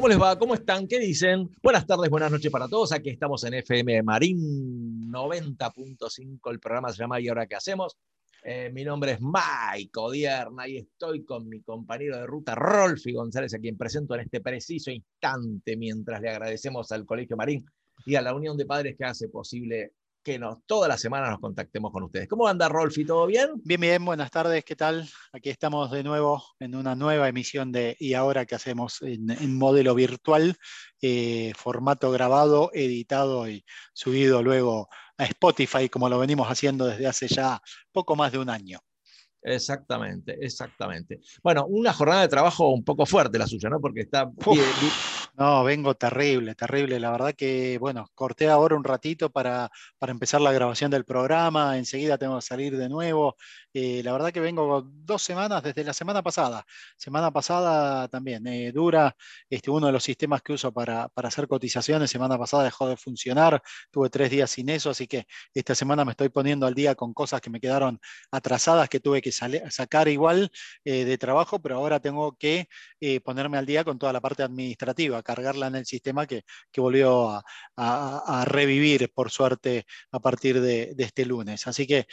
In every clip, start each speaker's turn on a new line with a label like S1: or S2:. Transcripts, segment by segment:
S1: ¿Cómo les va? ¿Cómo están? ¿Qué dicen? Buenas tardes, buenas noches para todos. Aquí estamos en FM Marín 90.5. El programa se llama ¿Y ahora qué hacemos? Eh, mi nombre es Mike Odierna y estoy con mi compañero de ruta Rolfi González, a quien presento en este preciso instante, mientras le agradecemos al Colegio Marín y a la Unión de Padres que hace posible que nos, toda la semana nos contactemos con ustedes. ¿Cómo anda Rolfi? ¿Todo bien?
S2: Bien, bien, buenas tardes, ¿qué tal? Aquí estamos de nuevo en una nueva emisión de Y ahora que hacemos en, en modelo virtual, eh, formato grabado, editado y subido luego a Spotify, como lo venimos haciendo desde hace ya poco más de un año.
S1: Exactamente, exactamente. Bueno, una jornada de trabajo un poco fuerte la suya, ¿no? Porque está...
S2: No, vengo terrible, terrible. La verdad que, bueno, corté ahora un ratito para, para empezar la grabación del programa. Enseguida tengo que salir de nuevo. Eh, la verdad que vengo dos semanas desde la semana pasada. Semana pasada también eh, dura. Este, uno de los sistemas que uso para, para hacer cotizaciones, semana pasada dejó de funcionar. Tuve tres días sin eso, así que esta semana me estoy poniendo al día con cosas que me quedaron atrasadas, que tuve que sacar igual eh, de trabajo, pero ahora tengo que ponerme al día con toda la parte administrativa, cargarla en el sistema que, que volvió a, revivir, por suerte, a partir de, de este lunes. Así que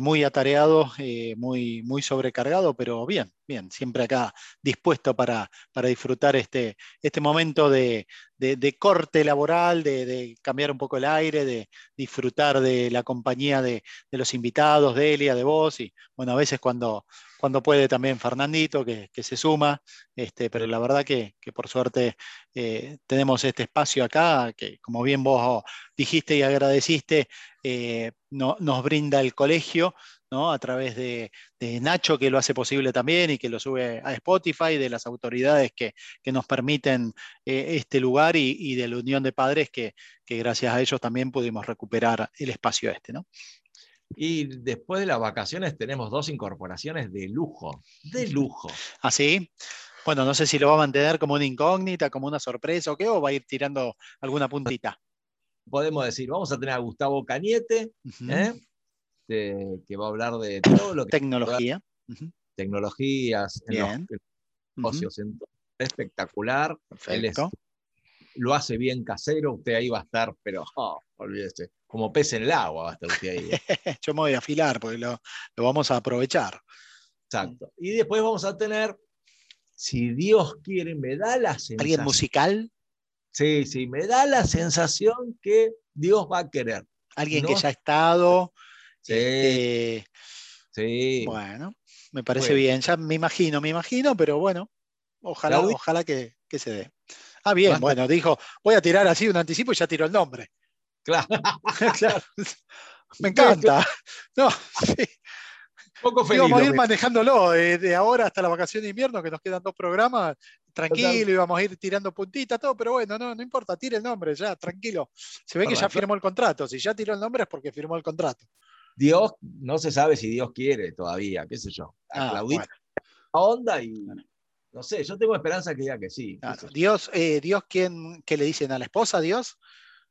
S2: muy atareado, eh, muy, muy sobrecargado, pero bien, bien, siempre acá dispuesto para, para disfrutar este, este momento de, de- corte laboral, de, cambiar un poco el aire, de disfrutar de la compañía de, los invitados, de Elia, de vos, y bueno, a veces cuando, cuando puede también Fernandito, que, que se suma, este, pero la verdad que, que por suerte eh, tenemos este espacio acá, que como bien vos dijiste y agradeciste, eh, no- nos brinda el colegio, ¿no? A través de, de Nacho, que lo hace posible también y que lo sube a Spotify, de las autoridades que, que nos permiten eh, este lugar y, y de la Unión de Padres, que, que gracias a ellos también pudimos recuperar el espacio este, ¿no?
S1: Y después de las vacaciones tenemos dos incorporaciones de lujo, de lujo.
S2: Así. Bueno, no sé si lo va a mantener como una incógnita, como una sorpresa o qué, o va a ir tirando alguna puntita.
S1: Podemos decir, vamos a tener a Gustavo Cañete. ¿eh? De- que va a hablar de todo lo que
S2: Tecnología. Ujú.
S1: tecnologías, en los, en negocios, espectacular. Él es- lo hace bien casero, usted ahí va a estar, pero oh, olvídese, como pez en el agua va a estar usted ahí. ¿eh?
S2: Yo me voy a afilar porque lo, lo vamos a aprovechar.
S1: Exacto. Y después vamos a tener, si Dios quiere, me da la
S2: ¿Alguien
S1: sensación.
S2: musical?
S1: Sí, sí, me da la sensación que Dios va a querer.
S2: ¿Alguien
S1: No.
S2: que ya ha estado?
S1: Sí,
S2: Este,
S1: sí.
S2: bueno, me parece
S1: Bueno.
S2: bien. Ya me imagino, me imagino, pero bueno, ojalá,
S1: Claudio.
S2: ojalá que, que se dé. Ah, bien, bueno, dijo, voy a tirar así un anticipo y ya tiró el nombre.
S1: Claro.
S2: Claro. Me encanta. No, sí.
S1: Poco feliz.
S2: vamos a ir manejándolo de, de ahora hasta la vacación de invierno, que nos quedan dos programas, tranquilo, y vamos a ir tirando puntitas, todo, pero bueno, no, no importa, tire el nombre ya, tranquilo. Se ve que ya firmó el contrato, si ya tiró el nombre es porque firmó el contrato.
S1: Dios, no se sabe si Dios quiere todavía, qué sé yo. A
S2: Ah, bueno,
S1: la onda y no sé, yo tengo esperanza que diga que sí.
S2: claro.
S1: sé.
S2: Dios, eh, Dios ¿quién, ¿qué le dicen a la esposa, Dios?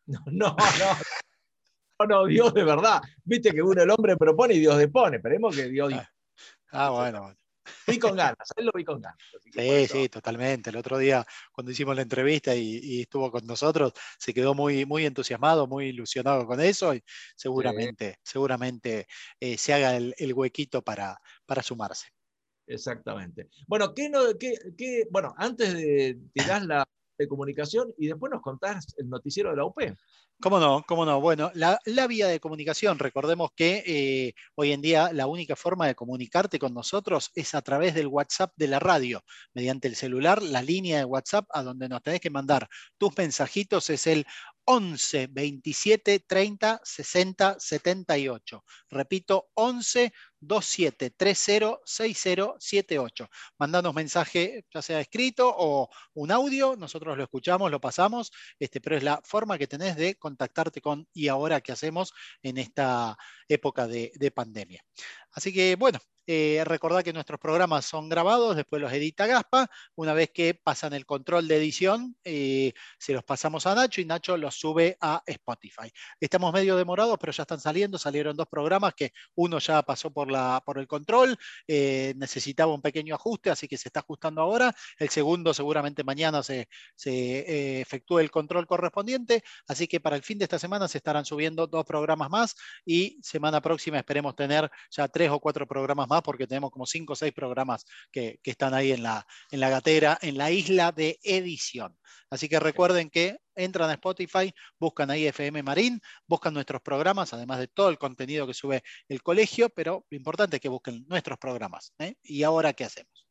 S1: No, no, no. No, no, Dios de verdad. Viste que uno el hombre propone y Dios depone. Esperemos que Dios
S2: Ah, Ah, bueno, bueno.
S1: Vi con ganas, él lo vi con ganas.
S2: Sí, sí, totalmente. El otro día, cuando hicimos la entrevista y, y estuvo con nosotros, se quedó muy, muy entusiasmado, muy ilusionado con eso y seguramente, seguramente eh, se haga el, el huequito para, para sumarse.
S1: Exactamente. Bueno, ¿qué no, qué, qué- bueno, antes de tirar la de comunicación y después nos contás el noticiero de la UP.
S2: ¿Cómo no? ¿Cómo no? Bueno, la, vía de comunicación, recordemos que eh, hoy en día la única forma de comunicarte con nosotros es a través del WhatsApp de la radio, mediante el celular, la línea de WhatsApp a donde nos tenés que mandar tus mensajitos es el 11 27 30 60 78. Repito, 11 27 30 60 78. Mandanos mensaje, ya sea escrito o un audio, nosotros lo escuchamos, lo pasamos, este, pero es la forma que tenés de contactarte con y ahora qué hacemos en esta época de pandemia. Así que bueno, eh, recordad que nuestros programas son grabados, después los edita Gaspa. Una vez que pasan el control de edición, eh, se los pasamos a Nacho y Nacho los sube a Spotify. Estamos medio demorados, pero ya están saliendo. Salieron dos programas que uno ya pasó por, la, por el control, eh, necesitaba un pequeño ajuste, así que se está ajustando ahora. El segundo seguramente mañana se, se efectúe el control correspondiente, así que para el fin de esta semana se estarán subiendo dos programas más y semana próxima esperemos tener ya tres o cuatro programas más porque tenemos como cinco o seis programas que, están ahí en la, en la gatera, en la isla de edición. Así que recuerden que entran a Spotify, buscan ahí FM Marín, buscan nuestros programas, además de todo el contenido que sube el colegio, pero lo importante es que busquen nuestros programas. ¿eh? ¿Y ahora qué hacemos?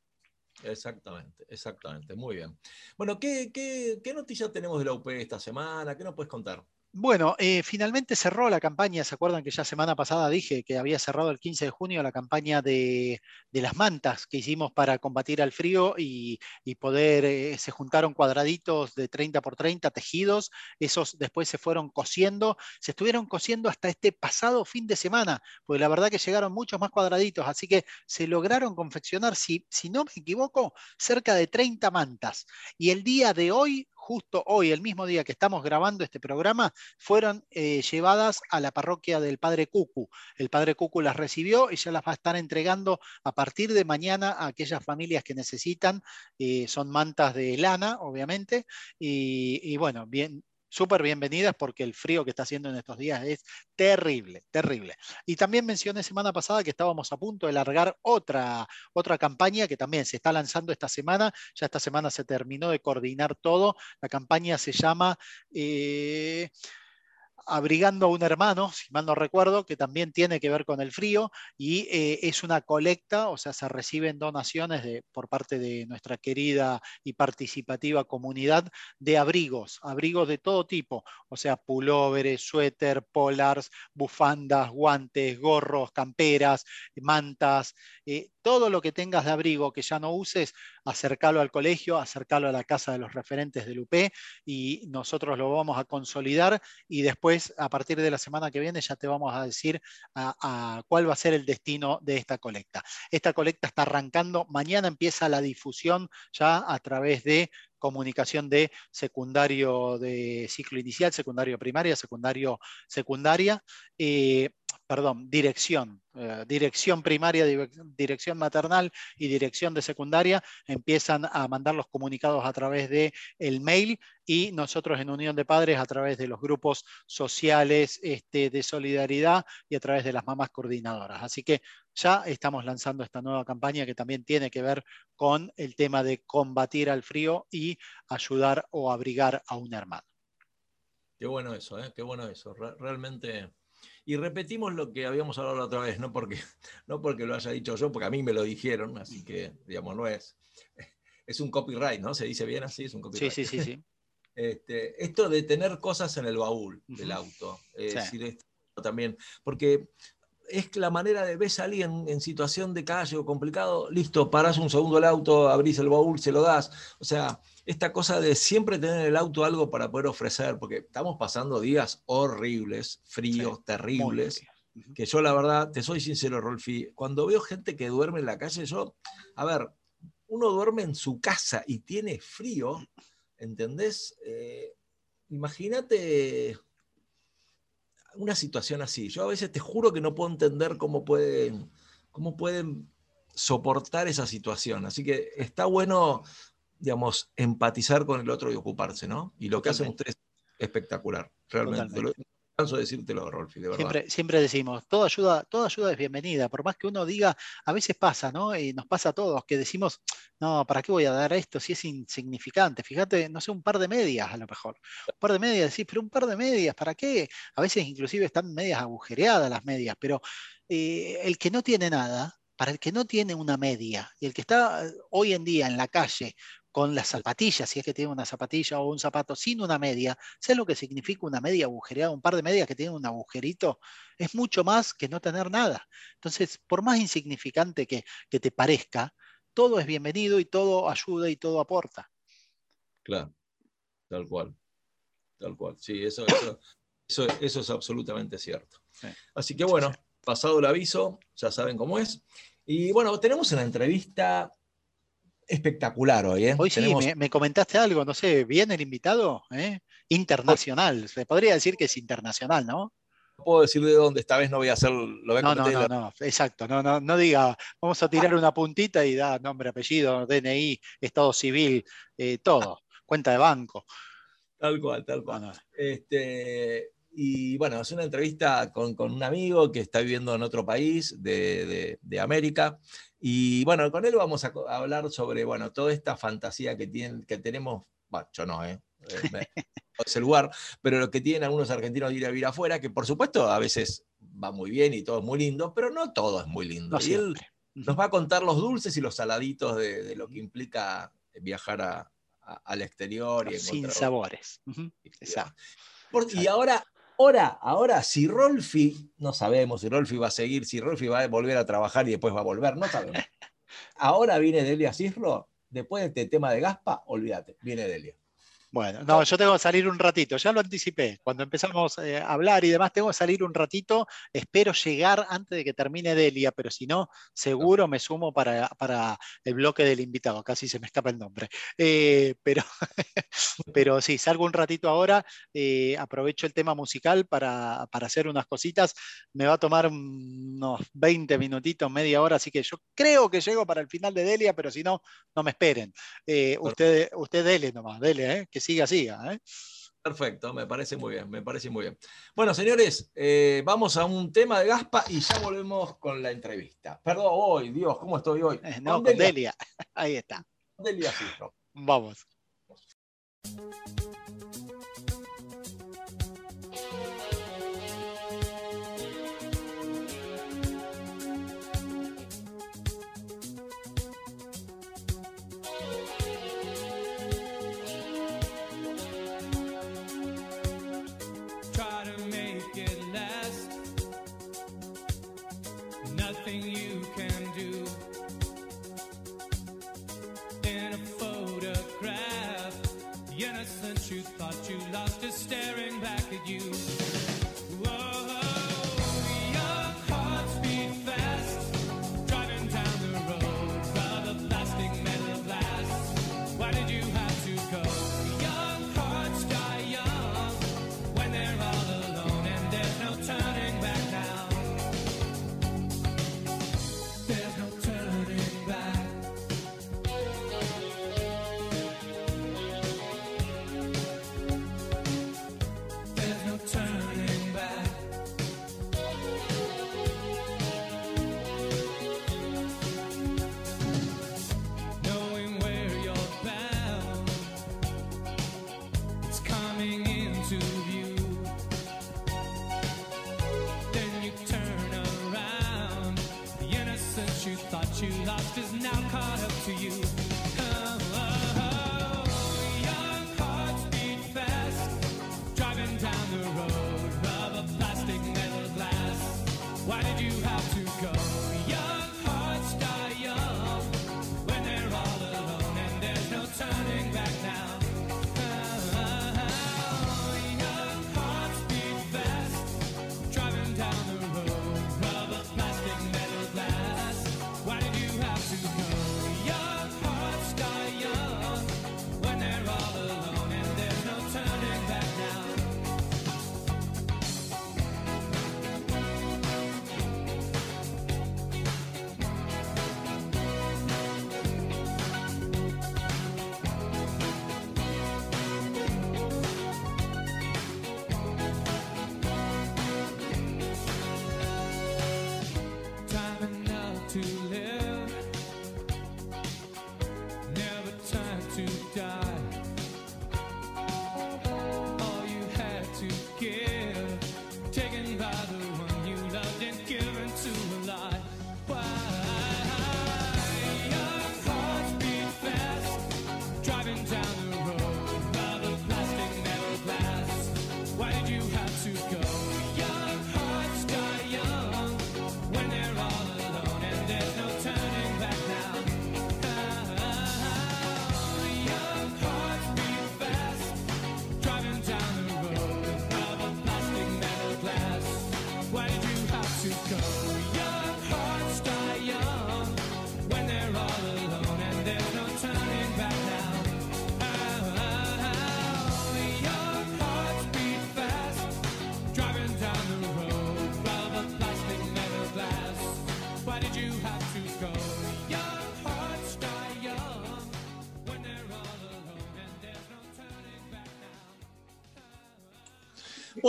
S1: Exactamente, exactamente, muy bien. Bueno, ¿qué, qué, qué noticias tenemos de la UP esta semana? ¿Qué nos puedes contar?
S2: Bueno, eh, finalmente cerró la campaña. ¿Se acuerdan que ya semana pasada dije que había cerrado el 15 de junio la campaña de, las mantas que hicimos para combatir al frío y, poder, eh, se juntaron cuadraditos de 30 por 30 tejidos. Esos después se fueron cosiendo. Se estuvieron cosiendo hasta este pasado fin de semana, porque la verdad que llegaron muchos más cuadraditos. Así que se lograron confeccionar, si no me equivoco, cerca de 30 mantas. Y el día de hoy justo hoy, el mismo día que estamos grabando este programa, fueron eh, llevadas a la parroquia del Padre Cucu. El Padre Cucu las recibió y ya las va a estar entregando a partir de mañana a aquellas familias que necesitan. Eh, son mantas de lana, obviamente. Y, y bueno, bien, súper bienvenidas porque el frío que está haciendo en estos días es terrible, terrible. Y también mencioné semana pasada que estábamos a punto de largar otra, otra campaña que también se está lanzando esta semana. Ya esta semana se terminó de coordinar todo. La campaña se llama... Eh, abrigando a un hermano, si mal no recuerdo, que también tiene que ver con el frío y eh, es una colecta, o sea, se reciben donaciones por parte de nuestra querida y participativa comunidad de abrigos, abrigos de todo tipo, o sea, pulóveres, suéter, polars, bufandas, guantes, gorros, camperas, mantas, eh, todo lo que tengas de abrigo que ya no uses, acercalo al colegio, acercalo a la casa de los referentes del UP y nosotros lo vamos a consolidar y después, a partir de la semana que viene, ya te vamos a decir a, cuál va a ser el destino de esta colecta. Esta colecta está arrancando, mañana empieza la difusión ya a través de comunicación de secundario de ciclo inicial, secundario primaria, secundario secundaria. Eh, perdón, dirección, eh, dirección primaria, dirección maternal y dirección de secundaria empiezan a mandar los comunicados a través de el mail y nosotros en Unión de Padres a través de los grupos sociales este, de solidaridad y a través de las mamás coordinadoras. Así que ya estamos lanzando esta nueva campaña que también tiene que ver con el tema de combatir al frío y ayudar o abrigar a un hermano.
S1: Qué bueno eso, ¿eh? qué bueno eso. Realmente y repetimos lo que habíamos hablado la otra vez, no porque, no porque lo haya dicho yo, porque a mí me lo dijeron, así que, digamos, no es. Es un copyright, ¿no? Se dice bien así, es un copyright.
S2: Sí, sí, sí. sí.
S1: Este, esto de tener cosas en el baúl del auto, es decir, esto también, porque es la manera de ves a alguien en situación de calle o complicado, listo, paras un segundo el auto, abrís el baúl, se lo das. O sea, esta cosa de siempre tener en el auto algo para poder ofrecer, porque estamos pasando días horribles, fríos, terribles. Que yo, la verdad, te soy sincero, Rolfi, cuando veo gente que duerme en la calle, yo, a ver, uno duerme en su casa y tiene frío, ¿entendés? Eh, imagínate una situación así. Yo a veces te juro que no puedo entender cómo pueden, cómo pueden soportar esa situación. Así que está bueno, digamos, empatizar con el otro y ocuparse, ¿no? Y lo que hacen ustedes es espectacular, realmente. De decírtelo, Rolfi,
S2: siempre decimos, toda ayuda, toda ayuda es bienvenida, por más que uno diga, a veces pasa, ¿no? Y nos pasa a todos, que decimos, no, ¿para qué voy a dar esto si es insignificante? Fíjate, no sé, un par de medias a lo mejor. Un par de medias, decís, pero un par de medias, ¿para qué? A veces inclusive están medias agujereadas las medias, pero eh, el que no tiene nada, para el que no tiene una media y el que está eh, hoy en día en la calle con las zapatillas, si es que tiene una zapatilla o un zapato sin una media, ¿sabes lo que significa una media agujereada? Un par de medias que tienen un agujerito, es mucho más que no tener nada. Entonces, por más insignificante que, te parezca, todo es bienvenido y todo ayuda y todo aporta.
S1: Claro, tal cual, tal cual. Sí, eso, eso, eso, es absolutamente cierto. Así que bueno, pasado el aviso, ya saben cómo es. Y bueno, tenemos una entrevista espectacular hoy. ¿eh?
S2: Hoy sí, me, comentaste algo, no sé, ¿viene el invitado? ¿eh? Internacional, se podría decir que es internacional, ¿no?
S1: No puedo decir de dónde, esta vez no voy a hacer. Lo
S2: no, no, no, no, exacto, no, no, no diga, vamos a tirar una puntita y da nombre, apellido, DNI, estado civil, eh, todo, cuenta de banco.
S1: Tal cual, tal cual. Este, y bueno, es una entrevista con, un amigo que está viviendo en otro país de, América. Y bueno, con él vamos a, hablar sobre bueno, toda esta fantasía que, tienen, que tenemos, bueno, yo no, ¿eh? eh es el lugar, pero lo que tienen algunos argentinos de ir a vivir afuera, que por supuesto a veces va muy bien y todo es muy lindo, pero no todo es muy lindo. y él nos va a contar los dulces y los saladitos de, lo que implica viajar al exterior. Y
S2: Sin sabores.
S1: y ahora Ahora, ahora, si Rolfi, no sabemos si Rolfi va a seguir, si Rolfi va a volver a trabajar y después va a volver, no sabemos. Ahora viene Delia Cislo, después de este tema de Gaspa, olvídate, viene Delia.
S2: Bueno, no, yo tengo que salir un ratito, ya lo anticipé. Cuando empezamos eh, a hablar y demás, tengo que salir un ratito. Espero llegar antes de que termine Delia, pero si no, seguro me sumo para, el bloque del invitado. Casi se me escapa el nombre. Eh, pero, pero sí, salgo un ratito ahora. Eh, aprovecho el tema musical para, hacer unas cositas. Me va a tomar unos 20 minutitos, media hora, así que yo creo que llego para el final de Delia, pero si no, no me esperen. usted, usted dele nomás, dele, que siga, siga. ¿eh?
S1: Perfecto, me parece muy bien, me parece muy bien. Bueno, señores, eh, vamos a un tema de Gaspa y ya volvemos con la entrevista. Perdón, hoy, Dios, ¿cómo estoy hoy?
S2: Eh, no, con, Delia. Ahí está.
S1: Delia
S2: Vamos.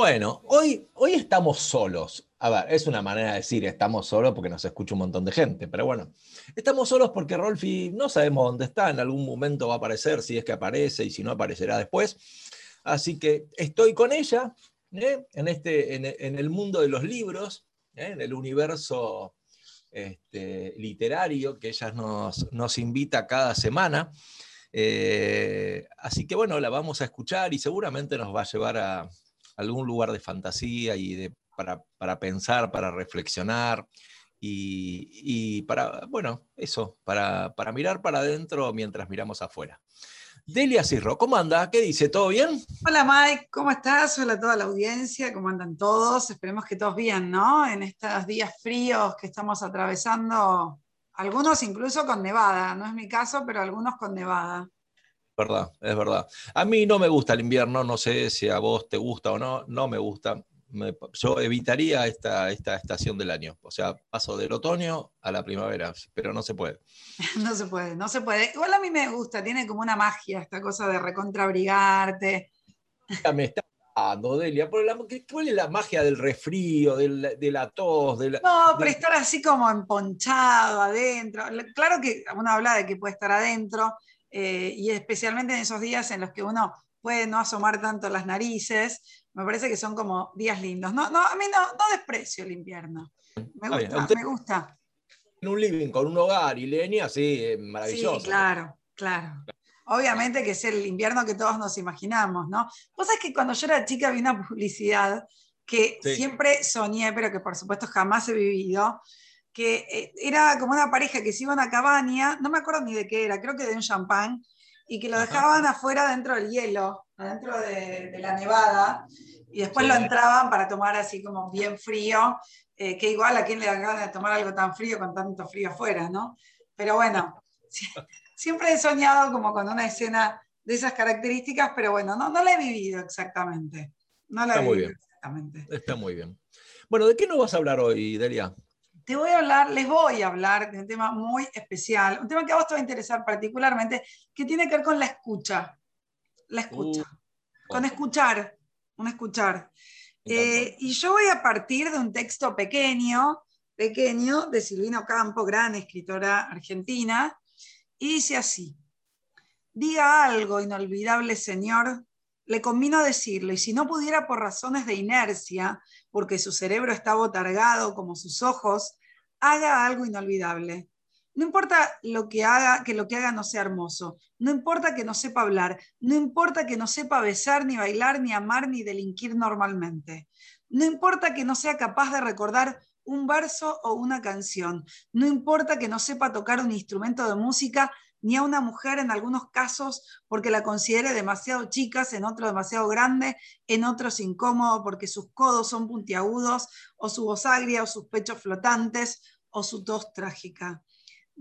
S1: Bueno, hoy, hoy estamos solos. A ver, es una manera de decir estamos solos porque nos escucha un montón de gente, pero bueno, estamos solos porque Rolfi no sabemos dónde está, en algún momento va a aparecer, si es que aparece y si no aparecerá después. Así que estoy con ella ¿eh? en, este, en, el mundo de los libros, ¿eh? en el universo este, literario que ella nos, nos invita cada semana. Eh, así que bueno, la vamos a escuchar y seguramente nos va a llevar a algún lugar de fantasía y de, para, para pensar, para reflexionar y, y para, bueno, eso, para, para mirar para adentro mientras miramos afuera. Delia Cirro, ¿cómo anda? ¿Qué dice? ¿Todo bien?
S3: Hola Mike, ¿cómo estás? Hola a toda la audiencia, ¿cómo andan todos? Esperemos que todos bien, ¿no? En estos días fríos que estamos atravesando, algunos incluso con nevada, no es mi caso, pero algunos con nevada.
S1: Verdad, es verdad. A mí no me gusta el invierno, no sé si a vos te gusta o no, no me gusta. Me- yo evitaría esta, esta estación del año, o sea, paso del otoño a la primavera, pero no se puede.
S3: No se puede, no se puede. Igual a mí me gusta, tiene como una magia esta cosa de recontrabrigarte.
S1: Ya me está dando, Delia, por la- ¿qué- ¿cuál es la magia del resfrío, del- de la tos? De la-
S3: No, pero estar así como emponchado adentro. Claro que uno habla de que puede estar adentro, eh, y especialmente en esos días en los que uno puede no asomar tanto las narices, me parece que son como días lindos. No, no, a mí no, no desprecio el invierno. Me
S1: bien,
S3: gusta,
S1: usted-
S3: me gusta.
S1: En un living con un hogar y leña, sí, maravilloso.
S3: Sí, claro, claro. Obviamente que es el invierno que todos nos imaginamos, ¿no? Vos sabés que cuando yo era chica vi una publicidad que
S1: Sí.
S3: siempre soñé, pero que por supuesto jamás he vivido, que eh, era como una pareja que se iba a una cabaña, no me acuerdo ni de qué era, creo que de un champán, y que lo
S1: Ajá.
S3: dejaban afuera dentro del hielo, adentro de, de la nevada, y después
S1: Sí.
S3: lo entraban para tomar así como bien frío, eh, que igual a quién le dan ganas de tomar algo tan frío con tanto frío afuera, ¿no? Pero bueno, siempre he soñado como con una escena de esas características, pero bueno, no, no la he vivido exactamente. No la
S1: Está
S3: he
S1: muy
S3: vivido
S1: bien.
S3: exactamente.
S1: Está muy bien. Bueno, ¿de qué nos vas a hablar hoy, Delia?
S3: Te voy a hablar, les voy a hablar de un tema muy especial, un tema que a vos te va a interesar particularmente, que tiene que ver con la escucha. La escucha. con escuchar, un escuchar. Eh, y yo voy a partir de un texto pequeño, pequeño, de Silvina Ocampo, gran escritora argentina, y dice así, diga algo, inolvidable señor, le convino decirlo, y si no pudiera por razones de inercia, porque su cerebro está botargado como sus ojos, haga algo inolvidable. No importa lo que haga, que lo que haga no sea hermoso. No importa que no sepa hablar. No importa que no sepa besar, ni bailar, ni amar, ni delinquir normalmente. No importa que no sea capaz de recordar un verso o una canción. No importa que no sepa tocar un instrumento de música, ni a una mujer en algunos casos porque la considere demasiado chicas, en otros demasiado grande, en otros incómodo porque sus codos son puntiagudos, o su voz agria, o sus pechos flotantes, o su tos trágica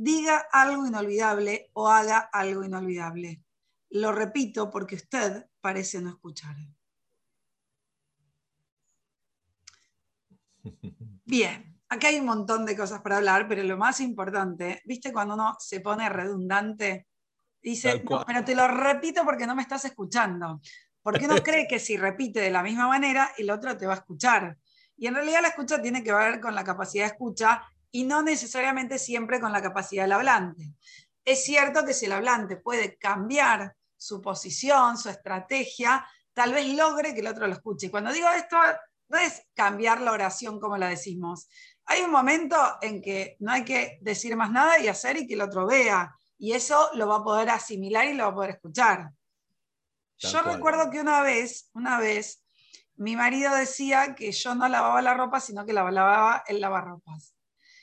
S3: diga algo inolvidable o haga algo inolvidable. Lo repito porque usted parece no escuchar. Bien, acá hay un montón de cosas para hablar, pero lo más importante, ¿viste cuando uno se pone redundante? Dice. "No, pero te lo repito porque no me estás escuchando. Porque uno cree que si repite de la misma manera, el otro te va a escuchar. Y en realidad la escucha tiene que ver con la capacidad de escucha y no necesariamente siempre con la capacidad del hablante. Es cierto que si el hablante puede cambiar su posición, su estrategia, tal vez logre que el otro lo escuche. Cuando digo esto, no es cambiar la oración como la decimos. Hay un momento en que no hay que decir más nada y hacer y que el otro vea. Y eso lo va a poder asimilar y lo va a poder escuchar. Yo
S1: cual.
S3: recuerdo que una vez, una vez, mi marido decía que yo no lavaba la ropa, sino que la lavaba el lavarropas.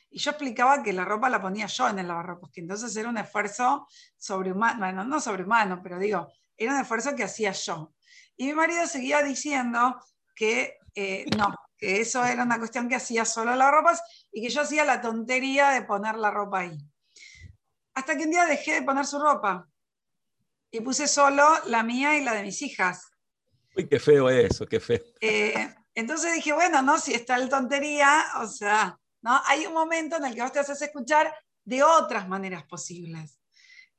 S3: Y yo explicaba que la ropa la ponía yo en el lavarropas, que entonces era un esfuerzo sobrehumano, bueno, no sobrehumano, pero digo, era un esfuerzo que hacía yo. Y mi marido seguía diciendo que eh, no, que eso era una cuestión que hacía solo las ropas y que yo hacía la tontería de poner la ropa ahí. Hasta que un día dejé de poner su ropa y puse solo la mía y la de mis hijas.
S1: Uy, qué feo eso, qué feo.
S3: Eh, entonces dije, bueno, no, si está el tontería, o sea, ¿no? hay un momento en el que vos te haces escuchar de otras maneras posibles.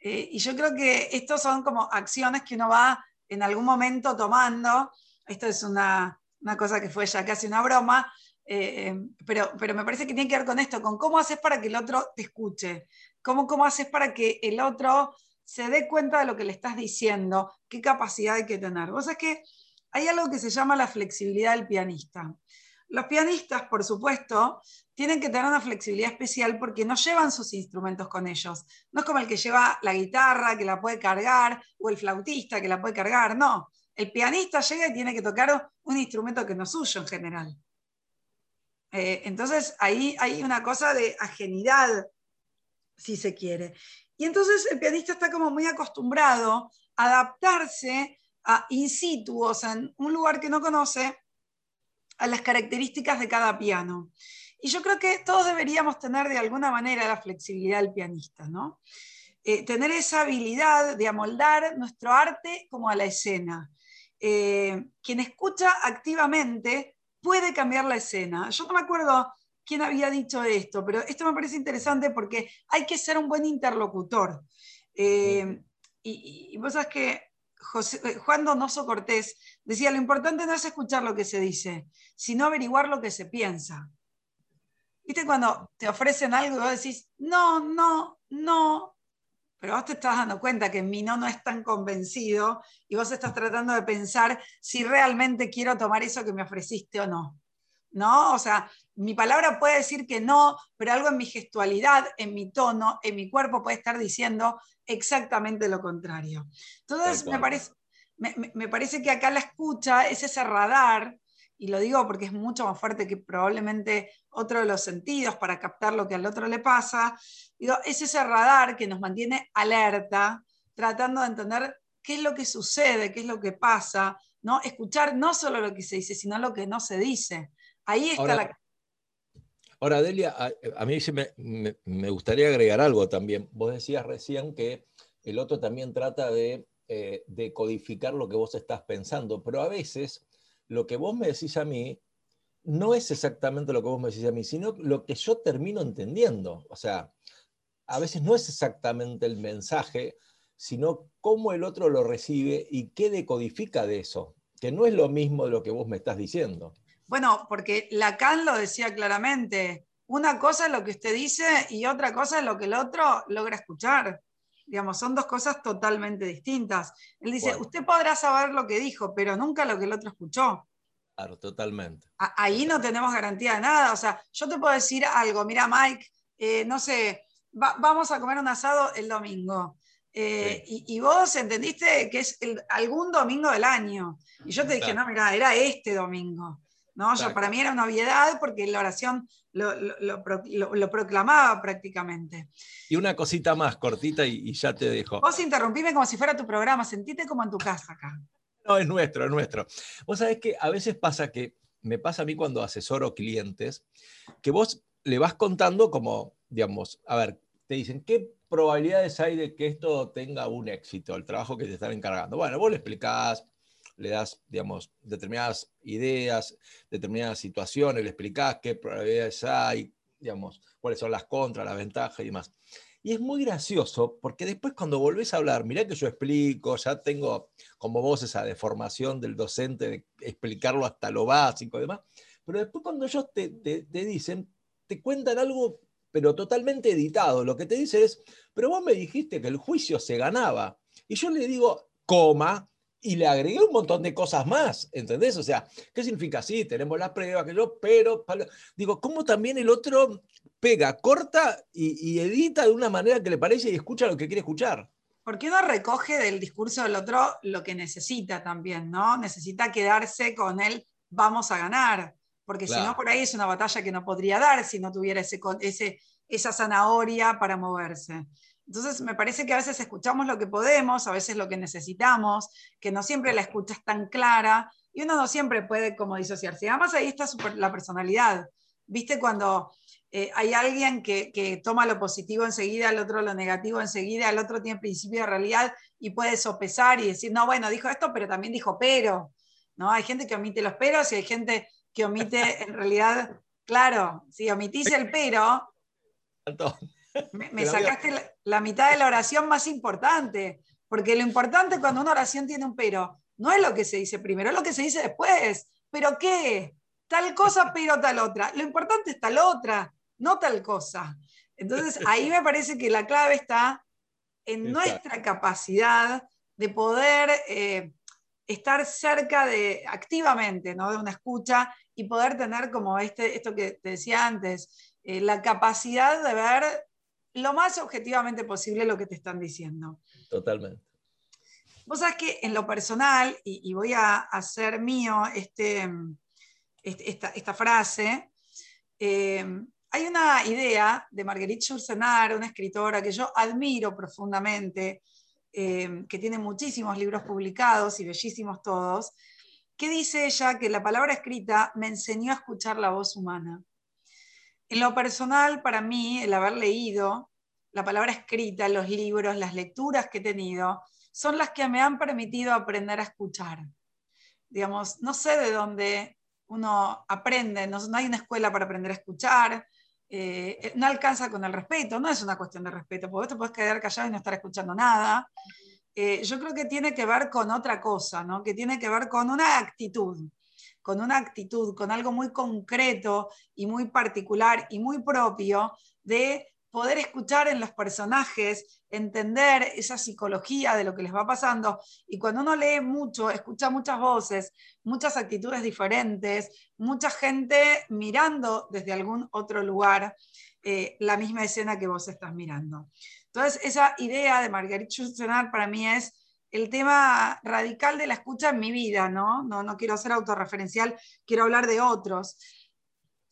S3: Eh, y yo creo que estos son como acciones que uno va en algún momento tomando. Esto es una, una cosa que fue ya casi una broma, eh, pero, pero me parece que tiene que ver con esto, con cómo haces para que el otro te escuche, cómo, cómo haces para que el otro se dé cuenta de lo que le estás diciendo, qué capacidad hay que tener. Vos sabés que hay algo que se llama la flexibilidad del pianista. Los pianistas, por supuesto, tienen que tener una flexibilidad especial porque no llevan sus instrumentos con ellos. No es como el que lleva la guitarra, que la puede cargar, o el flautista, que la puede cargar. No, el pianista llega y tiene que tocar un instrumento que no es suyo en general. Eh, entonces ahí hay una cosa de ajenidad, si se quiere. Y entonces el pianista está como muy acostumbrado a adaptarse a in situ, o sea, en un lugar que no conoce, a las características de cada piano. Y yo creo que todos deberíamos tener de alguna manera la flexibilidad del pianista, ¿no? Eh, tener esa habilidad de amoldar nuestro arte como a la escena. Eh, quien escucha activamente puede cambiar la escena. Yo no me acuerdo quién había dicho esto, pero esto me parece interesante porque hay que ser un buen interlocutor. Eh, y, y, vos sabés que José, eh, Juan Donoso Cortés decía, lo importante no es escuchar lo que se dice, sino averiguar lo que se piensa. ¿Viste cuando te ofrecen algo y vos decís, no, no, no, pero vos te estás dando cuenta que mi no no es tan convencido y vos estás tratando de pensar si realmente quiero tomar eso que me ofreciste o no. ¿No? O sea, mi palabra puede decir que no, pero algo en mi gestualidad, en mi tono, en mi cuerpo puede estar diciendo exactamente lo contrario. Entonces, me parece, me, me parece que acá la escucha es ese radar, y lo digo porque es mucho más fuerte que probablemente otro de los sentidos para captar lo que al otro le pasa, digo, es ese radar que nos mantiene alerta, tratando de entender qué es lo que sucede, qué es lo que pasa, ¿no? Escuchar no solo lo que se dice, sino lo que no se dice. Ahí está
S1: ahora,
S3: la...
S1: Ahora, Delia, a, a mí me, me, me, gustaría agregar algo también. Vos decías recién que el otro también trata de, eh, de codificar lo que vos estás pensando, pero a veces lo que vos me decís a mí no es exactamente lo que vos me decís a mí, sino lo que yo termino entendiendo. O sea, a veces no es exactamente el mensaje, sino cómo el otro lo recibe y qué decodifica de eso, que no es lo mismo de lo que vos me estás diciendo.
S3: Bueno, porque Lacan lo decía claramente, una cosa es lo que usted dice y otra cosa es lo que el otro logra escuchar. Digamos, son dos cosas totalmente distintas. Él dice, bueno. usted podrá saber lo que dijo, pero nunca lo que el otro escuchó.
S1: Claro, totalmente.
S3: Ahí no tenemos garantía de nada. O sea, yo te puedo decir algo, mira, Mike, eh, no sé, va, vamos a comer un asado el domingo. Eh, sí. y, y, vos entendiste que es el, algún domingo del año. Y yo te dije, claro. no, mira, era este domingo. ¿No? Yo, para mí era una obviedad porque la oración lo, lo, lo, lo, proclamaba prácticamente.
S1: Y una cosita más cortita y, y, ya te dejo.
S3: Vos interrumpime como si fuera tu programa, sentite como en tu casa acá.
S1: No, es nuestro, es nuestro. Vos sabés que a veces pasa que, me pasa a mí cuando asesoro clientes, que vos le vas contando como, digamos, a ver, te dicen, ¿qué probabilidades hay de que esto tenga un éxito, el trabajo que te están encargando? Bueno, vos le explicás, le das, digamos, determinadas ideas, determinadas situaciones, le explicás qué probabilidades hay, digamos, cuáles son las contras, las ventajas y demás. Y es muy gracioso porque después cuando volvés a hablar, mirá que yo explico, ya tengo como vos esa deformación del docente de explicarlo hasta lo básico y demás, pero después cuando ellos te, te, dicen, te cuentan algo pero totalmente editado. Lo que te dice es, pero vos me dijiste que el juicio se ganaba. Y yo le digo, coma, y le agregué un montón de cosas más, ¿entendés? O sea, ¿qué significa? Sí, tenemos la prueba, que yo, pero, digo, ¿cómo también el otro pega, corta y, y, edita de una manera que le parece y escucha lo que quiere escuchar?
S3: Porque uno recoge del discurso del otro lo que necesita también, ¿no? Necesita quedarse con él, vamos a ganar, porque si no, por ahí es una batalla que no podría dar si no tuviera ese, ese, esa zanahoria para moverse. Entonces, me parece que a veces escuchamos lo que podemos, a veces lo que necesitamos, que no siempre la escucha es tan clara y uno no siempre puede como disociarse. Además, ahí está la personalidad. ¿Viste cuando eh, hay alguien que, toma lo positivo enseguida, el otro lo negativo enseguida, el otro tiene principio de realidad y puede sopesar y decir, no, bueno, dijo esto, pero también dijo pero. ¿no? Hay gente que omite los peros y hay gente que omite en realidad, claro, si omitís el pero, me, sacaste la, mitad de la oración más importante, porque lo importante cuando una oración tiene un pero, no es lo que se dice primero, es lo que se dice después. ¿Pero qué? Tal cosa, pero tal otra. Lo importante es tal otra, no tal cosa. Entonces ahí me parece que la clave está en nuestra capacidad de poder eh, estar cerca de, activamente, ¿no? de una escucha y poder tener como este, esto que te decía antes, eh, la capacidad de ver lo más objetivamente posible lo que te están diciendo.
S1: Totalmente.
S3: Vos sabés que en lo personal, y, voy a hacer mío este, este esta, frase, eh, hay una idea de Marguerite Yourcenar, una escritora que yo admiro profundamente, eh, que tiene muchísimos libros publicados y bellísimos todos, que dice ella que la palabra escrita me enseñó a escuchar la voz humana. En lo personal, para mí, el haber leído la palabra escrita, los libros, las lecturas que he tenido, son las que me han permitido aprender a escuchar. Digamos, no sé de dónde uno aprende, no, hay una escuela para aprender a escuchar, eh, no alcanza con el respeto, no es una cuestión de respeto, porque vos te puedes quedar callado y no estar escuchando nada. Eh, yo creo que tiene que ver con otra cosa, ¿no? que tiene que ver con una actitud con una actitud, con algo muy concreto y muy particular y muy propio de poder escuchar en los personajes, entender esa psicología de lo que les va pasando. Y cuando uno lee mucho, escucha muchas voces, muchas actitudes diferentes, mucha gente mirando desde algún otro lugar eh, la misma escena que vos estás mirando. Entonces, esa idea de Marguerite Yourcenar para mí es el tema radical de la escucha en mi vida, ¿no? No, no quiero ser autorreferencial, quiero hablar de otros.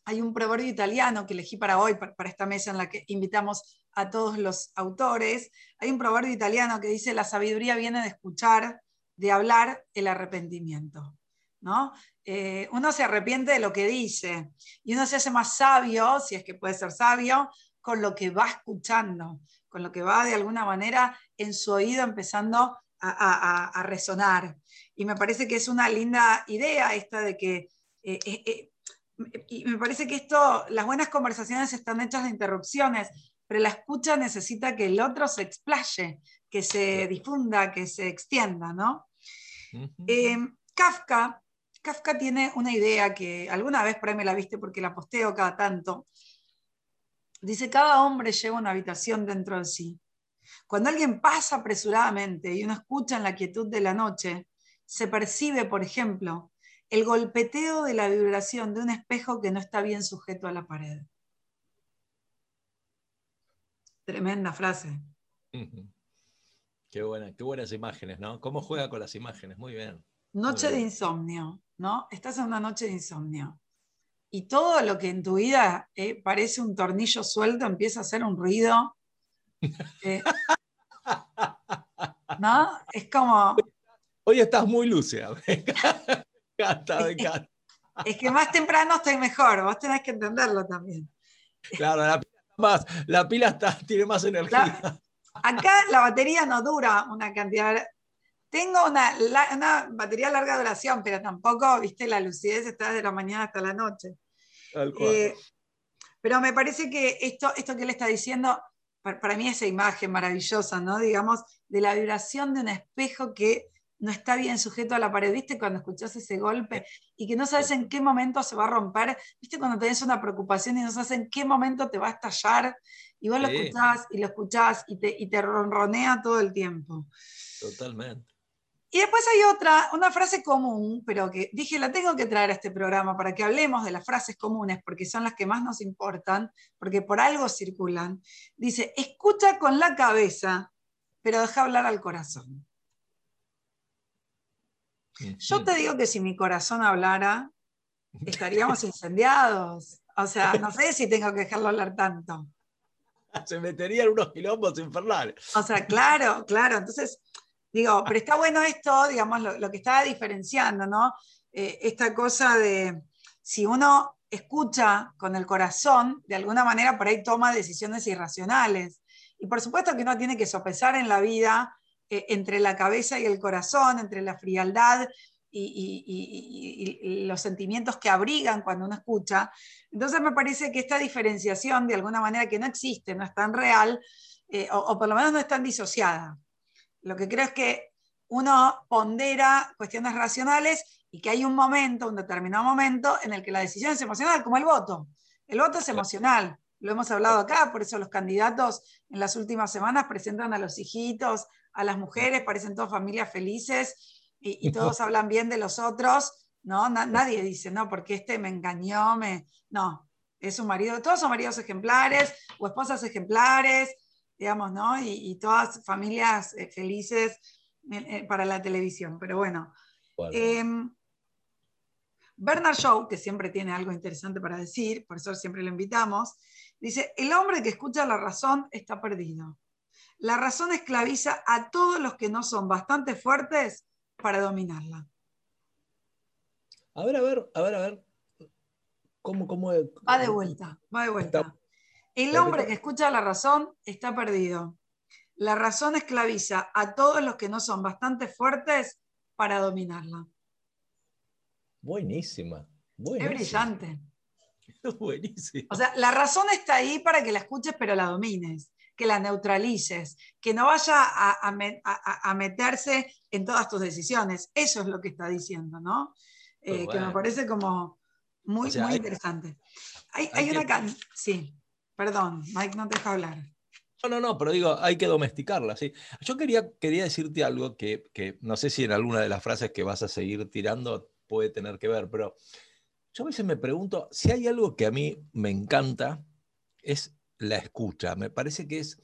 S3: Hay un proverbio italiano que elegí para hoy, para esta mesa en la que invitamos a todos los autores. Hay un proverbio italiano que dice, la sabiduría viene de escuchar, de hablar, el arrepentimiento. ¿no? Eh, uno se arrepiente de lo que dice y uno se hace más sabio, si es que puede ser sabio, con lo que va escuchando, con lo que va de alguna manera en su oído empezando a, resonar. Y me parece que es una linda idea esta de que, eh, eh, y me parece que esto, las buenas conversaciones están hechas de interrupciones, pero la escucha necesita que el otro se explaye, que se difunda, que se extienda, ¿no? Kafka, Kafka tiene una idea que alguna vez por ahí me la viste porque la posteo cada tanto. Dice, cada hombre lleva una habitación dentro de sí. Cuando alguien pasa apresuradamente y uno escucha en la quietud de la noche, se percibe, por ejemplo, el golpeteo de la vibración de un espejo que no está bien sujeto a la pared. Tremenda frase.
S1: Qué, buena, qué buenas imágenes, ¿no? ¿Cómo juega con las imágenes? Muy bien.
S3: Noche de insomnio, ¿no? Estás en una noche de insomnio. Y todo lo que en tu vida eh, parece un tornillo suelto empieza a hacer un ruido eh, ¿No? Es como.
S1: Hoy estás muy lúcida.
S3: Es que más temprano estoy mejor, vos tenés que entenderlo también.
S1: Claro, la pila, más, la pila está, tiene más energía.
S3: acá la batería no dura una cantidad. Tengo una, una, batería larga duración, pero tampoco, viste, la lucidez está desde la mañana hasta la noche. Eh, pero me parece que esto, esto que él está diciendo para, mí esa imagen maravillosa, ¿no? Digamos, de la vibración de un espejo que no está bien sujeto a la pared, ¿viste? Cuando escuchás ese golpe y que no sabes en qué momento se va a romper, ¿viste? Cuando tenés una preocupación y no sabes en qué momento te va a estallar y vos lo escuchás y lo escuchás y te, y te ronronea todo el tiempo.
S1: Totalmente.
S3: Y después hay otra, una frase común, pero que dije, la tengo que traer a este programa para que hablemos de las frases comunes, porque son las que más nos importan, porque por algo circulan. Dice, escucha con la cabeza, pero deja hablar al corazón. Yo te digo que si mi corazón hablara, estaríamos incendiados. O sea, no sé si tengo que dejarlo hablar tanto.
S1: Se meterían unos quilombos infernales.
S3: O sea, claro, claro. Entonces, digo, pero está bueno esto, digamos, lo, lo que estaba diferenciando, ¿no? Eh, esta cosa de si uno escucha con el corazón, de alguna manera por ahí toma decisiones irracionales. Y por supuesto que uno tiene que sopesar en la vida eh, entre la cabeza y el corazón, entre la frialdad y, y- y- y los sentimientos que abrigan cuando uno escucha. Entonces me parece que esta diferenciación, de alguna manera que no existe, no es tan real, eh, o, o por lo menos no es tan disociada. Lo que creo es que uno pondera cuestiones racionales y que hay un momento, un determinado momento, en el que la decisión es emocional, como el voto. El voto es emocional, lo hemos hablado acá, por eso los candidatos en las últimas semanas presentan a los hijitos, a las mujeres, parecen todas familias felices y, y todos hablan bien de los otros, ¿no? Na- nadie dice, no, porque este me engañó, me... No, es un marido, todos son maridos ejemplares o esposas ejemplares, digamos, ¿no? Y, y todas familias eh, felices eh, eh, para la televisión. Pero bueno,
S1: Bueno,
S3: Em, Bernard Shaw, que siempre tiene algo interesante para decir, por eso siempre lo invitamos, dice, el hombre que escucha la razón está perdido. La razón esclaviza a todos los que no son bastante fuertes para dominarla.
S1: a ver, a ver, a ver, a ver. ¿Cómo, cómo?
S3: Va de vuelta, va de vuelta. El hombre que escucha la razón está perdido. La razón esclaviza a todos los que no son bastante fuertes para dominarla.
S1: Buenísima.
S3: Es
S1: buenísima. Buenísima.
S3: O sea, la razón está ahí para que la escuches, pero la domines, que la neutralices, que no vaya a, a a- a meterse en todas tus decisiones. Eso es lo que está diciendo, ¿no? Eh,
S1: Muy
S3: Que
S1: bueno.
S3: me parece como muy,
S1: O sea,
S3: muy
S1: hay-
S3: interesante. Hay,
S1: hay
S3: hay una
S1: que-
S3: can- Sí, perdón, Mike, no te deja hablar.
S1: No, no, no, pero digo, hay que domesticarla, ¿sí? Yo quería, quería decirte algo que, que no sé si en alguna de las frases que vas a seguir tirando puede tener que ver, pero yo a veces me pregunto si hay algo que a mí me encanta, es la escucha. Me parece que es,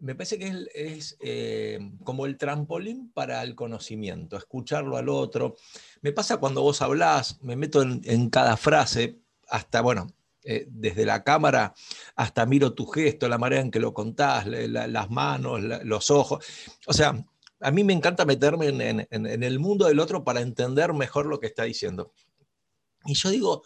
S1: me parece que es, eh, como el trampolín para el conocimiento, escucharlo al otro. Me pasa cuando vos hablás, me meto en, cada frase, hasta, bueno, eh, desde la cámara hasta miro tu gesto, la manera en que lo contás, la- la- las manos, los ojos. O sea, a mí me encanta meterme en el mundo del otro para entender mejor lo que está diciendo. Y yo digo,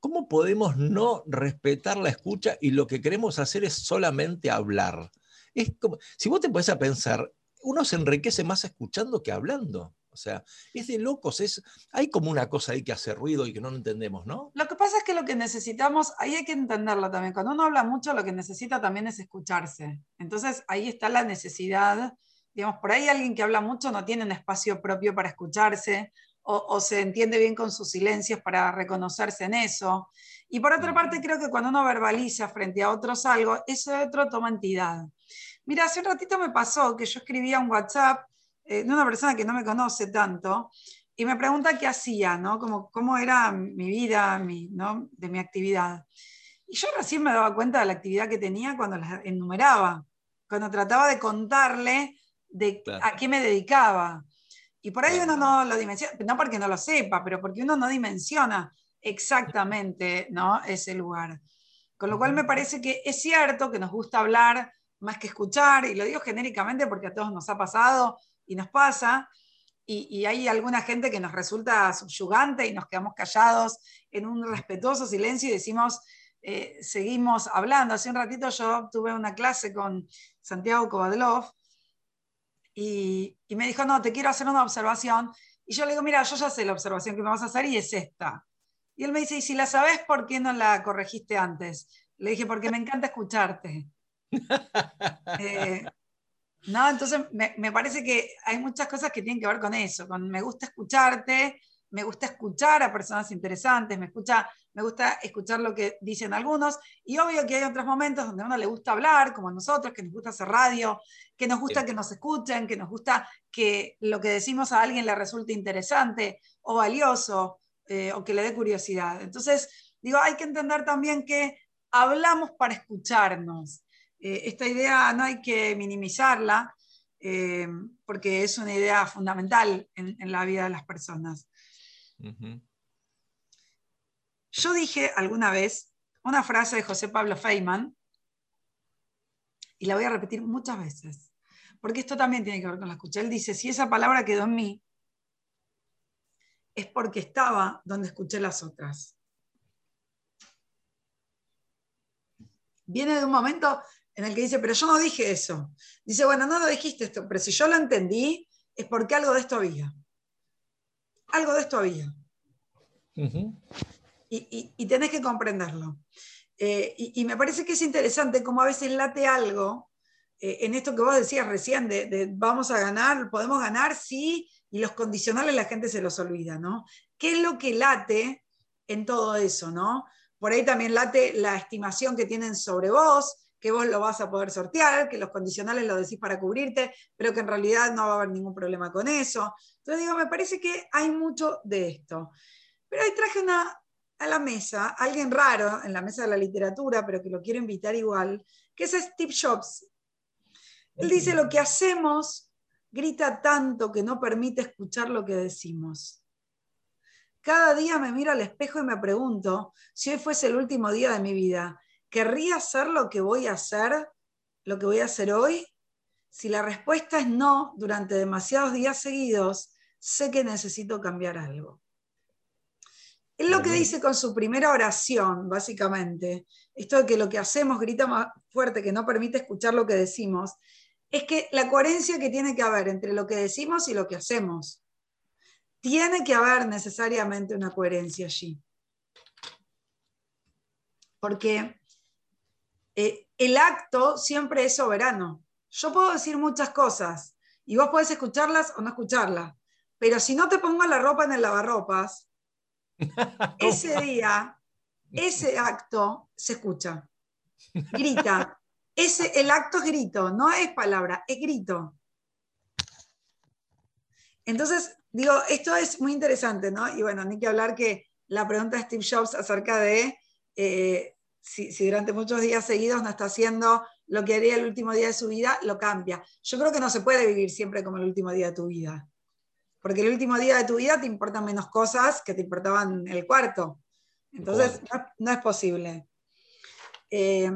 S1: ¿cómo podemos no respetar la escucha y lo que queremos hacer es solamente hablar? Es como, si vos te pones a pensar, uno se enriquece más escuchando que hablando. O sea, es de locos, es, hay como una cosa ahí que hace ruido y que no entendemos, ¿no?
S3: Lo que pasa es que lo que necesitamos, ahí hay que entenderlo también. Cuando uno habla mucho, lo que necesita también es escucharse. Entonces ahí está la necesidad. Digamos, por ahí alguien que habla mucho no tiene un espacio propio para escucharse o, o se entiende bien con sus silencios para reconocerse en eso. Y por otra parte, creo que cuando uno verbaliza frente a otros algo, ese otro toma entidad. Mira, hace un ratito me pasó que yo escribía un WhatsApp eh, de una persona que no me conoce tanto y me pregunta qué hacía, ¿no? Como, cómo era mi vida, mi, ¿no? de mi actividad. Y yo recién me daba cuenta de la actividad que tenía cuando la enumeraba, cuando trataba de contarle de
S1: Claro.
S3: a qué me dedicaba. Y por ahí uno no lo dimensiona, no porque no lo sepa, pero porque uno no dimensiona exactamente ¿no? ese lugar. Con lo cual me parece que es cierto que nos gusta hablar más que escuchar, y lo digo genéricamente porque a todos nos ha pasado y nos pasa, y, y hay alguna gente que nos resulta subyugante y nos quedamos callados en un respetuoso silencio y decimos, eh, seguimos hablando. Hace un ratito yo tuve una clase con Santiago Kovadlov y, y me dijo, no, te quiero hacer una observación. Y yo le digo, mira, yo ya sé la observación que me vas a hacer y es esta. Y él me dice, y si la sabes, ¿por qué no la corregiste antes? Le dije, porque me encanta escucharte. Eh, no, entonces me, me parece que hay muchas cosas que tienen que ver con eso, con me gusta escucharte, me gusta escuchar a personas interesantes, me, escucha, me gusta escuchar lo que dicen algunos, y obvio que hay otros momentos donde a uno le gusta hablar, como a nosotros, que nos gusta hacer radio, que nos gusta que nos escuchen, que nos gusta que lo que decimos a alguien le resulte interesante o valioso eh, o que le dé curiosidad. Entonces, digo, hay que entender también que hablamos para escucharnos. Eh, esta idea no hay que minimizarla eh, porque es una idea fundamental en, en la vida de las personas. Yo dije alguna vez una frase de José Pablo Feynman, y la voy a repetir muchas veces, porque esto también tiene que ver con la escucha. Él dice, si esa palabra quedó en mí, es porque estaba donde escuché las otras. Viene de un momento en el que dice, pero yo no dije eso. Dice, bueno, no lo dijiste esto, pero si yo lo entendí, es porque algo de esto había. Algo de esto había y, y- y tenés que comprenderlo. Eh, y, me parece que es interesante cómo a veces late algo eh, en esto que vos decías recién, de, de vamos a ganar, podemos ganar, sí, y los condicionales la gente se los olvida, ¿no? ¿Qué es lo que late en todo eso, ¿no? Por ahí también late la estimación que tienen sobre vos, que vos lo vas a poder sortear, que los condicionales lo decís para cubrirte, pero que en realidad no va a haber ningún problema con eso. Entonces digo, me parece que hay mucho de esto. Pero hoy traje una, a la mesa, alguien raro en la mesa de la literatura, pero que lo quiero invitar igual, que es Steve Jobs. Él dice, lo que hacemos grita tanto que no permite escuchar lo que decimos. Cada día me miro al espejo y me pregunto, si hoy fuese el último día de mi vida, ¿querría hacer lo que voy a hacer, lo que voy a hacer hoy? Si la respuesta es no, durante demasiados días seguidos, sé que necesito cambiar algo. Es lo que dice con su primera oración, básicamente, esto de que lo que hacemos grita más fuerte, que no permite escuchar lo que decimos, es que la coherencia que tiene que haber entre lo que decimos y lo que hacemos. Tiene que haber necesariamente una coherencia allí. Porque eh, el acto siempre es soberano. Yo puedo decir muchas cosas y vos podés escucharlas o no escucharlas, pero si no te pongo la ropa en el lavarropas, ese día, ese acto se escucha, grita. Ese, el acto es grito, no es palabra, es grito. Entonces, digo, esto es muy interesante, ¿no? Y bueno, ni que hablar que la pregunta de Steve Jobs acerca de eh, si, si durante muchos días seguidos no está haciendo lo que haría el último día de su vida, lo cambia. Yo creo que no se puede vivir siempre como el último día de tu vida. Porque el último día de tu vida te importan menos cosas que te importaban el cuarto. Entonces, no, es- no es posible. Eh,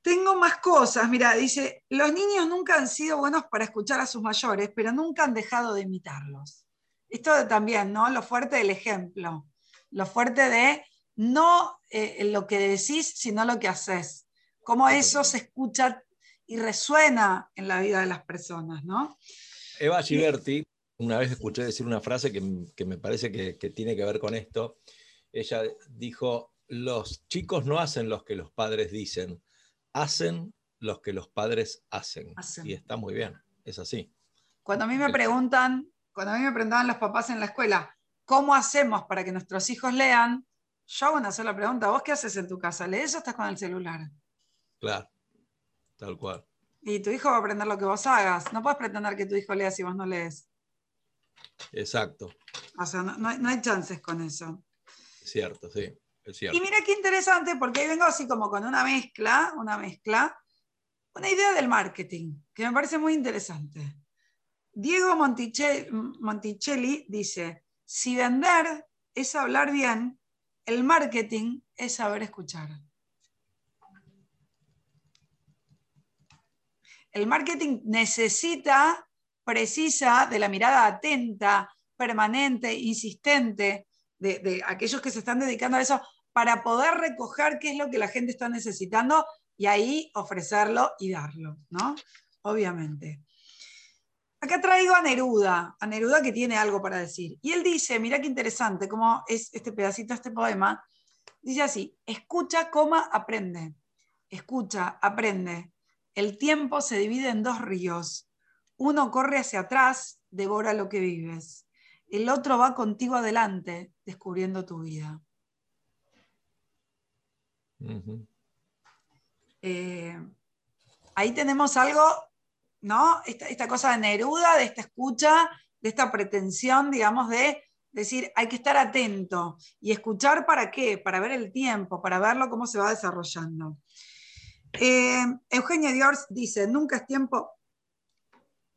S3: tengo más cosas. Mira, dice, los niños nunca han sido buenos para escuchar a sus mayores, pero nunca han dejado de imitarlos. Esto también, ¿no? Lo fuerte del ejemplo. Lo fuerte de no eh, lo que decís, sino lo que haces. Cómo eso se escucha y resuena en la vida de las personas, ¿no?
S1: Eva Giberti, una vez escuché decir una frase que, que me parece que, que tiene que ver con esto. Ella dijo, los chicos no hacen los que los padres dicen, hacen los que los padres hacen.
S3: Hacen.
S1: Y está muy bien, es así.
S3: Cuando a mí me preguntan, cuando a mí me preguntaban los papás en la escuela, ¿cómo hacemos para que nuestros hijos lean? Yo hago una sola pregunta, ¿vos qué haces en tu casa? ¿Lees o estás con el celular?
S1: Claro, tal cual.
S3: Y tu hijo va a aprender lo que vos hagas. No puedes pretender que tu hijo lea si vos no lees.
S1: Exacto,
S3: O sea, no, no hay, no hay chances con eso.
S1: es cierto, sí, es cierto.
S3: Y mira qué interesante, porque ahí vengo así como con una mezcla, una mezcla, una idea del marketing, que me parece muy interesante. Diego Monticelli dice, si vender es hablar bien, el marketing es saber escuchar. El marketing necesita, precisa de la mirada atenta, permanente, insistente de, aquellos que se están dedicando a eso para poder recoger qué es lo que la gente está necesitando y ahí ofrecerlo y darlo, ¿no? Obviamente. Acá traigo a Neruda, a Neruda que tiene algo para decir. Y él dice, mira qué interesante cómo es este pedacito, este poema. Dice así, escucha, coma, aprende. Escucha, aprende. El tiempo se divide en dos ríos. Uno corre hacia atrás, devora lo que vives. El otro va contigo adelante, descubriendo tu vida. Eh, ahí tenemos algo, ¿no? Esta, esta cosa de Neruda, de esta escucha, de esta pretensión, digamos, de decir, hay que estar atento y escuchar para qué, para ver el tiempo, para verlo cómo se va desarrollando. Eh, Eugenio Diors dice, nunca es tiempo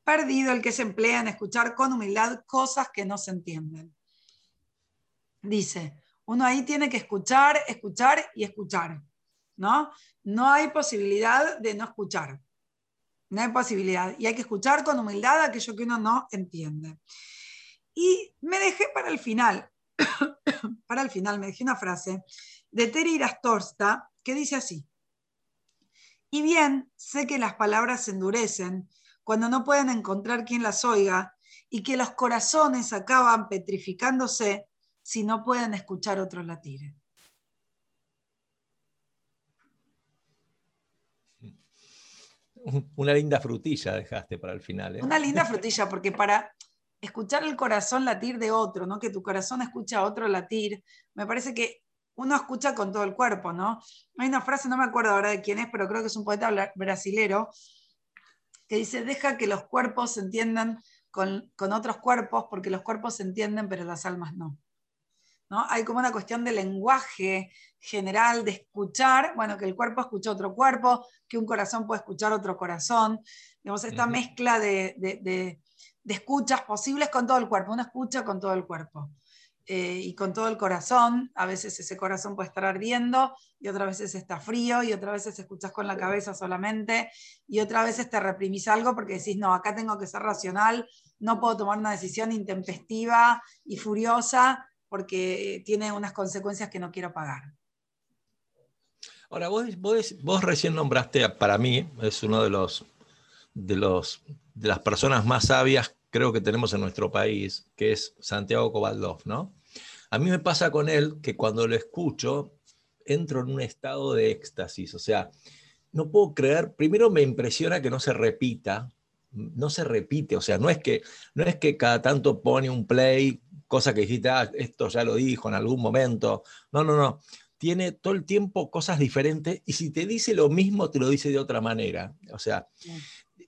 S3: perdido el que se emplea en escuchar con humildad cosas que no se entienden. Dice, uno ahí tiene que escuchar, escuchar y escuchar, ¿no? No hay posibilidad de no escuchar. No hay posibilidad. Y hay que escuchar con humildad aquello que uno no entiende. Y me dejé para el final, para el final, me dejé una frase de Terry Rastorsta que dice así. Y bien, sé que las palabras se endurecen cuando no pueden encontrar quien las oiga y que los corazones acaban petrificándose si no pueden escuchar otro latir.
S1: Una linda frutilla dejaste para el final. ¿eh?
S3: Una linda frutilla, porque para escuchar el corazón latir de otro, ¿no? que tu corazón escucha a otro latir, me parece que uno escucha con todo el cuerpo, ¿no? Hay una frase, no me acuerdo ahora de quién es, pero creo que es un poeta brasilero, que dice, deja que los cuerpos se entiendan con, otros cuerpos, porque los cuerpos se entienden, pero las almas no. ¿No? Hay como una cuestión de lenguaje general, de escuchar, bueno, que el cuerpo escucha otro cuerpo, que un corazón puede escuchar otro corazón, digamos, esta mezcla de, de, escuchas posibles con todo el cuerpo, una escucha con todo el cuerpo. Eh, y con todo el corazón. A veces ese corazón puede estar ardiendo y otras veces está frío y otras veces escuchas con la cabeza solamente y otras veces te reprimís algo porque decís, no, acá tengo que ser racional, no puedo tomar una decisión intempestiva y furiosa porque tiene unas consecuencias que no quiero pagar.
S1: Ahora, vos, vos, recién nombraste, para mí, es uno de los, de los de las personas más sabias creo que tenemos en nuestro país, que es Santiago Cobaldov, ¿no? A mí me pasa con él que cuando lo escucho, entro en un estado de éxtasis, o sea, no puedo creer, primero me impresiona que no se repita, no se repite, o sea, no es que, no es que cada tanto pone un play, cosa que dijiste, ah, esto ya lo dijo en algún momento, no, no, no, tiene todo el tiempo cosas diferentes y si te dice lo mismo, te lo dice de otra manera, o sea,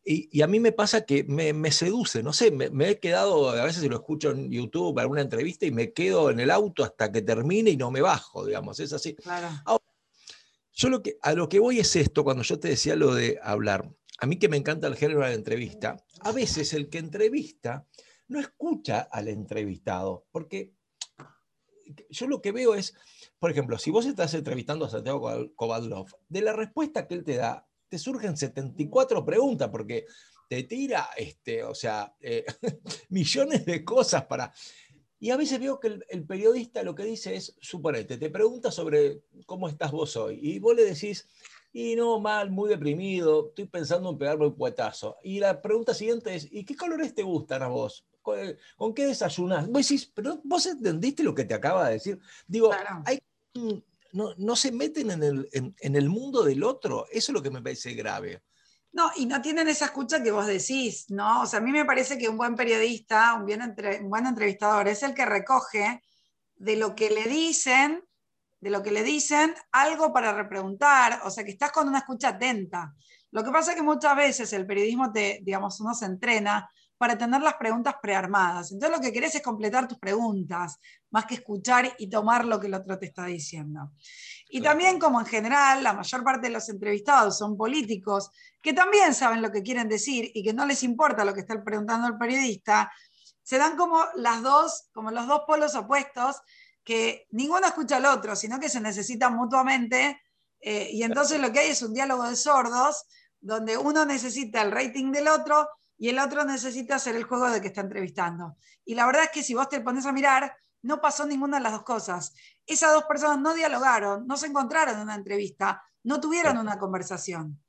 S1: y, a mí me pasa que me, seduce, no sé, me, he quedado, a veces lo escucho en YouTube para una entrevista y me quedo en el auto hasta que termine y no me bajo, digamos, es así. yo lo que, a lo que voy es esto, cuando yo te decía lo de hablar, a mí que me encanta el género de la entrevista, a veces el que entrevista no escucha al entrevistado, porque yo lo que veo es, por ejemplo, si vos estás entrevistando a Santiago Kovadlov, de la respuesta que él te da, te surgen 74 preguntas porque te tira, este, o sea, eh, millones de cosas para... Y a veces veo que el, periodista lo que dice es, suponete, te pregunta sobre cómo estás vos hoy, y vos le decís, y no, mal, muy deprimido, estoy pensando en pegarme un puetazo. Y la pregunta siguiente es, ¿y qué colores te gustan a vos? ¿Con, qué desayunás? Vos decís, pero vos entendiste lo que te acaba de decir. Digo, hay no, se meten en el, en, el, mundo del otro. Eso es lo que me parece grave.
S3: No, y no tienen esa escucha que vos decís, ¿no? O sea, a mí me parece que un buen periodista, un, bien un buen entrevistador, es el que recoge de lo que le dicen, de lo que le dicen, algo para repreguntar, o sea, que estás con una escucha atenta. Lo que pasa es que muchas veces el periodismo te, digamos, uno se entrena para tener las preguntas prearmadas. Entonces lo que querés es completar tus preguntas, más que escuchar y tomar lo que el otro te está diciendo. Y también como en general la mayor parte de los entrevistados son políticos que también saben lo que quieren decir y que no les importa lo que está preguntando el periodista, se dan como las dos, como los dos polos opuestos que ninguno escucha al otro, sino que se necesitan mutuamente eh, y entonces lo que hay es un diálogo de sordos donde uno necesita el rating del otro y el otro necesita hacer el juego de que está entrevistando. Y la verdad es que si vos te pones a mirar, no pasó ninguna de las dos cosas. Esas dos personas no dialogaron, no se encontraron en una entrevista, no tuvieron una conversación.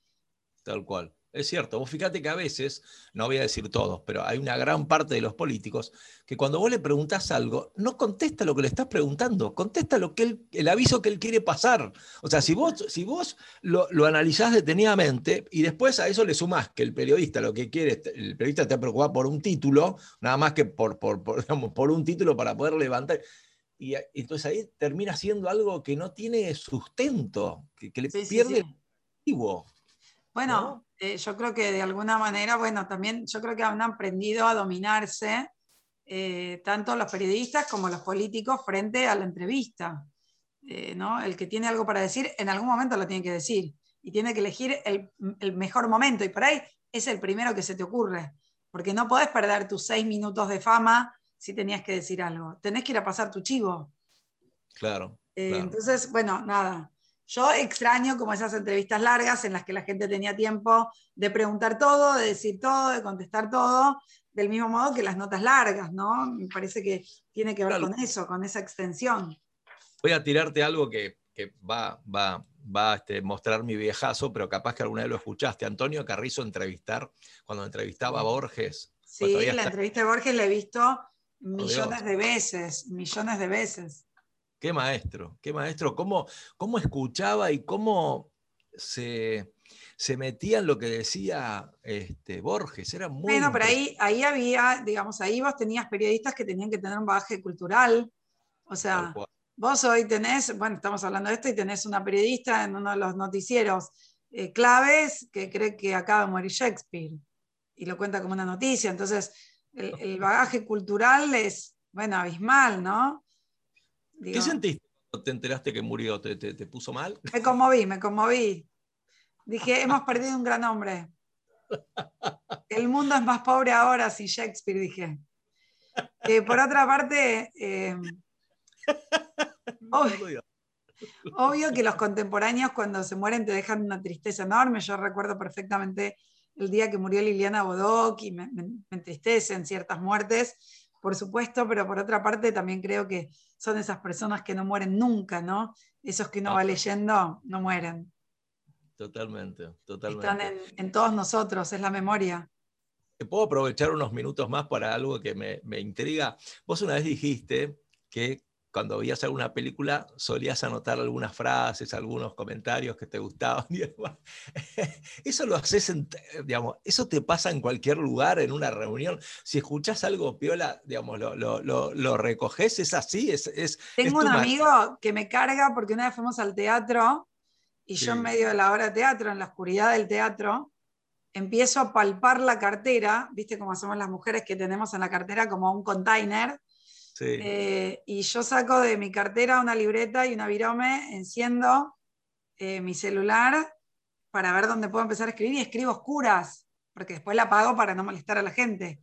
S1: Tal cual. Es cierto, vos fíjate que a veces, no voy a decir todos, pero hay una gran parte de los políticos que cuando vos le preguntás algo, no contesta lo que le estás preguntando, contesta lo que él, el aviso que él quiere pasar. O sea, si vos, si vos lo, lo, analizás detenidamente y después a eso le sumás que el periodista lo que quiere, el periodista está preocupado por un título, nada más que por, por, por, un título para poder levantar. Y entonces ahí termina siendo algo que no tiene sustento, que, le pierde el
S3: Bueno, Eh, yo creo que de alguna manera, bueno, también yo creo que han aprendido a dominarse eh, tanto los periodistas como los políticos frente a la entrevista. Eh, ¿no? El que tiene algo para decir, en algún momento lo tiene que decir y tiene que elegir el, el mejor momento y por ahí es el primero que se te ocurre, porque no podés perder tus seis minutos de fama si tenías que decir algo, tenés que ir a pasar tu chivo.
S1: Claro.
S3: Eh,
S1: claro.
S3: Entonces, bueno, nada. Yo extraño como esas entrevistas largas en las que la gente tenía tiempo de preguntar todo, de decir todo, de contestar todo, del mismo modo que las notas largas, ¿no? Me parece que tiene que ver
S1: Claro.
S3: con eso, con esa extensión.
S1: Voy a tirarte algo que, que va, va, va a este, mostrar mi viejazo, pero capaz que alguna vez lo escuchaste. Antonio Carrizo entrevistar, cuando entrevistaba a Borges.
S3: Sí, la
S1: está-
S3: entrevista de Borges la he visto millones de veces, millones de veces.
S1: Qué maestro, qué maestro. ¿Cómo, cómo escuchaba y cómo se, se metía en lo que decía este, Borges? Era muy.
S3: Bueno, pero ahí, ahí había, digamos, ahí vos tenías periodistas que tenían que tener un bagaje cultural. O sea, vos hoy tenés, bueno, estamos hablando de esto y tenés una periodista en uno de los noticieros eh, claves que cree que acaba de morir Shakespeare y lo cuenta como una noticia. Entonces, el, el bagaje cultural es, bueno, abismal, ¿no?
S1: ¿Qué sentiste cuando te enteraste que murió? ¿Te, te- te puso mal?
S3: Me conmoví, me conmoví. Dije, hemos perdido un gran hombre. El mundo es más pobre ahora sin Shakespeare, dije. Eh, por otra parte, eh, Obvio. obvio que los contemporáneos cuando se mueren te dejan una tristeza enorme. Yo recuerdo perfectamente el día que murió Liliana Bodoc y me, me, me entristecen ciertas muertes, por supuesto, pero por otra parte también creo que son esas personas que no mueren nunca, ¿no? Esos que uno va
S1: Ah.
S3: leyendo no mueren.
S1: Totalmente, totalmente.
S3: Están en, en todos nosotros, es la memoria.
S1: ¿Te puedo aprovechar unos minutos más para algo que me, me intriga? Vos una vez dijiste que cuando veías alguna película solías anotar algunas frases, algunos comentarios que te gustaban. y demás. Eso lo haces, en, digamos, eso te pasa en cualquier lugar, en una reunión. Si escuchás algo piola, digamos, lo, lo, lo, lo recoges, es así, es, es,
S3: Tengo
S1: es
S3: un amigo que me carga porque una vez fuimos al teatro y yo en medio de la hora de teatro, en la oscuridad del teatro, empiezo a palpar la cartera, viste cómo somos las mujeres que tenemos en la cartera como un container,
S1: Sí.
S3: eh, y yo saco de mi cartera una libreta y una virome, enciendo eh, mi celular para ver dónde puedo empezar a escribir y escribo a oscuras, porque después la apago para no molestar a la gente.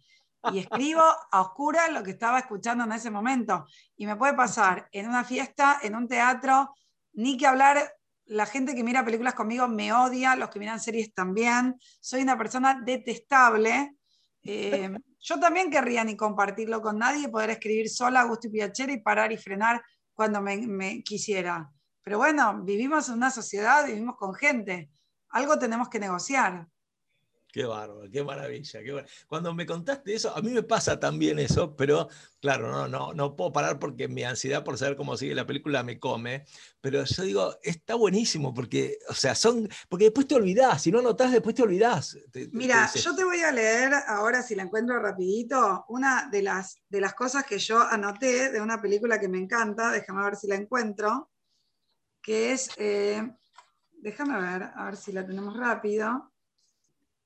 S3: Y escribo a oscuras lo que estaba escuchando en ese momento. Y me puede pasar en una fiesta, en un teatro, ni que hablar, la gente que mira películas conmigo me odia, los que miran series también. Soy una persona detestable. Eh, yo también querría ni compartirlo con nadie, poder escribir sola a gusto y piacere y parar y frenar cuando me, me quisiera. Pero bueno, vivimos en una sociedad, vivimos con gente. Algo tenemos que negociar.
S1: Qué bárbaro, qué maravilla. Qué bar- Cuando me contaste eso, a mí me pasa también eso, pero claro, no, no, no puedo parar porque mi ansiedad por saber cómo sigue la película me come. Pero yo digo, está buenísimo porque, o sea, son. Porque después te olvidás, si no anotás, después te olvidás. Te-
S3: Mira,
S1: te-
S3: yo te voy a leer ahora, si la encuentro rapidito, una de las, de las cosas que yo anoté de una película que me encanta, déjame ver si la encuentro, que es, eh, déjame ver, a ver si la tenemos rápido.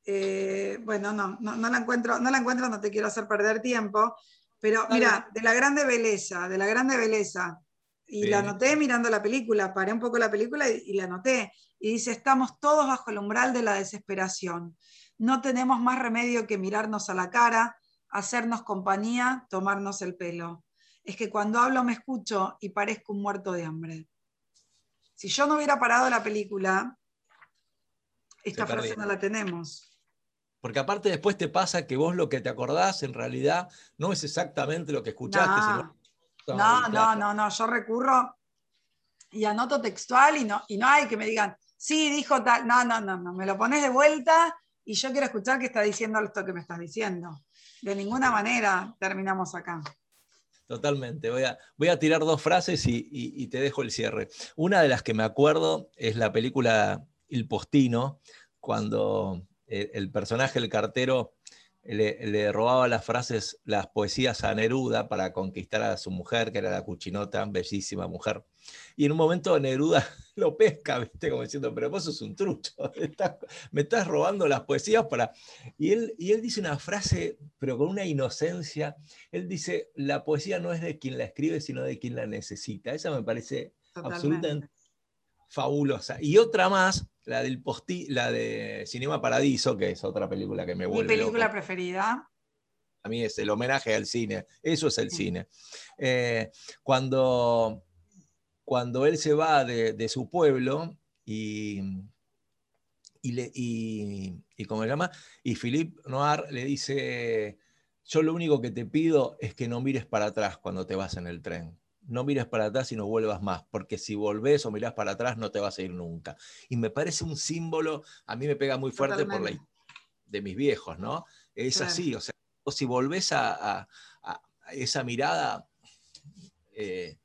S3: Eh, bueno, no, no, no la encuentro, no la encuentro, no te quiero hacer perder tiempo, pero
S1: Dale.
S3: mira, de la grande belleza, de la grande belleza, y la
S1: Sí.
S3: anoté mirando la película, paré un poco la película y, y la anoté, y dice, estamos todos bajo el umbral de la desesperación, no tenemos más remedio que mirarnos a la cara, hacernos compañía, tomarnos el pelo. Es que cuando hablo me escucho y parezco un muerto de hambre. Si yo no hubiera parado la película, esta
S1: Se
S3: frase no la tenemos.
S1: Porque aparte después te pasa que vos lo que te acordás en realidad no es exactamente lo que escuchaste,
S3: No.
S1: sino.
S3: No, no, no, no, yo recurro y anoto textual y no, y no hay que me digan, sí, dijo tal, no, no, no, no, me lo pones de vuelta y yo quiero escuchar qué está diciendo esto que me estás diciendo. De ninguna manera terminamos acá.
S1: Totalmente. Voy a, voy a tirar dos frases y, y- y te dejo el cierre. Una de las que me acuerdo es la película Il Postino, cuando el, el personaje, el cartero, le, le robaba las frases, las poesías a Neruda para conquistar a su mujer, que era la cuchinota, bellísima mujer. Y en un momento Neruda lo pesca, ¿viste? Como diciendo, pero vos sos un trucho, estás- me estás robando las poesías para... Y él, y él dice una frase, pero con una inocencia, él dice, la poesía no es de quien la escribe, sino de quien la necesita. Esa me parece
S3: Totalmente.
S1: absolutamente fabulosa. Y otra más, la del posti, la de Cinema Paradiso, que es otra película que me
S3: Mi
S1: vuelve
S3: película
S1: loco.
S3: preferida.
S1: A mí es el homenaje al cine. Eso es el
S3: Sí.
S1: cine. Eh, cuando, cuando él se va de, de su pueblo y, y, le, y, y ¿cómo se llama? Y Philippe Noir le dice, yo lo único que te pido es que no mires para atrás cuando te vas en el tren. No mires para atrás y no vuelvas más, porque si volvés o mirás para atrás no te vas a ir nunca. Y me parece un símbolo, a mí me pega muy fuerte por la, de mis viejos, ¿no? Es
S3: Claro.
S1: así, o sea, si volvés a, a- a- a esa mirada, eh,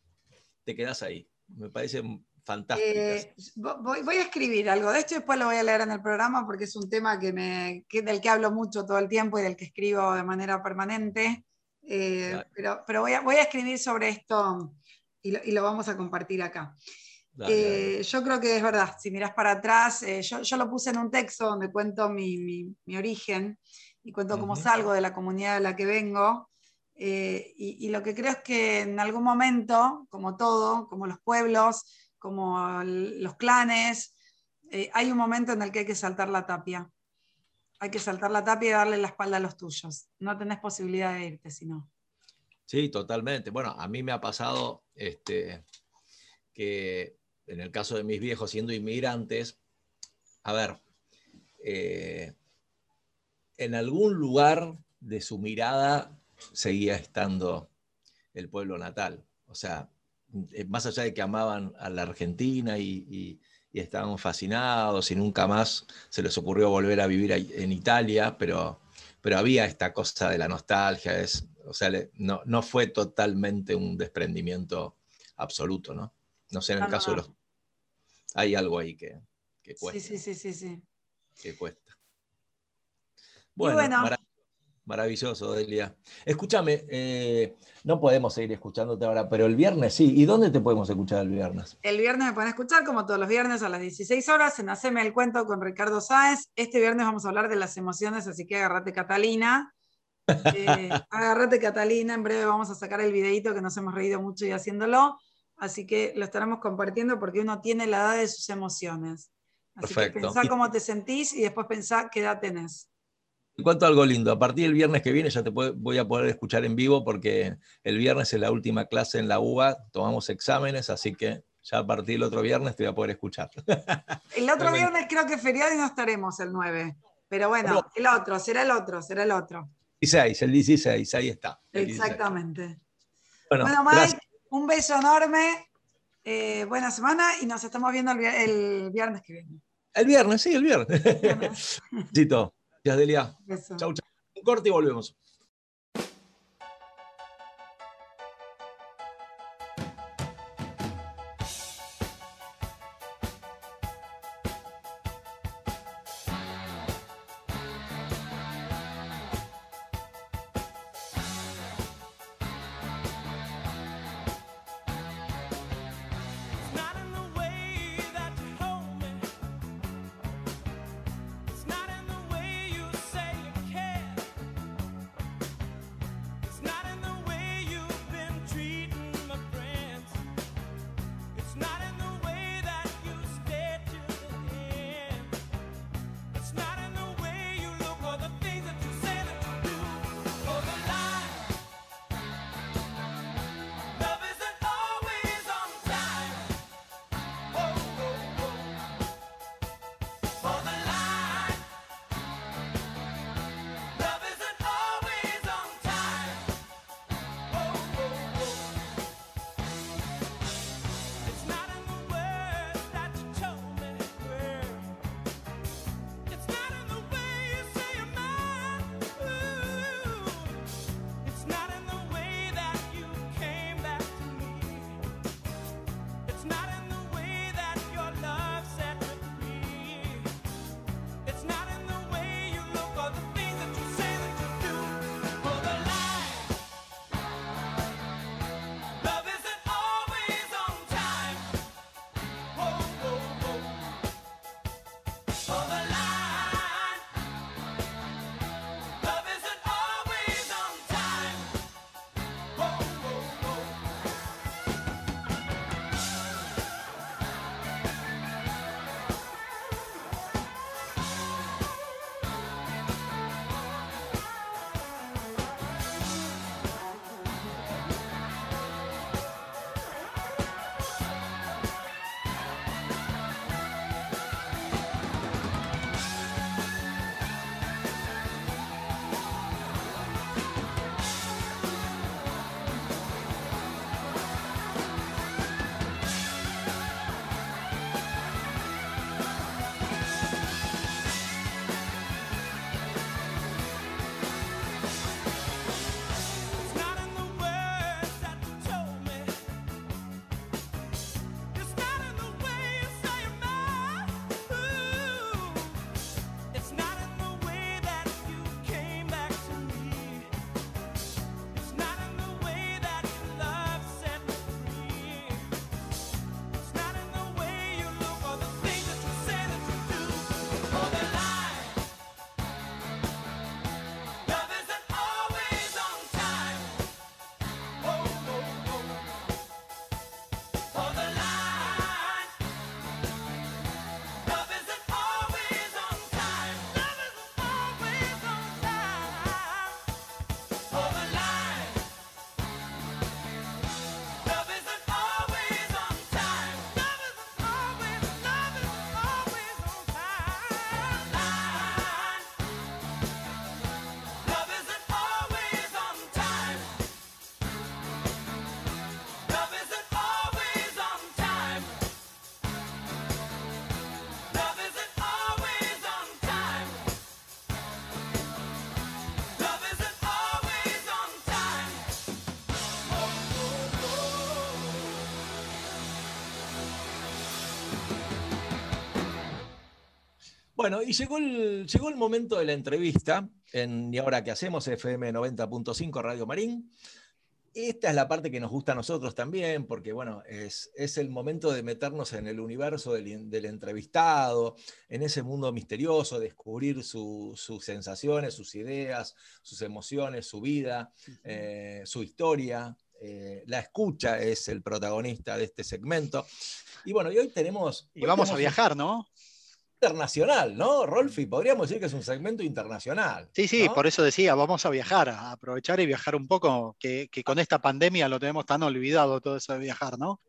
S1: te quedás ahí. Me parece fantástica.
S3: Eh, vo- voy, voy a escribir algo de esto y después lo voy a leer en el programa porque es un tema que me, que- del que hablo mucho todo el tiempo y del que escribo de manera permanente. Eh,
S1: Claro.
S3: pero pero voy, a, voy a escribir sobre esto y lo, y lo vamos a compartir acá.
S1: Dale, dale.
S3: Eh, yo creo que es verdad, si mirás para atrás, eh, yo, yo lo puse en un texto donde cuento mi, mi- mi origen y cuento cómo salgo de la comunidad de la que vengo. eh, y, y lo que creo es que en algún momento, como todo, como los pueblos, como los clanes, hay un momento en el que hay que saltar la tapia. Hay que saltar la tapia y darle la espalda a los tuyos. No tenés posibilidad de irte, si no.
S1: Sí, totalmente. Bueno, a mí me ha pasado este, que en el caso de mis viejos siendo inmigrantes, a ver, eh, en algún lugar de su mirada seguía estando el pueblo natal. O sea, eh, más allá de que amaban a la Argentina y, y- y estaban fascinados y nunca más se les ocurrió volver a vivir en Italia, pero, pero había esta cosa de la nostalgia, es, o sea, no, no fue totalmente un desprendimiento absoluto, ¿no? No sé, en el
S3: No, no,
S1: caso de los... Hay algo ahí que, que
S3: Sí,
S1: cuesta.
S3: sí, sí, sí, sí.
S1: que cuesta. Bueno,
S3: bueno.
S1: Mara- maravilloso, Delia. Escúchame, eh, no podemos seguir escuchándote ahora, pero el viernes sí. ¿Y dónde te podemos escuchar el viernes?
S3: El viernes me pueden escuchar, como todos los viernes, a las 16 horas, en Haceme el Cuento con Ricardo Sáez. Este viernes vamos a hablar de las emociones, así que agárrate, Catalina. Eh, agárrate, Catalina. En breve vamos a sacar el videito que nos hemos reído mucho y haciéndolo. Así que lo estaremos compartiendo porque uno tiene la edad de sus emociones. Así
S1: Perfecto.
S3: que pensá cómo te sentís y después pensá qué edad tenés.
S1: Te cuento algo lindo. A partir del viernes que viene ya te voy a poder escuchar en vivo porque el viernes es la última clase en la UBA, tomamos exámenes, así que ya a partir del otro viernes te voy a poder escuchar.
S3: El otro viernes creo que es feriado y no estaremos el 9. Pero bueno,
S1: No.
S3: el otro, será el otro, será el otro.
S1: 16, el 16, ahí está. el 16.
S3: Exactamente.
S1: Bueno,
S3: Bueno, Mike,
S1: gracias.
S3: un beso enorme. eh, buena semana y nos estamos viendo el, vier- el viernes que viene.
S1: El viernes, sí, el viernes.
S3: Viernes.
S1: Gracias, Delia. Chau, chau. Un corte y volvemos. Bueno, y llegó el, llegó el momento de la entrevista en Y ahora que hacemos FM 90.5 Radio Marín. Esta es la parte que nos gusta a nosotros también, porque bueno, es, es el momento de meternos en el universo del, del entrevistado, en ese mundo misterioso, descubrir su- sus sensaciones, sus ideas, sus emociones, su vida, eh, su historia. Eh, la escucha es el protagonista de este segmento. Y bueno, y hoy tenemos...
S2: Y vamos a
S1: tenemos
S2: viajar, ¿no?
S1: Internacional, ¿no, Rolfi? Podríamos decir que es un segmento internacional.
S2: Sí, sí,
S1: ¿no?
S2: por eso decía, vamos a viajar, a aprovechar y viajar un poco, que, que con esta pandemia lo tenemos tan olvidado todo eso de viajar, ¿no?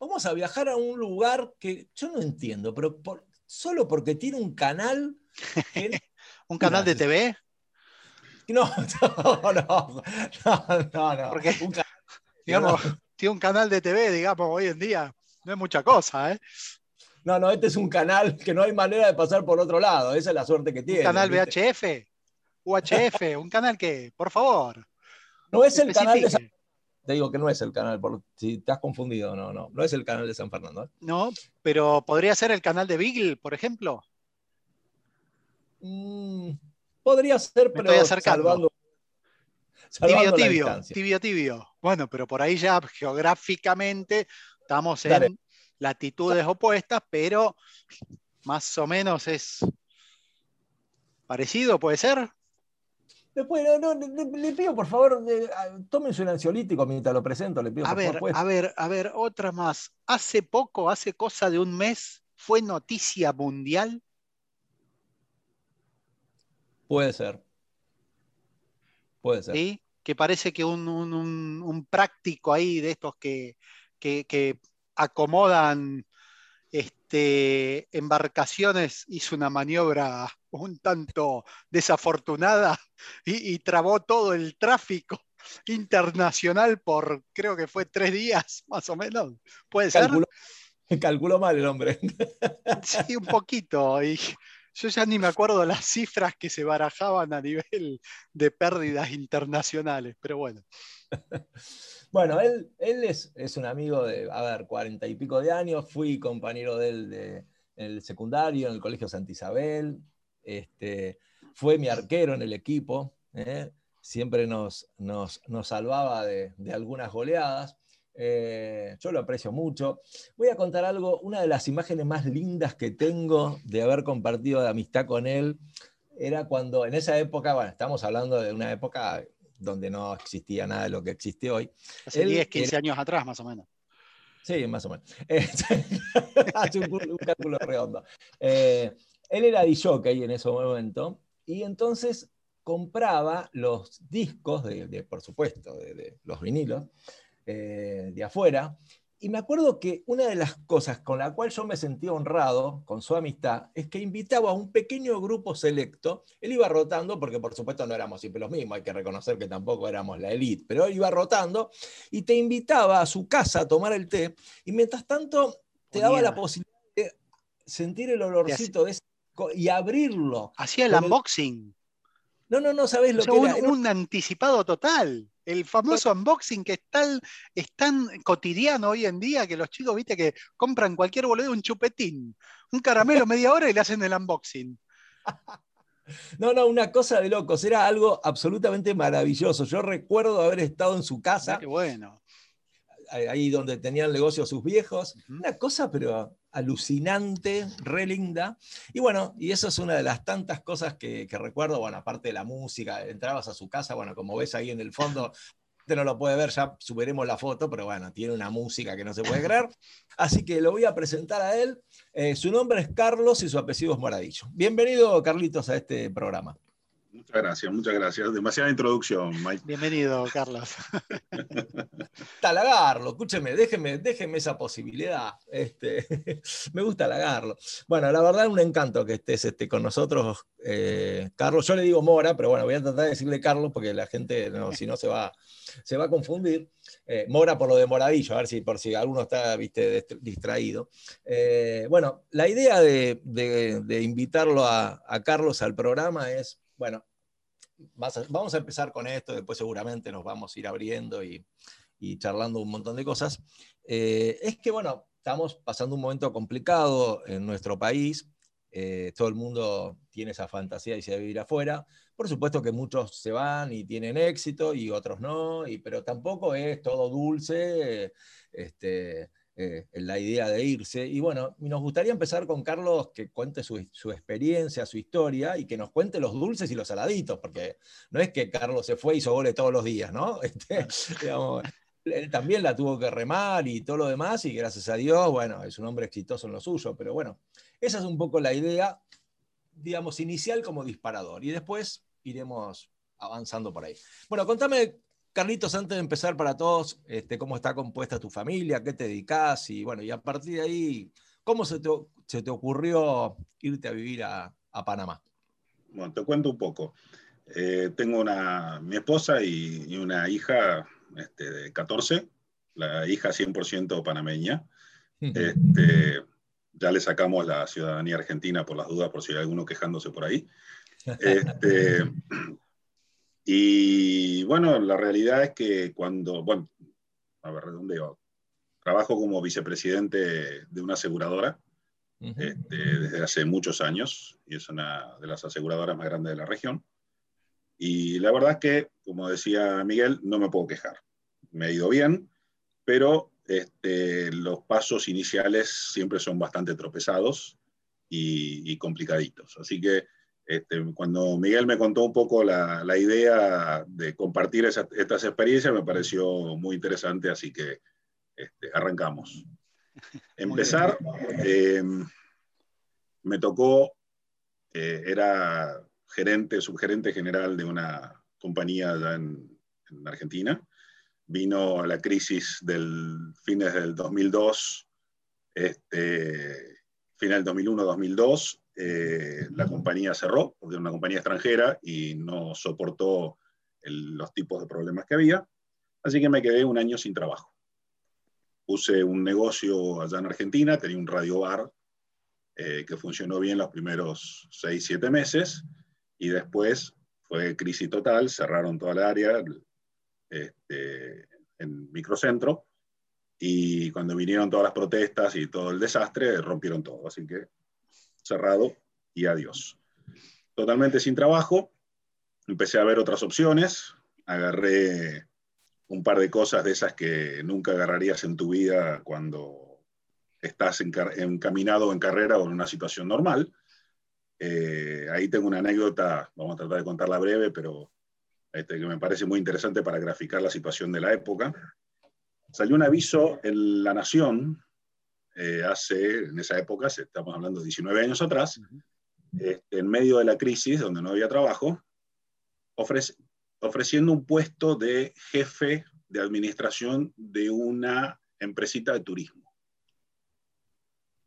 S1: Vamos a viajar a un lugar que yo no entiendo, pero por- solo porque tiene un canal. que-
S2: Un canal de TV,
S1: no, no, no, no, no, no.
S2: ¿Por qué?
S1: Un canal,
S2: digamos, tiene un canal de TV, digamos, hoy en día, no es mucha cosa, ¿eh?
S1: No, no, este es un canal que no hay manera de pasar por otro lado. Esa es la suerte que tiene.
S2: Un canal. VHF, UHF, un canal que, por favor,
S1: No es el canal de San. Te digo que no es el canal, por, si te has confundido, no, no, no es el canal de San Fernando. ¿eh?
S2: ¿no? Pero podría ser el canal de Beagle, por ejemplo.
S1: Mm, podría ser, pero salvando, salvando
S2: Tibio, tibio, tibio, tibio. Bueno, pero por ahí ya geográficamente estamos en
S1: Dale.
S2: Latitudes opuestas, pero más o menos es parecido, ¿puede ser?
S1: Después, no, no, le, le pido por favor, tómense un ansiolítico mientras lo presento, le pido
S2: A
S1: por
S2: ver,
S1: favor. pues.
S2: a ver, a ver, otra más. Hace poco, hace cosa de un mes, fue noticia mundial.
S1: Puede ser. Puede ser.
S2: ¿sí? que parece que un, un- un- un práctico ahí de estos que, que- que acomodan este, embarcaciones hizo una maniobra un tanto desafortunada y, y trabó todo el tráfico internacional por creo que fue tres días más o menos. ¿Puede ser?
S1: Calculó, calculó mal el hombre.
S2: Sí, un poquito. Y yo ya ni me acuerdo las cifras que se barajaban a nivel de pérdidas internacionales, pero bueno.
S1: Bueno, él, es, un amigo de, a ver, cuarenta y pico de años, fui compañero de él de, en el secundario, en el Colegio Santa Isabel, este, fue mi arquero en el equipo, ¿eh? siempre nos, salvaba de, de algunas goleadas. Eh, yo lo aprecio mucho. Voy a contar algo, una de las imágenes más lindas que tengo de haber compartido de amistad con él era cuando en esa época, bueno, estamos hablando de una época donde no existía nada de lo que existe hoy.
S2: Hace
S1: Él
S2: 10, 15
S1: era-
S2: años atrás más o menos.
S1: Sí, más o menos. Hace un, un cálculo redondo. Eh, él era DJ en ese momento y entonces compraba los discos, de, de, por supuesto, de, de los vinilos, eh, de afuera. Y me acuerdo que una de las cosas con la cual yo me sentía honrado con su amistad es que invitaba a un pequeño grupo selecto. Él iba rotando, porque por supuesto no éramos siempre los mismos, hay que reconocer que tampoco éramos la elite, pero él iba rotando y te invitaba a su casa a tomar el té y mientras tanto te daba la posibilidad de sentir el olorcito de ese y abrirlo.
S2: Hacía el unboxing.
S1: No, no, no sabés lo
S2: O sea,
S1: que
S2: un.
S1: Era
S2: un anticipado total. El famoso unboxing que es, tan cotidiano hoy en día que los chicos, viste, que compran cualquier boludo un chupetín, un caramelo media hora y le hacen el unboxing.
S1: No, no, una cosa de locos, era algo absolutamente maravilloso. Yo recuerdo haber estado en su casa,
S2: Qué bueno.
S1: ahí donde tenían negocio sus viejos, una cosa pero alucinante, re linda. Y bueno, y eso es una de las tantas cosas que, que recuerdo, bueno, aparte de la música, entrabas a su casa, bueno, como ves ahí en el fondo, no lo puede ver, ya subiremos la foto, pero bueno, tiene una música que no se puede creer. Así que lo voy a presentar a él. Eh, su nombre es Carlos y su apellido es Moradillo. Bienvenido, Carlitos, a este programa.
S4: Muchas gracias, muchas gracias. Demasiada introducción, Mike.
S2: Bienvenido, Carlos.
S1: halagarlo, escúcheme, déjeme, déjeme esa posibilidad. Este, me gusta halagarlo. Bueno, la verdad, un encanto que estés este, con nosotros, eh, Carlos. Yo le digo Mora, pero bueno, voy a tratar de decirle Carlos porque la gente, no, si no, se va, se va a confundir. Eh, Mora por lo de Moradillo, a ver si por si alguno está viste, dist- distraído. Eh, bueno, la idea de, de- de invitarlo a, a Carlos al programa es, bueno, a- vamos a empezar con esto, después seguramente nos vamos a ir abriendo y, charlando un montón de cosas, eh, es que, bueno, estamos pasando un momento complicado en nuestro país eh, todo el mundo tiene esa fantasía y se debe vivir afuera. Por supuesto que muchos se van y tienen éxito y otros no, y, pero tampoco es todo dulce este, eh, la idea de irse. Y bueno, nos gustaría empezar con Carlos que cuente su, su, experiencia, su historia y que nos cuente los dulces y los saladitos, porque no es que Carlos se fue y hizo goles todos los días, ¿no? Este, digamos, él también la tuvo que remar y todo lo demás, y gracias a Dios, bueno, es un hombre exitoso en lo suyo, pero bueno, esa es un poco la idea, digamos, inicial como disparador, y después iremos avanzando por ahí. Bueno, contame, Carlitos, antes de empezar para todos, este, cómo está compuesta tu familia, qué te dedicas, y bueno, y a partir de ahí, ¿cómo se te, se te ocurrió irte a vivir a, a Panamá?
S4: Bueno, te cuento un poco. Eh, tengo una, mi esposa y, y una hija este, de 14, la hija 100% panameña. Este, ya le sacamos la ciudadanía argentina por las dudas, por si hay alguno quejándose por ahí. Este, y bueno, la realidad es que cuando, bueno, a ver, redondeo, trabajo como vicepresidente de una aseguradora uh -huh. este, desde hace muchos años y es una de las aseguradoras más grandes de la región. Y la verdad es que, como decía Miguel, no me puedo quejar. Me ha ido bien, pero este, los pasos iniciales siempre son bastante tropezados y, y complicaditos. Así que este, cuando Miguel me contó un poco la, la idea de compartir esa, estas experiencias, me pareció muy interesante, así que este, arrancamos. Empezar, eh, me tocó, eh, era gerente, subgerente general de una compañía allá en, en Argentina. Vino a la crisis del fines del 2002, este, final del 2001-2002, eh, la compañía cerró, porque era una compañía extranjera y no soportó los tipos de problemas que había. Así que me quedé un año sin trabajo. Puse un negocio allá en Argentina, tenía un radio bar eh, que funcionó bien los primeros 6, 7 meses y después fue crisis total, cerraron toda el área este, en microcentro y cuando vinieron todas las protestas y todo el desastre, rompieron todo. Así que cerrado y adiós. Totalmente sin trabajo, empecé a ver otras opciones, agarré un par de cosas de esas que nunca agarrarías en tu vida cuando estás encaminado en carrera o en una situación normal. Eh, ahí tengo una anécdota, vamos a tratar de contarla breve, pero este, que me parece muy interesante para graficar la situación de la época. Salió un aviso en La Nación, eh, hace, en esa época, estamos hablando de 19 años atrás, uh -huh. eh, en medio de la crisis, donde no había trabajo, ofrece, ofreciendo un puesto de jefe de administración de una empresita de turismo.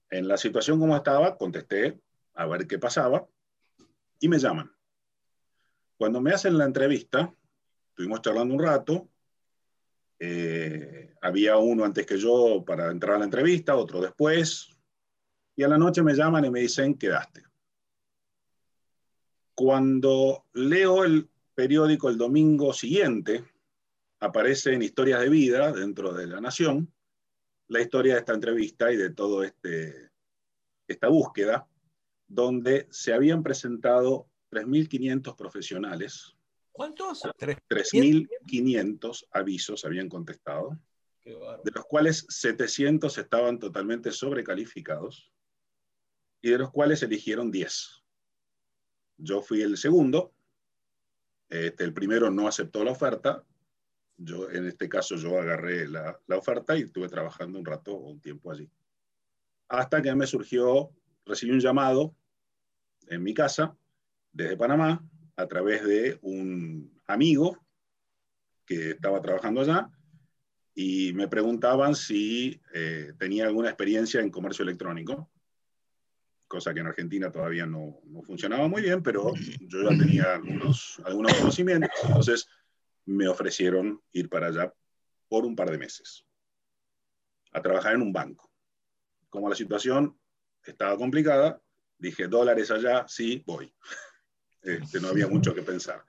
S4: En la situación como estaba, contesté a ver qué pasaba y me llaman. Cuando me hacen la entrevista, estuvimos charlando un rato, eh, había uno antes que yo para entrar a la entrevista, otro después, y a la noche me llaman y me dicen, quedaste. Cuando leo el periódico el domingo siguiente, aparece en Historias de Vida, dentro de La Nación, la historia de esta entrevista y de todo este, esta búsqueda, donde se habían presentado 3.500 profesionales.
S1: ¿Cuántos?
S4: 3.500 avisos habían contestado, de los cuales 700 estaban totalmente sobrecalificados y de los cuales eligieron 10. Yo fui el segundo, este, el primero no aceptó la oferta, yo en este caso yo agarré la, la oferta y estuve trabajando un rato o un tiempo allí. Hasta que me surgió, recibí un llamado en mi casa desde Panamá a través de un amigo que estaba trabajando allá y me preguntaban si eh, tenía alguna experiencia en comercio electrónico, cosa que en Argentina todavía no, no funcionaba muy bien, pero yo ya tenía algunos, algunos conocimientos, entonces me ofrecieron ir para allá por un par de meses, a trabajar en un banco. Como la situación estaba complicada, dije, dólares allá, sí, voy. Este, no había mucho que pensar.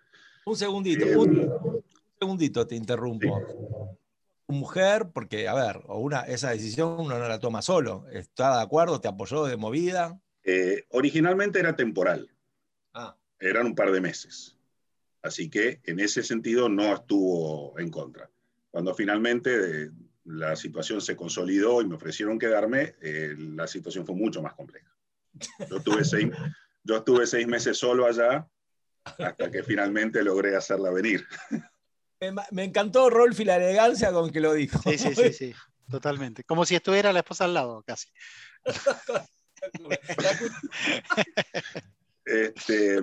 S1: Un segundito, eh, un, segundito te interrumpo. Sí. Mujer, porque, a ver, o una, esa decisión uno no la toma solo. ¿Está de acuerdo? ¿Te apoyó de movida?
S4: Eh, originalmente era temporal,
S1: Ah,
S4: eran un par de meses. Así que en ese sentido no estuvo en contra. Cuando finalmente eh, la situación se consolidó y me ofrecieron quedarme, eh, la situación fue mucho más compleja. Yo estuve, seis, yo estuve seis meses solo allá hasta que finalmente logré hacerla venir.
S1: me, me encantó Rolfi la elegancia con que lo dijo.
S2: Sí, sí, sí, sí, totalmente. Como si estuviera la esposa al lado, casi.
S4: Este,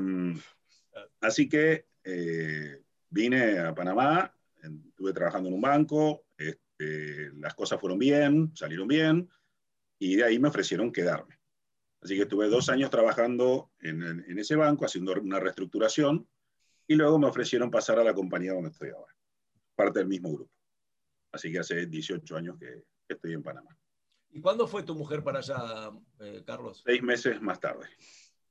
S4: así que eh, vine a Panamá, estuve trabajando en un banco, este, las cosas fueron bien, salieron bien, y de ahí me ofrecieron quedarme. Así que estuve dos años trabajando en, en- ese banco, haciendo una reestructuración, y luego me ofrecieron pasar a la compañía donde estoy ahora, parte del mismo grupo. Así que hace 18 años que, que estoy en Panamá.
S1: ¿Y cuándo fue tu mujer para allá, eh, Carlos?
S4: Seis meses más tarde.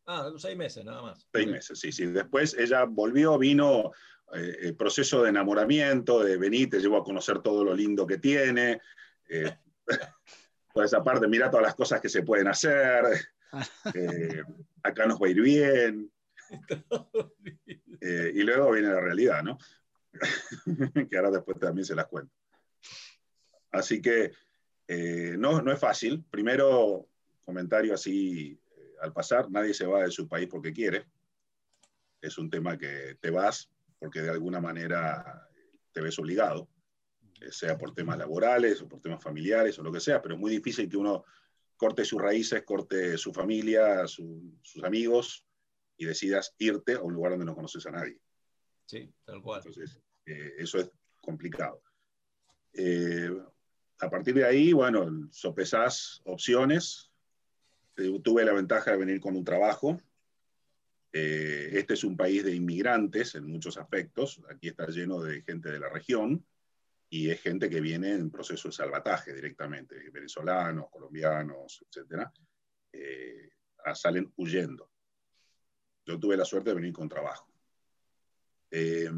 S1: Ah, seis meses, nada más.
S4: Seis meses, sí, sí. Después ella volvió, vino eh, el proceso de enamoramiento, de venir, te llevo a conocer todo lo lindo que tiene, eh, toda esa parte, mira todas las cosas que se pueden hacer, eh, acá nos va a ir bien, eh, y luego viene la realidad, ¿no? que ahora después también se las cuento. Así que eh, no, no es fácil. Primero, comentario así al pasar, nadie se va de su país porque quiere. Es un tema que te vas porque de alguna manera te ves obligado, sea por temas laborales o por temas familiares o lo que sea, pero es muy difícil que uno corte sus raíces, corte su familia, su- sus amigos y decidas irte a un lugar donde no conoces a nadie.
S1: Sí, tal cual.
S4: Entonces, eh, eso es complicado. Eh, a partir de ahí, bueno, sopesás opciones. Eh, tuve la ventaja de venir con un trabajo. Eh, este es un país de inmigrantes en muchos aspectos. Aquí está lleno de gente de la región y es gente que viene en proceso de salvataje directamente, venezolanos, colombianos, etcétera, eh, ah, salen huyendo. Yo tuve la suerte de venir con trabajo. Eh,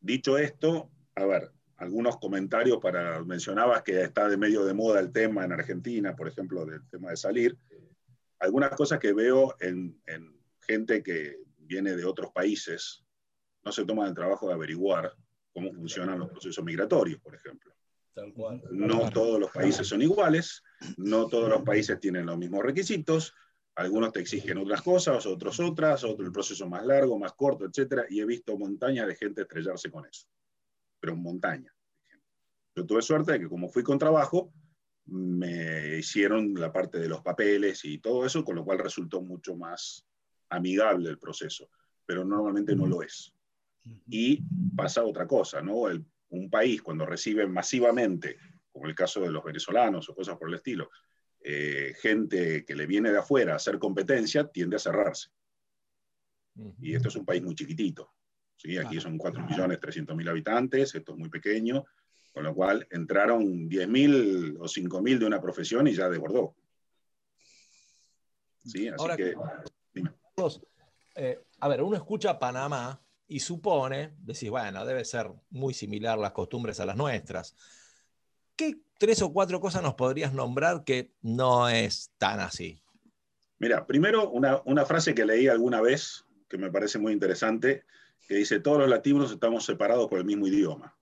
S4: dicho esto, a ver, algunos comentarios para, mencionabas que está de medio de moda el tema en Argentina, por ejemplo, del tema de salir. Algunas cosas que veo en, en gente que viene de otros países, no se toman el trabajo de averiguar cómo funcionan los procesos migratorios, por ejemplo.
S1: Tal cual.
S4: No todos los países son iguales, no todos los países tienen los mismos requisitos, algunos te exigen otras cosas, otros otras, otro el proceso más largo, más corto, etcétera, y he visto montañas de gente estrellarse con eso, pero montaña. Yo tuve suerte de que como fui con trabajo, me hicieron la parte de los papeles y todo eso, con lo cual resultó mucho más amigable el proceso, pero normalmente no lo es. Y pasa otra cosa, ¿no? El- un país cuando recibe masivamente, como el caso de los venezolanos o cosas por el estilo, eh, gente que le viene de afuera a hacer competencia, tiende a cerrarse. Y esto es un país muy chiquitito. ¿sí? Aquí son 4.300.000 habitantes, esto es muy pequeño, con lo cual entraron 10.000 o 5.000 de una profesión y ya desbordó. ¿Sí? Así
S1: Ahora-
S4: que
S1: Carlos, eh, a ver, uno escucha Panamá y supone, decís, bueno, debe ser muy similar las costumbres a las nuestras. ¿Qué tres o cuatro cosas nos podrías nombrar que no es tan así?
S4: Mira, primero una, una frase que leí alguna vez que me parece muy interesante, que dice, todos los latinos estamos separados por el mismo idioma.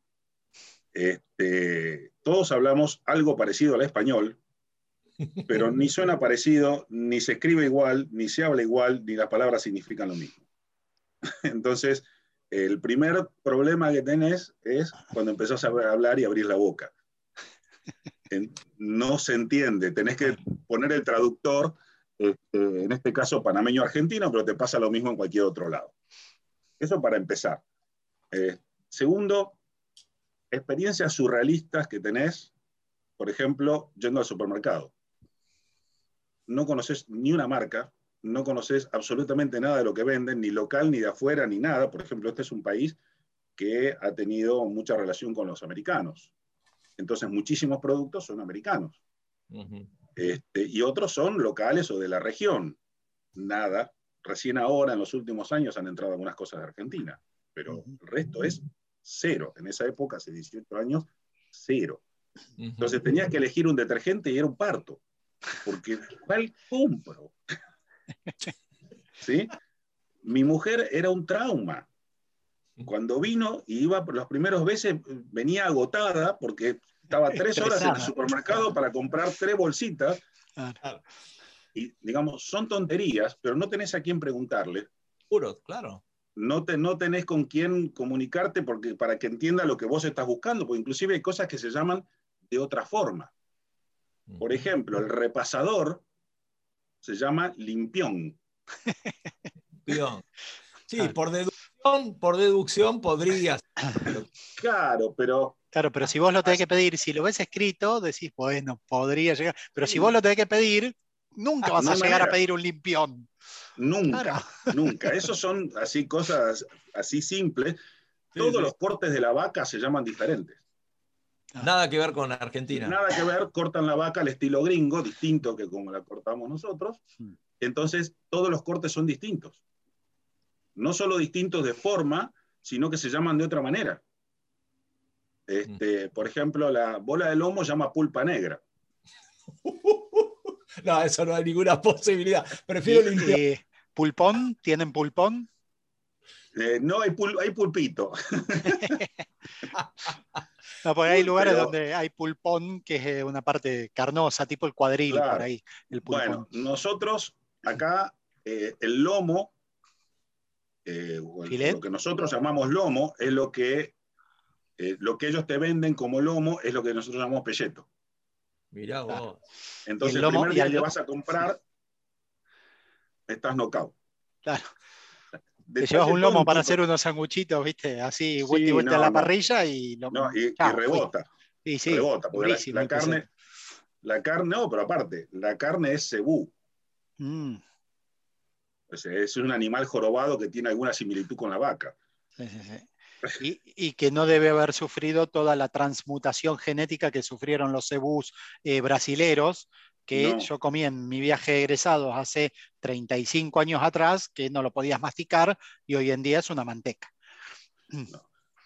S4: Este, todos hablamos algo parecido al español, pero ni suena parecido, ni se escribe igual, ni se habla igual, ni las palabras significan lo mismo. Entonces, el primer problema que tenés es cuando empezás a hablar y abrir la boca. No se entiende, tenés que poner el traductor este, en este caso panameño-argentino, pero te pasa lo mismo en cualquier otro lado. Eso para empezar. Eh, segundo, experiencias surrealistas que tenés, por ejemplo, yendo al supermercado. No conoces ni una marca, no conoces absolutamente nada de lo que venden, ni local, ni de afuera, ni nada. Por ejemplo, este es un país que ha tenido mucha relación con los americanos. Entonces, muchísimos productos son americanos. Este, y otros son locales o de la región. Nada. Recién ahora, en los últimos años, han entrado algunas cosas de Argentina, pero el resto es cero. En esa época, hace 18 años, cero.
S1: Ujú.
S4: Entonces tenías que elegir un detergente y era un parto. porque ¿cuál compro? ¿Sí? Mi mujer era un trauma. Cuando vino y iba por los primeros veces, venía agotada porque estaba tres horas en el supermercado para comprar tres bolsitas. Y digamos, son tonterías, pero no tenés a quién preguntarle.
S1: Puro, claro.
S4: No, te, no tenés con quién comunicarte porque, para que entienda lo que vos estás buscando, porque inclusive hay cosas que se llaman de otra forma. Por ejemplo, el repasador se llama limpión.
S1: Limpión. Sí,
S2: Claro.
S1: por deducción, por deducción podrías.
S4: Claro, pero
S2: Claro, pero si vos lo tenés que pedir, si lo ves escrito, decís, bueno, podría llegar. Pero si vos lo tenés que pedir, nunca vas
S4: No
S2: a llegar a pedir un limpión.
S4: nunca,
S2: Claro.
S4: nunca. Esos son así cosas así simples.
S1: Sí,
S4: Todos
S1: sí.
S4: los cortes de la vaca se llaman diferentes.
S1: Nada que ver con Argentina.
S4: Nada que ver, cortan la vaca al estilo gringo, distinto que como la cortamos nosotros. Entonces, todos los cortes son distintos. No solo distintos de forma, sino que se llaman de otra manera. Este, Por ejemplo, la bola de lomo llama pulpa negra.
S1: No, eso no hay ninguna posibilidad. Prefiero
S2: eh, ¿Pulpón? ¿Tienen pulpón?
S4: Eh, no, hay, pul- hay pulpito.
S2: No, porque hay lugares
S4: pero-
S2: donde hay pulpón, que es eh, una parte carnosa, tipo el cuadril,
S4: Claro.
S2: por ahí, el pulpón.
S4: Bueno, nosotros acá eh, el lomo, eh, el- lo que nosotros llamamos lomo, es lo que, eh, lo que ellos te venden como lomo, es lo que nosotros llamamos pelleto.
S1: Mirá vos.
S4: Entonces,
S2: el
S4: el,
S2: lomo-
S4: primer
S2: y
S4: día que vas a comprar, estás knockout.
S2: Claro. Te llevas un lomo para hacer unos sanguchitos, ¿viste? Así,
S4: Sí,
S2: vuelta y vuelta
S4: no,
S2: la
S4: no.
S2: parrilla y lo
S4: No, y, y rebota,
S2: Sí, sí,
S4: rebota, porque la- la, carne, la carne, no, pero aparte, la carne es cebú.
S2: Mm,
S4: es un animal jorobado que tiene alguna similitud con la vaca.
S2: sí, sí, sí. Y, y que no debe haber sufrido toda la transmutación genética que sufrieron los cebús eh, brasileros, que
S4: No.
S2: yo comí en mi viaje de egresados hace 35 años atrás, que no lo podías masticar y hoy en día es una manteca.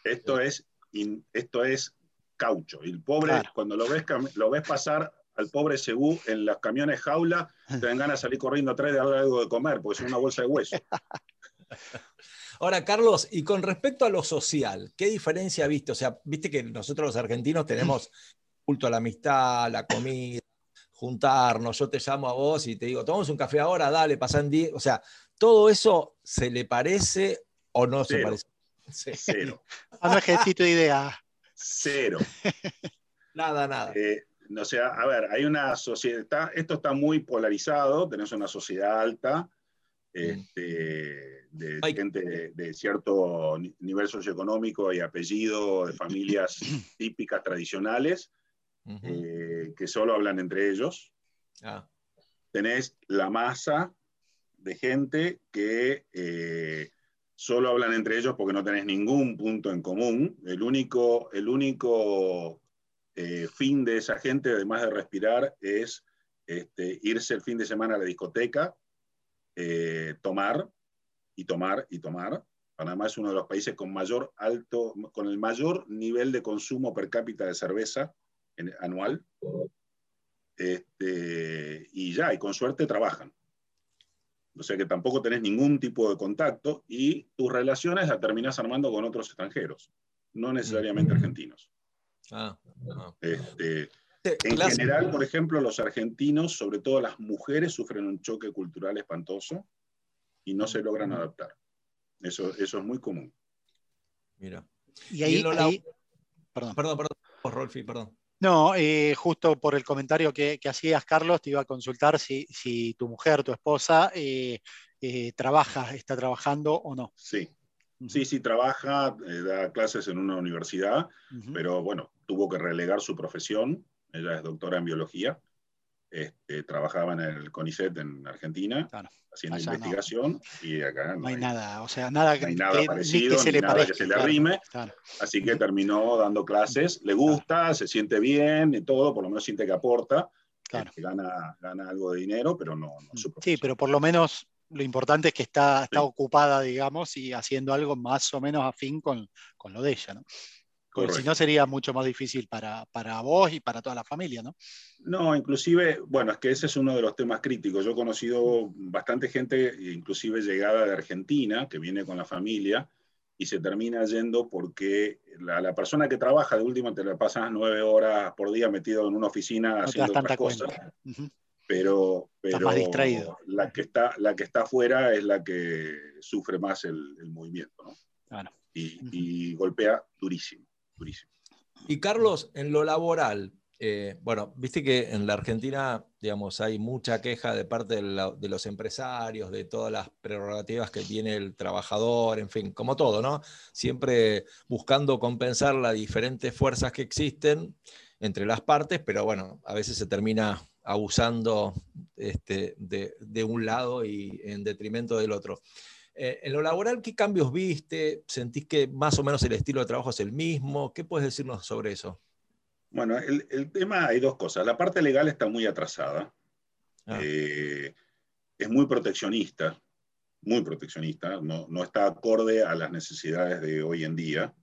S4: Esto es, in- esto es caucho. Y el pobre,
S2: Claro.
S4: cuando lo ves, lo ves pasar al pobre cebú en los camiones jaula, te dan ganas de salir corriendo atrás y darle algo de comer, porque es una bolsa de hueso.
S1: Ahora, Carlos, y con respecto a lo social, ¿qué diferencia viste? O sea, viste que nosotros los argentinos tenemos culto a la amistad, a la comida, juntarnos, yo te llamo a vos y te digo, tomamos un café ahora, dale, pasan 10. O sea, ¿todo eso se le parece o no se
S4: Cero.
S1: parece? Sí.
S4: Cero.
S2: No es gestito de idea.
S4: Cero.
S1: Nada, nada.
S4: Eh, o sea, a ver, hay una sociedad, está- esto está muy polarizado, tenés una sociedad alta, este, de
S1: Ay.
S4: gente de, de cierto ni- nivel socioeconómico y apellido, de familias típicas tradicionales, Eh, que solo hablan entre ellos.
S1: Ah,
S4: Tenés la masa de gente que eh, solo hablan entre ellos porque no tenés ningún punto en común. El único, el único eh, fin de esa gente, además de respirar, es este, irse el fin de semana a la discoteca, tomar y tomar y tomar. Panamá es uno de los países con mayor alto, con el mayor nivel de consumo per cápita de cerveza en- anual. Este, y ya, y con suerte trabajan. O sea que tampoco tenés ningún tipo de contacto y tus relaciones las terminás armando con otros extranjeros, no necesariamente argentinos.
S1: ah, ah.
S4: Este, en
S1: clásico.
S4: general, por ejemplo, los argentinos, sobre todo las mujeres, sufren un choque cultural espantoso y no se logran adaptar. Eso, eso es muy común.
S1: Mira.
S2: Y ahí, ahí- perdón.
S1: Perdón, perdón, Rolfi, perdón.
S2: No, eh, justo por el comentario que, que hacías, Carlos, te iba a consultar si, si tu mujer, tu esposa, eh, eh, trabaja, está trabajando o no.
S4: Sí, sí, sí, trabaja, eh, da clases en una universidad, pero bueno, tuvo que relegar su profesión. Ella es doctora en biología. Este, trabajaba en el CONICET en Argentina,
S2: Claro.
S4: haciendo
S2: Allá no.
S4: investigación, y acá no,
S2: No hay
S4: hay
S2: nada, o sea, nada,
S4: no hay nada
S2: que-
S4: parecido,
S2: que se le
S4: nada
S2: parezca.
S4: que se le
S2: claro,
S4: arrime.
S2: claro.
S4: Así que terminó dando clases, le gusta, se siente bien y todo, por lo menos siente que aporta, que gana, gana algo de dinero, pero no, no su
S2: Sí, pero por lo menos lo importante es que está, está
S4: Sí.
S2: ocupada, digamos, y haciendo algo más o menos afín con, con lo de ella, ¿no? Porque si no sería mucho más difícil para, para vos y para toda la familia, ¿no?
S4: No, inclusive, bueno, es que ese es uno de los temas críticos. Yo he conocido bastante gente, inclusive llegada de Argentina, que viene con la familia y se termina yendo porque la, la persona que trabaja de última te la pasas nueve horas por día metido en una oficina
S2: No
S4: haciendo otras cosas. Pero, pero
S2: más distraído.
S4: La, que está, la que está afuera es la que sufre más el, el movimiento, ¿no?
S2: Claro.
S4: Y golpea durísimo,
S1: Y Carlos, en lo laboral, eh, bueno, viste que en la Argentina, digamos, hay mucha queja de parte de, los empresarios, de todas las prerrogativas que tiene el trabajador, en fin, como todo, ¿no? Siempre buscando compensar las diferentes fuerzas que existen entre las partes, pero bueno, a veces se termina abusando este, de un lado y en detrimento del otro. Eh, en lo laboral, ¿qué cambios viste? ¿Sentís que más o menos el estilo de trabajo es el mismo? ¿Qué puedes decirnos sobre eso?
S4: Bueno, el, el tema hay dos cosas. La parte legal está muy atrasada.
S1: Ah.
S4: Eh, es muy proteccionista, muy proteccionista, no, no está acorde a las necesidades de hoy en día.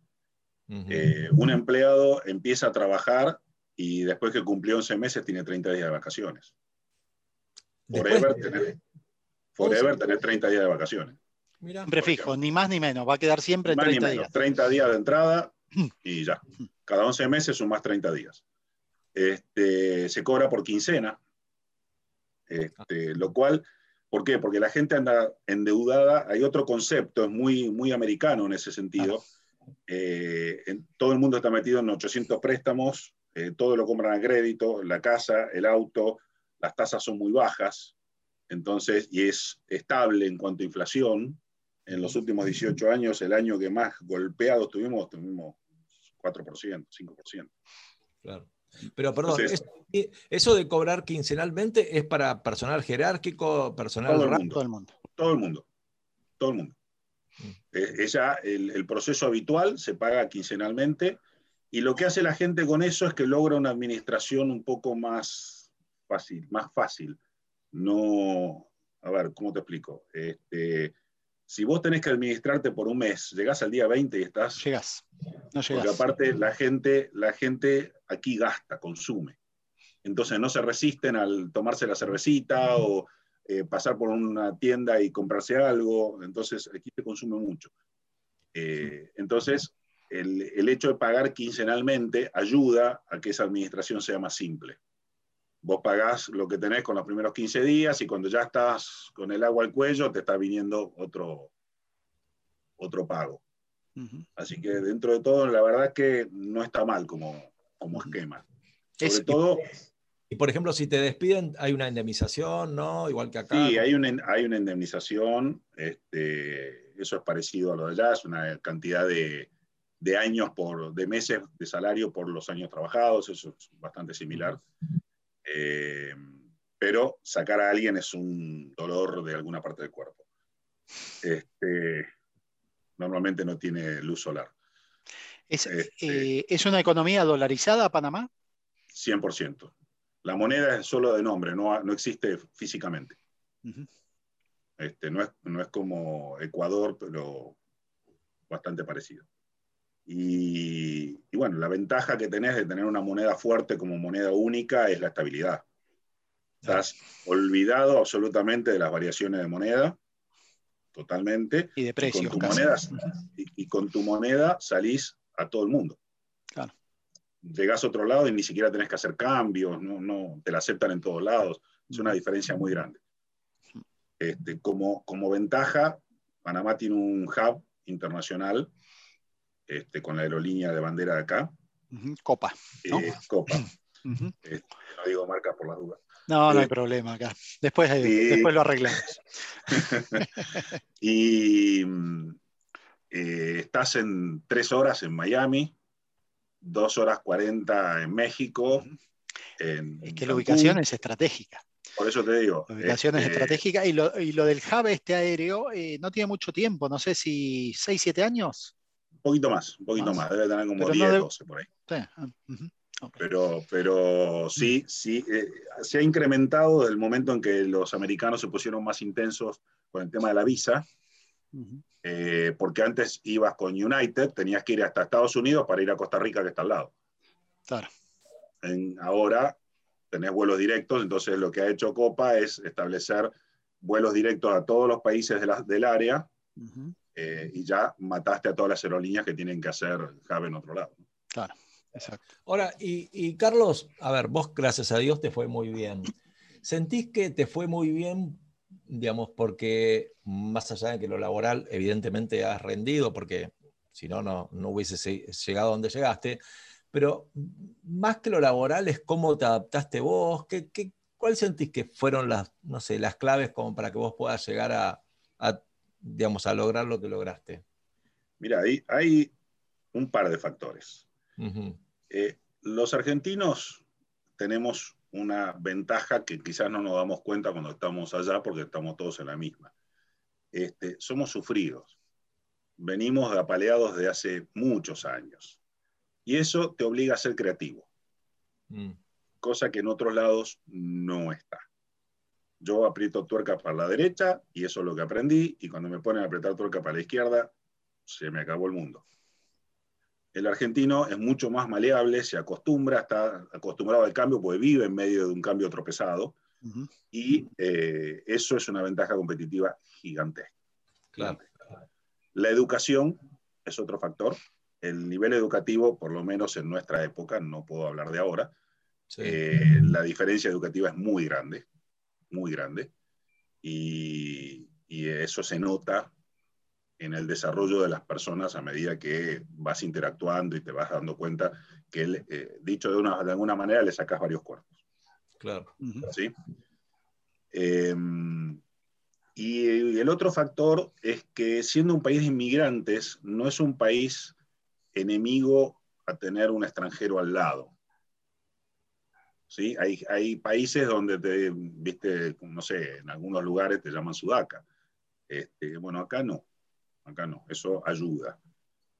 S4: Eh, un empleado empieza a trabajar y después que cumplió 11 meses tiene 30 días de vacaciones. Forever, tener, forever tener 30 días de vacaciones.
S1: Mirá.
S2: Siempre fijo, ni más ni menos. Va a quedar siempre en
S4: Más ni
S2: 30
S4: menos,
S2: días.
S4: 30 días de entrada y ya. Cada 11 meses son más 30 días. Este, se cobra por quincena, este, lo cual, ¿por qué? Porque la gente anda endeudada. Hay otro concepto, es muy, muy americano en ese sentido. Eh, en- todo el mundo está metido en 800 préstamos, eh, todo lo compran a crédito, la casa, el auto, las tasas son muy bajas, entonces, y es estable en cuanto a inflación. En los últimos 18 años, el año que más golpeados tuvimos, tuvimos 4%, 5%.
S1: Claro. Pero perdón,
S4: Entonces-
S1: eso, de cobrar quincenalmente es para personal jerárquico, personal
S4: Todo el mundo.
S2: Todo el mundo.
S4: Todo el mundo. Todo el mundo.
S1: Mm.
S4: Eh, ella, el, el proceso habitual se paga quincenalmente y lo que hace la gente con eso es que logra una administración un poco más fácil, más fácil. No, a ver, ¿cómo te explico? Este, si vos tenés que administrarte por un mes, llegás al día 20 y estás
S2: Llegás. No
S4: porque
S2: llegás.
S4: aparte la gente, la gente aquí gasta, consume. Entonces no se resisten al tomarse la cervecita o eh, pasar por una tienda y comprarse algo. Entonces aquí se consume mucho. Eh, entonces el, el hecho de pagar quincenalmente ayuda a que esa administración sea más simple. Vos pagás lo que tenés con los primeros 15 días y cuando ya estás con el agua al cuello te está viniendo otro, otro pago. Así que dentro de todo, la verdad es que no está mal como, como esquema. Sobre
S2: Es-
S4: todo,
S1: Y por ejemplo, si te despiden, hay una indemnización, ¿no? Igual que acá.
S4: sí, hay una, hay una indemnización, este, eso es parecido a lo de allá, es una cantidad de, de años, por, de meses de salario por los años trabajados, eso es bastante similar. Eh, pero sacar a alguien es un dolor de alguna parte del cuerpo. Este, normalmente no tiene luz solar,
S2: es,
S4: este-
S2: eh, ¿es una economía dolarizada Panamá?
S4: 100%. La moneda es solo de nombre, no, no existe físicamente. Este, no, es, no es como Ecuador, pero bastante parecido. Y, y bueno, la ventaja que tenés de tener una moneda fuerte como moneda única es la estabilidad. Estás olvidado absolutamente de las variaciones de moneda, totalmente.
S2: Y de
S4: Y con,
S2: precios.
S4: tu moneda, y, y con tu moneda salís a todo el mundo.
S2: Claro.
S4: Llegás a otro lado y ni siquiera tenés que hacer cambios, no, no, te la aceptan en todos lados. Es una diferencia muy grande. Este, como, como ventaja, Panamá tiene un hub internacional este, con la aerolínea de bandera de acá.
S2: Copa. ¿no?
S4: eh, Copa.
S2: Ujú.
S4: No digo marcas por las dudas.
S2: No, no hay
S4: Eh,
S2: problema acá. Después, eh, después lo arreglamos.
S4: Y estás en tres horas en Miami, dos horas cuarenta en México. En-
S2: Es que la ubicación es estratégica.
S4: Por eso te digo.
S2: La ubicación es
S4: este,
S2: estratégica y lo, y lo del hub este aéreo eh, no tiene mucho tiempo, no sé si 6, 7 años.
S4: Un poquito más, un poquito
S2: Más.
S4: más. Debe tener como
S2: Pero no
S4: 10,
S2: debe-
S4: 12 por ahí.
S2: Sí, ah, ujú. Ok.
S4: Pero, pero sí, sí, eh, se ha incrementado desde el momento en que los americanos se pusieron más intensos con el tema de la visa.
S2: Ujú.
S4: eh, porque antes ibas con United, tenías que ir hasta Estados Unidos para ir a Costa Rica, que está al lado.
S2: Claro.
S4: En- ahora tenés vuelos directos, entonces lo que ha hecho Copa es establecer vuelos directos a todos los países de la- del área
S2: Ujú.
S4: Eh, y ya mataste a todas las aerolíneas que tienen que hacer hub en otro lado.
S2: Claro, exacto.
S1: Ahora, y, y Carlos, a ver, vos gracias a Dios te fue muy bien. ¿Sentís que te fue muy bien, digamos, porque más allá de que lo laboral evidentemente has rendido, porque si no, no, no hubieses llegado a donde llegaste, pero más que lo laboral es cómo te adaptaste vos, ¿Qué, qué, cuál sentís que fueron las, no sé, las claves como para que vos puedas llegar a, a, digamos, a lograr lo que lograste?
S4: Mira, hay, hay un par de factores. Eh, los argentinos tenemos una ventaja que quizás no nos damos cuenta cuando estamos allá porque estamos todos en la misma. Este, somos sufridos. Venimos apaleados de hace muchos años. Y eso te obliga a ser creativo,
S1: Mm.
S4: cosa que en otros lados no está. Yo aprieto tuerca para la derecha y eso es lo que aprendí, y cuando me ponen a apretar tuerca para la izquierda, se me acabó el mundo. El argentino es mucho más maleable, se acostumbra, está acostumbrado al cambio, porque vive en medio de un cambio tropezado,
S2: Ujú.
S4: y eh, eso es una ventaja competitiva gigantesca.
S1: Claro.
S4: La educación es otro factor. El nivel educativo, por lo menos en nuestra época, no puedo hablar de ahora,
S1: Sí.
S4: eh, la diferencia educativa es muy grande, muy grande, y, y eso se nota en el desarrollo de las personas a medida que vas interactuando y te vas dando cuenta que, eh, dicho de, una, de alguna manera, le sacas varios cuerpos.
S1: claro.
S4: ¿sí? Eh, y el otro factor es que siendo un país de inmigrantes, no es un país enemigo a tener un extranjero al lado. ¿Sí? Hay, hay países donde te, viste, no sé, en algunos lugares te llaman sudaca. Este, bueno, acá no, acá no, eso ayuda.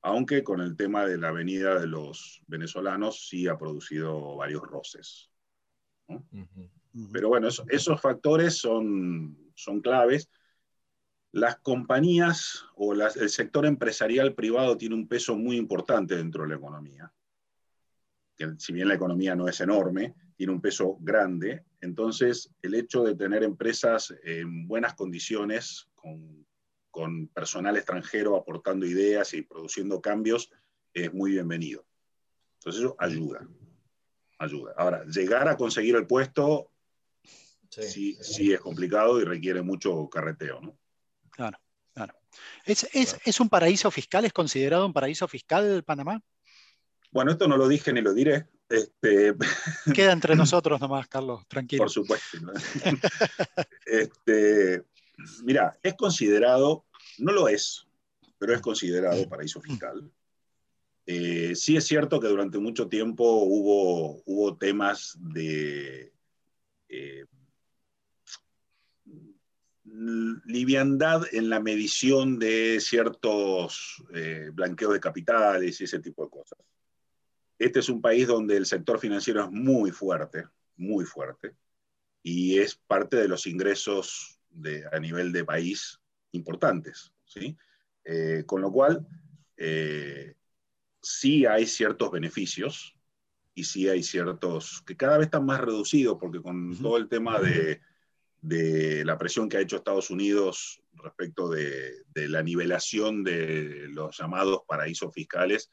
S4: Aunque con el tema de la venida de los venezolanos sí ha producido varios roces. Pero bueno, eso- esos factores son, son claves. Las compañías o las- el sector empresarial privado tiene un peso muy importante dentro de la economía. Que si bien la economía no es enorme, tiene un peso grande. Entonces, el hecho de tener empresas en buenas condiciones, con, con personal extranjero aportando ideas y produciendo cambios, es muy bienvenido. Entonces, eso ayuda. Ayuda. Ahora, llegar a conseguir el puesto
S1: Sí.
S4: sí, sí es complicado y requiere mucho carreteo, ¿no?
S2: Claro, claro. ¿Es, es, ¿Es un paraíso fiscal? ¿Es considerado un paraíso fiscal Panamá?
S4: Bueno, esto no lo dije ni lo diré, este,
S2: Queda entre nosotros nomás, Carlos, tranquilo.
S4: por supuesto. ¿no? Este, mira, es considerado, no lo es, pero es considerado paraíso fiscal. Eh, sí es cierto que durante mucho tiempo hubo, hubo temas de eh, liviandad en la medición de ciertos eh, blanqueos de capitales y ese tipo de cosas. Este es un país donde el sector financiero es muy fuerte, muy fuerte, y es parte de los ingresos de, a nivel de país importantes. ¿sí? Eh, con lo cual, eh, sí hay ciertos beneficios y sí hay ciertos que cada vez están más reducidos, porque con
S2: Ujú.
S4: todo el tema de, de la presión que ha hecho Estados Unidos respecto de, de la nivelación de los llamados paraísos fiscales,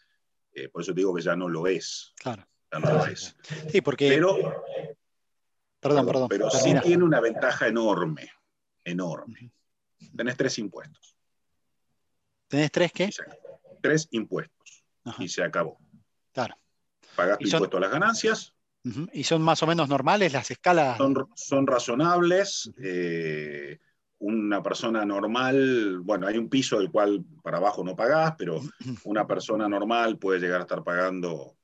S4: eh, por eso te digo que ya no lo es.
S2: Claro.
S4: Ya no lo es.
S2: Sí, porque.
S4: Pero,
S2: perdón, perdón.
S4: pero sí tiene una ventaja enorme, enorme. Tenés tres impuestos.
S2: ¿Tenés tres qué?
S4: Tres impuestos
S2: Ajá,
S4: y se acabó.
S2: claro.
S4: Pagas tu
S2: son-
S4: impuesto a las ganancias.
S2: ¿Y son más o menos normales las escalas?
S4: son, son razonables. eh, una persona normal, bueno, hay un piso del cual para abajo no pagás, pero una persona normal puede llegar a estar pagando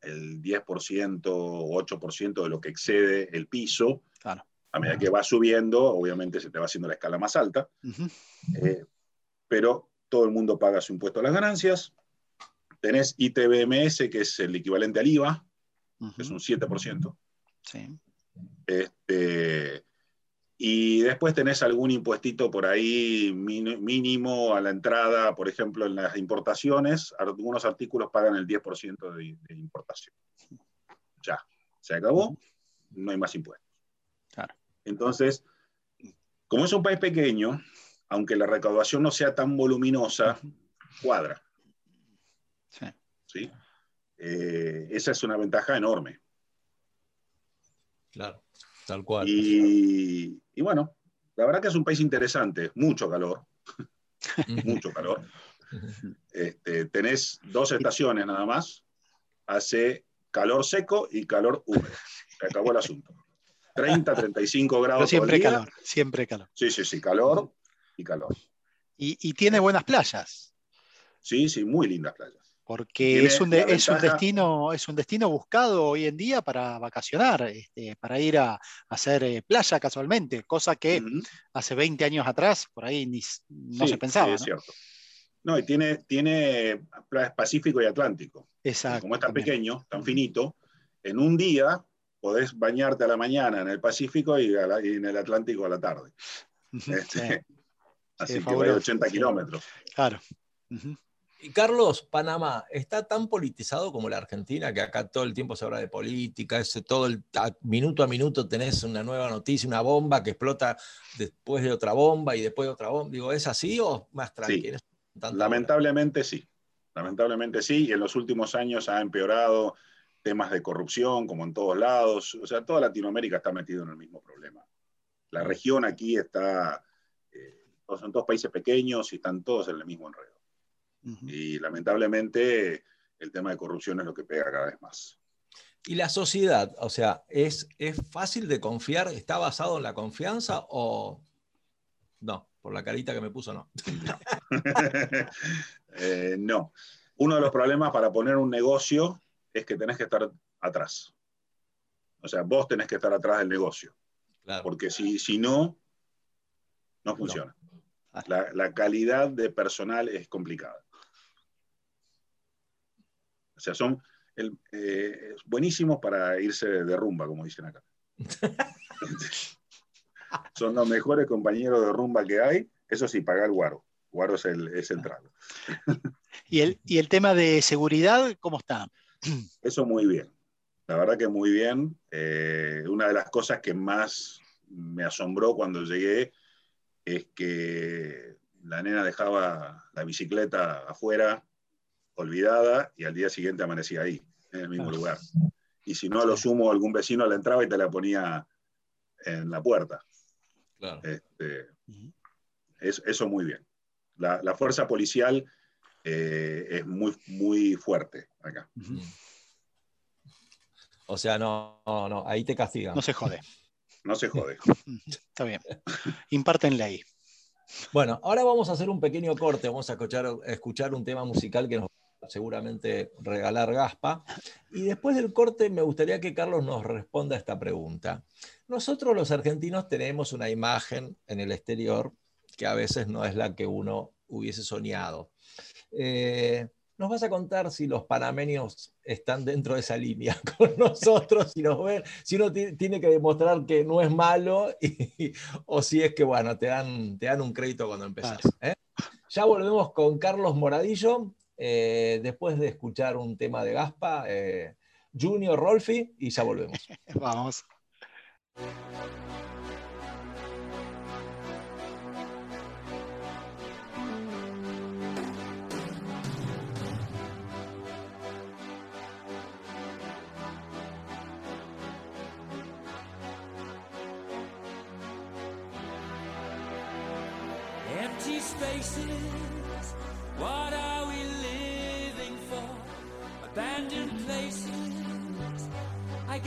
S4: el 10% o 8% de lo que excede el piso.
S2: Claro.
S4: A medida que va subiendo, obviamente se te va haciendo la escala más alta, eh, pero todo el mundo paga su impuesto a las ganancias. Tenés ITBMS, que es el equivalente al IVA, que es un 7%.
S2: Sí.
S4: Este, Y después tenés algún impuestito por ahí mínimo a la entrada, por ejemplo, en las importaciones, algunos artículos pagan el 10% de, de importación. Ya, se acabó, no hay más impuestos.
S2: Claro.
S4: Entonces, como es un país pequeño, aunque la recaudación no sea tan voluminosa, cuadra.
S2: Sí.
S4: ¿sí? Eh, esa es una ventaja enorme.
S1: Claro, tal cual.
S4: Y, y bueno, la verdad que es un país interesante, mucho calor, mucho calor. Este, tenés dos estaciones nada más, hace calor seco y calor húmedo. Se acabó el asunto. 30, 35
S2: Pero
S4: grados todo
S2: siempre
S4: el día.
S2: calor, siempre calor.
S4: Sí, sí, sí, calor y calor.
S2: Y, y tiene buenas playas,
S4: Sí, sí, muy lindas playas.
S2: Porque es un, de- es, un destino, es un destino buscado hoy en día para vacacionar, este, para ir a, a hacer eh, playa casualmente, cosa que
S4: Ujú.
S2: hace 20 años atrás por ahí ni, no
S4: Sí,
S2: se pensaba.
S4: sí, es
S2: ¿no?
S4: cierto. No, y tiene, tiene playas Pacífico y Atlántico.
S2: Exacto.
S4: Como es tan
S2: también.
S4: pequeño, tan finito, en un día podés bañarte a la mañana en el Pacífico y, la- y en el Atlántico a la tarde. Este,
S2: sí,
S4: Así
S2: Sí,
S4: que hay 80
S2: sí.
S4: kilómetros.
S2: claro. Ujú.
S1: Y Carlos, Panamá, ¿está tan politizado como la Argentina, que acá todo el tiempo se habla de política, ese, todo el a- minuto a minuto tenés una nueva noticia, una bomba que explota después de otra bomba y después de otra bomba? Digo, ¿es así o más tranquilo?
S4: Lamentablemente sí. Lamentablemente sí, y en los últimos años ha empeorado temas de corrupción, como en todos lados. O sea, toda Latinoamérica está metido en el mismo problema. La región aquí está, eh, son todos países pequeños y están todos en el mismo enredo. Y lamentablemente el tema de corrupción es lo que pega cada vez más.
S1: ¿Y la sociedad? O sea, ¿es, ¿es fácil de confiar? ¿Está basado en la confianza o no? Por la carita que me puso, no.
S4: Eh, no. Uno de los problemas para poner un negocio es que tenés que estar atrás. O sea, vos tenés que estar atrás del negocio.
S1: Claro.
S4: Porque si, si no, no funciona. La, la calidad de personal es complicada. O sea, son el, eh, buenísimos para irse de rumba, como dicen acá. son los mejores compañeros de rumba que hay. Eso sí, pagar guaro. Guaro es el, es el trago.
S2: ¿Y, el, ¿Y el tema de seguridad, cómo está?
S4: Eso muy bien. La verdad que muy bien. Eh, una de las cosas que más me asombró cuando llegué es que la nena dejaba la bicicleta afuera, olvidada, y al día siguiente amanecía ahí, en el mismo
S2: Claro.
S4: lugar. Y si no, a lo sumo, algún vecino le entraba y te la ponía en la puerta.
S1: Claro.
S4: Este, es- eso muy bien. La, la fuerza policial eh, es muy, muy fuerte acá.
S1: O sea, no, no, no, ahí te castigan.
S2: No se jode.
S4: No se jode.
S2: Está bien. Imparten ley.
S1: Bueno, ahora vamos a hacer un pequeño corte, vamos a escuchar, a escuchar un tema musical que nos va a seguramente regalar Gaspa. Y después del corte me gustaría que Carlos nos responda a esta pregunta. Nosotros los argentinos tenemos una imagen en el exterior que a veces no es la que uno hubiese soñado. Eh, ¿Nos vas a contar si los panameños están dentro de esa línea con nosotros, si nos ven, si uno ti- tiene que demostrar que no es malo y- o si es que, bueno, te dan, te dan un crédito cuando empezás? ¿eh? Ya volvemos con Carlos Moradillo, eh, después de escuchar un tema de Gaspa, eh, Junior Rolfi, y ya volvemos.
S2: Vamos.
S5: Empty spaces,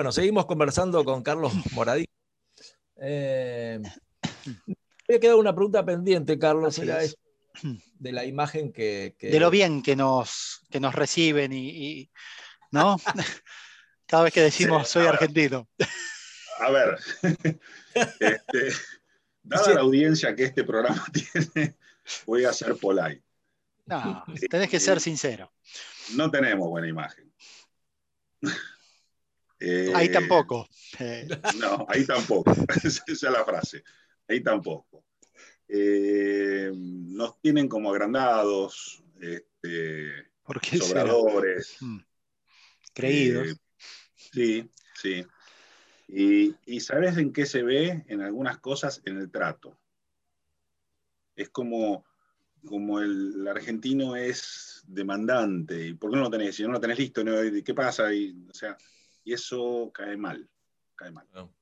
S1: Bueno, seguimos conversando con Carlos Moradí. Eh, me había quedado una pregunta pendiente, Carlos, era
S2: es.
S1: de la imagen que, que-
S2: De lo bien que nos, que nos reciben y, y- ¿no? Cada vez que decimos
S4: Sí,
S2: soy argentino.
S4: A ver, este, dada
S1: Sí.
S4: la audiencia que este programa tiene, voy a ser polite.
S2: No, tenés que ser sincero.
S4: No tenemos buena imagen. Eh,
S2: Ahí tampoco. Eh,
S4: No, ahí tampoco. Esa es la frase. Ahí tampoco. Eh, nos tienen como agrandados, este,
S2: ¿Por qué
S4: sobradores.
S2: Mm. Creídos.
S4: Eh, sí, sí. Y, y ¿sabes en qué se ve? En algunas cosas, en el trato. Es como, como el, argentino es demandante. ¿Y por qué no lo tenés? Si no lo tenés listo, ¿no? ¿Y ¿qué pasa? Y, o sea, y eso cae mal. Cae mal.
S1: No.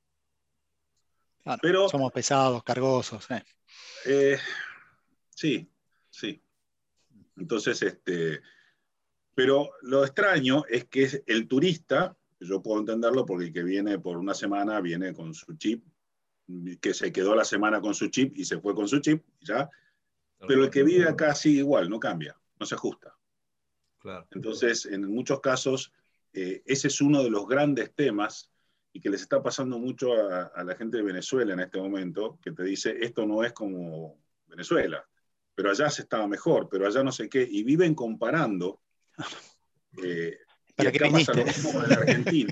S2: Claro,
S4: pero-
S2: somos pesados, cargosos. eh.
S4: Eh, sí, sí. Entonces, este, pero lo extraño es que el turista, yo puedo entenderlo porque el que viene por una semana viene con su chip, que se quedó la semana con su chip y se fue con su chip, ya. Pero el que vive acá sigue igual, no cambia, no se ajusta.
S1: Claro.
S4: Entonces, en muchos casos, eh, ese es uno de los grandes temas y que les está pasando mucho a, a la gente de Venezuela en este momento, que te dice, esto no es como Venezuela, pero allá se estaba mejor, pero allá no sé qué, y viven comparando. eh, y
S2: ¿Para qué
S4: acá pasa lo mismo con el argentino.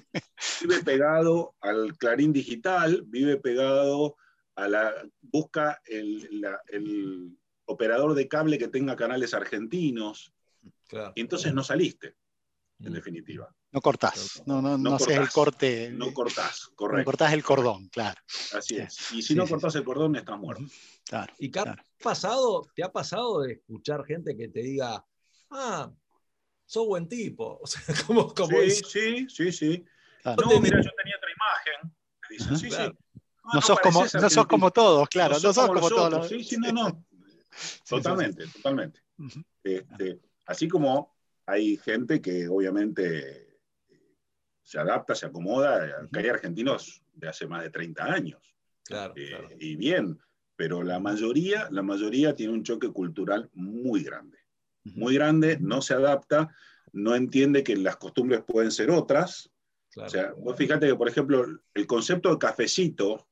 S4: Vive pegado al clarín digital, vive pegado a la. busca el, la- el operador de cable que tenga canales argentinos,
S1: claro.
S4: y entonces no saliste, en
S1: Mm.
S4: definitiva.
S2: No cortás. No, no,
S4: No
S2: no haces el
S4: cortás.
S2: corte.
S4: No cortás,
S2: no
S4: correcto.
S2: cortás el cordón, claro.
S4: Así es. Y si
S2: Sí,
S4: no
S2: sí,
S4: cortás el cordón, estás muerto.
S2: claro.
S1: ¿Y Carlos,
S2: claro.
S1: ¿te ha pasado, te ha pasado de escuchar gente que te diga, ah, sos buen tipo? O sea, como, como
S4: sí, sí, sí, sí.
S2: Claro.
S4: No, mira, yo tenía otra imagen. Te dicen,
S2: Ajá.
S4: sí,
S1: Claro.
S4: sí.
S2: No sos como, no sos como todos, claro. No sos como, todos. los-
S4: Sí, sí, no, no.
S2: sí, sí.
S4: Totalmente, totalmente. Este, así como hay gente que obviamente se adapta, se acomoda. Acá hay argentinos de hace más de 30 años.
S1: Claro,
S4: Eh,
S1: claro.
S4: Y bien, pero la mayoría, la mayoría tiene un choque cultural muy grande. Muy grande, no se adapta, no entiende que las costumbres pueden ser otras.
S1: claro.
S4: O sea, vos fíjate que, por ejemplo, el concepto de cafecito,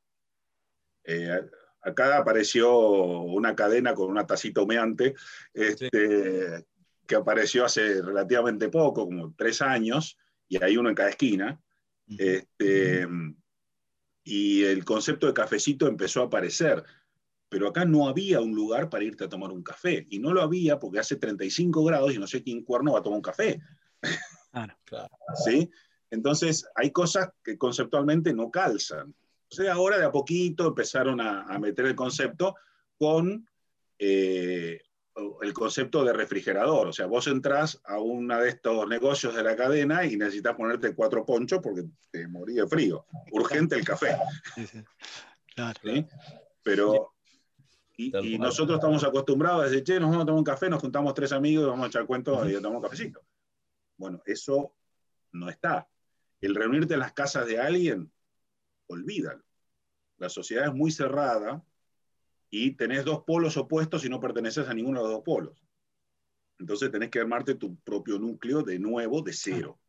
S4: eh, acá apareció una cadena con una tacita humeante, este, que apareció hace relativamente poco, como tres años, y hay uno en cada esquina. Este, y el concepto de cafecito empezó a aparecer, pero acá no había un lugar para irte a tomar un café, y no lo había porque hace 35 grados y no sé quién cuerno va a tomar un café.
S2: Claro.
S1: Claro.
S4: ¿Sí? Entonces, hay cosas que conceptualmente no calzan. Sea, ahora de a poquito empezaron a, a meter el concepto con eh, el concepto de refrigerador. O sea, vos entrás a uno de estos negocios de la cadena y necesitas ponerte cuatro ponchos porque te morí de frío. Urgente el café.
S2: Claro.
S4: ¿sí? Pero. Y, nosotros estamos acostumbrados a decir, che, nos vamos a tomar un café, nos juntamos tres amigos y vamos a echar cuentos y tomamos un cafecito. Bueno, eso no está. El reunirte en las casas de alguien, olvídalo. La sociedad es muy cerrada y tenés dos polos opuestos y no perteneces a ninguno de los dos polos. Entonces tenés que armarte tu propio núcleo de nuevo, de cero.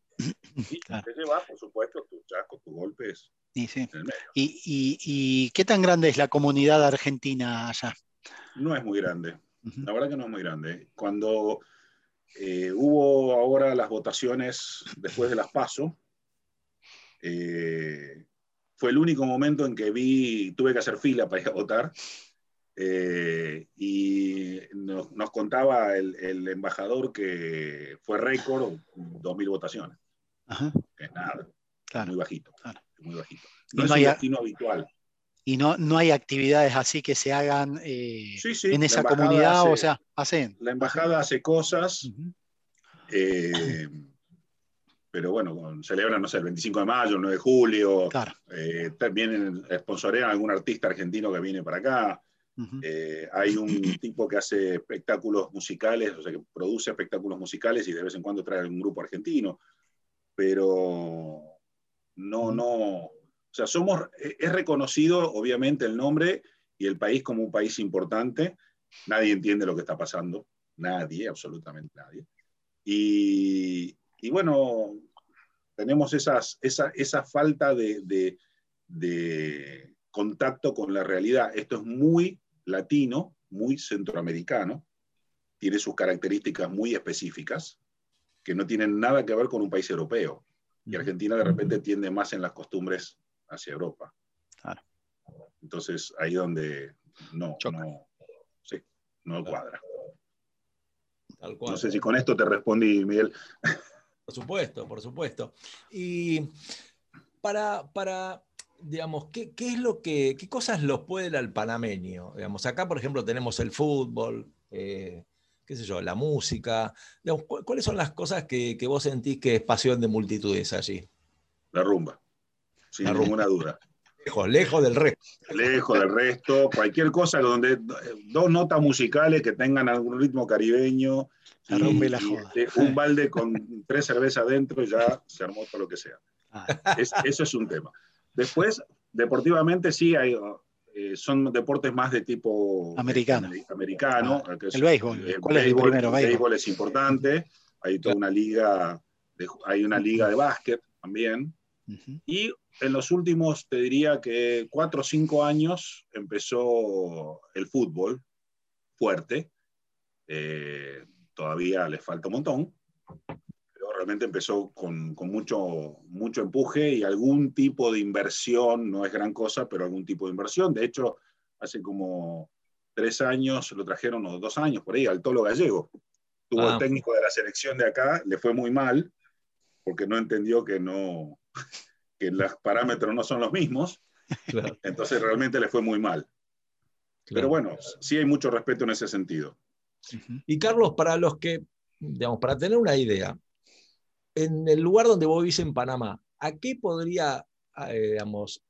S4: Y
S2: Claro.
S4: te llevas, por supuesto, tus chascos, tus golpes
S2: Y, sí.
S4: en el medio.
S2: ¿Y, y- y qué tan grande es la comunidad argentina allá?
S4: No es muy grande.
S2: Ujú.
S4: La verdad que no es muy grande. Cuando eh, hubo ahora las votaciones después de las PASO, eh, fue el único momento en que vi, tuve que hacer fila para ir a votar. Eh, y nos, nos contaba el, el embajador que fue récord 2.000 votaciones,
S2: Ajá,
S4: que es nada,
S2: claro.
S4: muy bajito.
S2: claro.
S4: Muy bajito. No,
S2: no
S4: es
S2: hay
S4: un destino habitual.
S2: Y no, no hay actividades así que se hagan eh,
S4: Sí, sí,
S2: en esa comunidad, o sea, hacen.
S4: La embajada hace cosas. Eh, pero bueno, celebran, no sé, el 25 de mayo, el 9 de julio,
S2: Claro.
S4: también sponsorean a algún artista argentino que viene para acá.
S2: Ujú.
S4: Eh, hay un tipo que hace espectáculos musicales, o sea, que produce espectáculos musicales y de vez en cuando trae algún grupo argentino, pero no, no, o sea, somos, eh, es reconocido obviamente el nombre y el país como un país importante, nadie entiende lo que está pasando, nadie, absolutamente nadie. Y, y bueno, tenemos esas, esa, esa falta de, de- de contacto con la realidad. Esto es muy latino, muy centroamericano, tiene sus características muy específicas que no tienen nada que ver con un país europeo. Y. Argentina de repente tiende más en las costumbres hacia Europa.
S2: Claro.
S4: Entonces ahí donde no,
S2: Choca.
S4: no, sí, no
S1: Claro.
S4: cuadra.
S1: Tal cual.
S4: No sé si con esto te respondí, Miguel.
S1: Por supuesto, por supuesto. Y para, para digamos, ¿qué, qué es lo que, qué cosas los puede el al panameño? Digamos, acá, por ejemplo, tenemos el fútbol, eh, qué sé yo, la música. Digamos, ¿cu- ¿Cuáles son las cosas que, que vos sentís que es pasión de multitudes allí?
S4: La rumba, sin
S1: La rumba.
S4: ninguna duda.
S1: Lejos, lejos del resto.
S4: Lejos del resto, cualquier cosa donde dos notas musicales que tengan algún ritmo caribeño.
S2: La rumba y la joda.
S4: este, un balde con tres cervezas adentro y ya se armó todo lo que sea.
S2: Ah,
S4: Es- eso es un tema. Después, deportivamente sí hay, eh, son deportes más de tipo
S2: Americano.
S4: americano,
S2: Ah,
S4: que
S2: el béisbol. ¿Cuál es el primero?
S4: El
S2: Béisbol.
S4: es importante. Hay toda una liga, de, hay una liga de básquet también. Y en los últimos, te diría que cuatro o cinco años empezó el fútbol fuerte. Eh, todavía les falta un montón, realmente empezó con, con mucho, mucho empuje y algún tipo de inversión, no es gran cosa, pero algún tipo de inversión. De hecho, hace como tres años lo trajeron, o dos años por ahí, al Tolo Gallego. Tuvo
S1: Ah.
S4: el técnico de la selección de acá, le fue muy mal, porque no entendió que no que los parámetros no son los mismos,
S1: Claro,
S4: entonces realmente le fue muy mal. Pero
S1: claro.
S4: bueno, sí hay mucho respeto en ese sentido.
S1: Y Carlos, para los que, digamos, para tener una idea, en el lugar donde vos vivís en Panamá, ¿a qué podría, eh, digamos,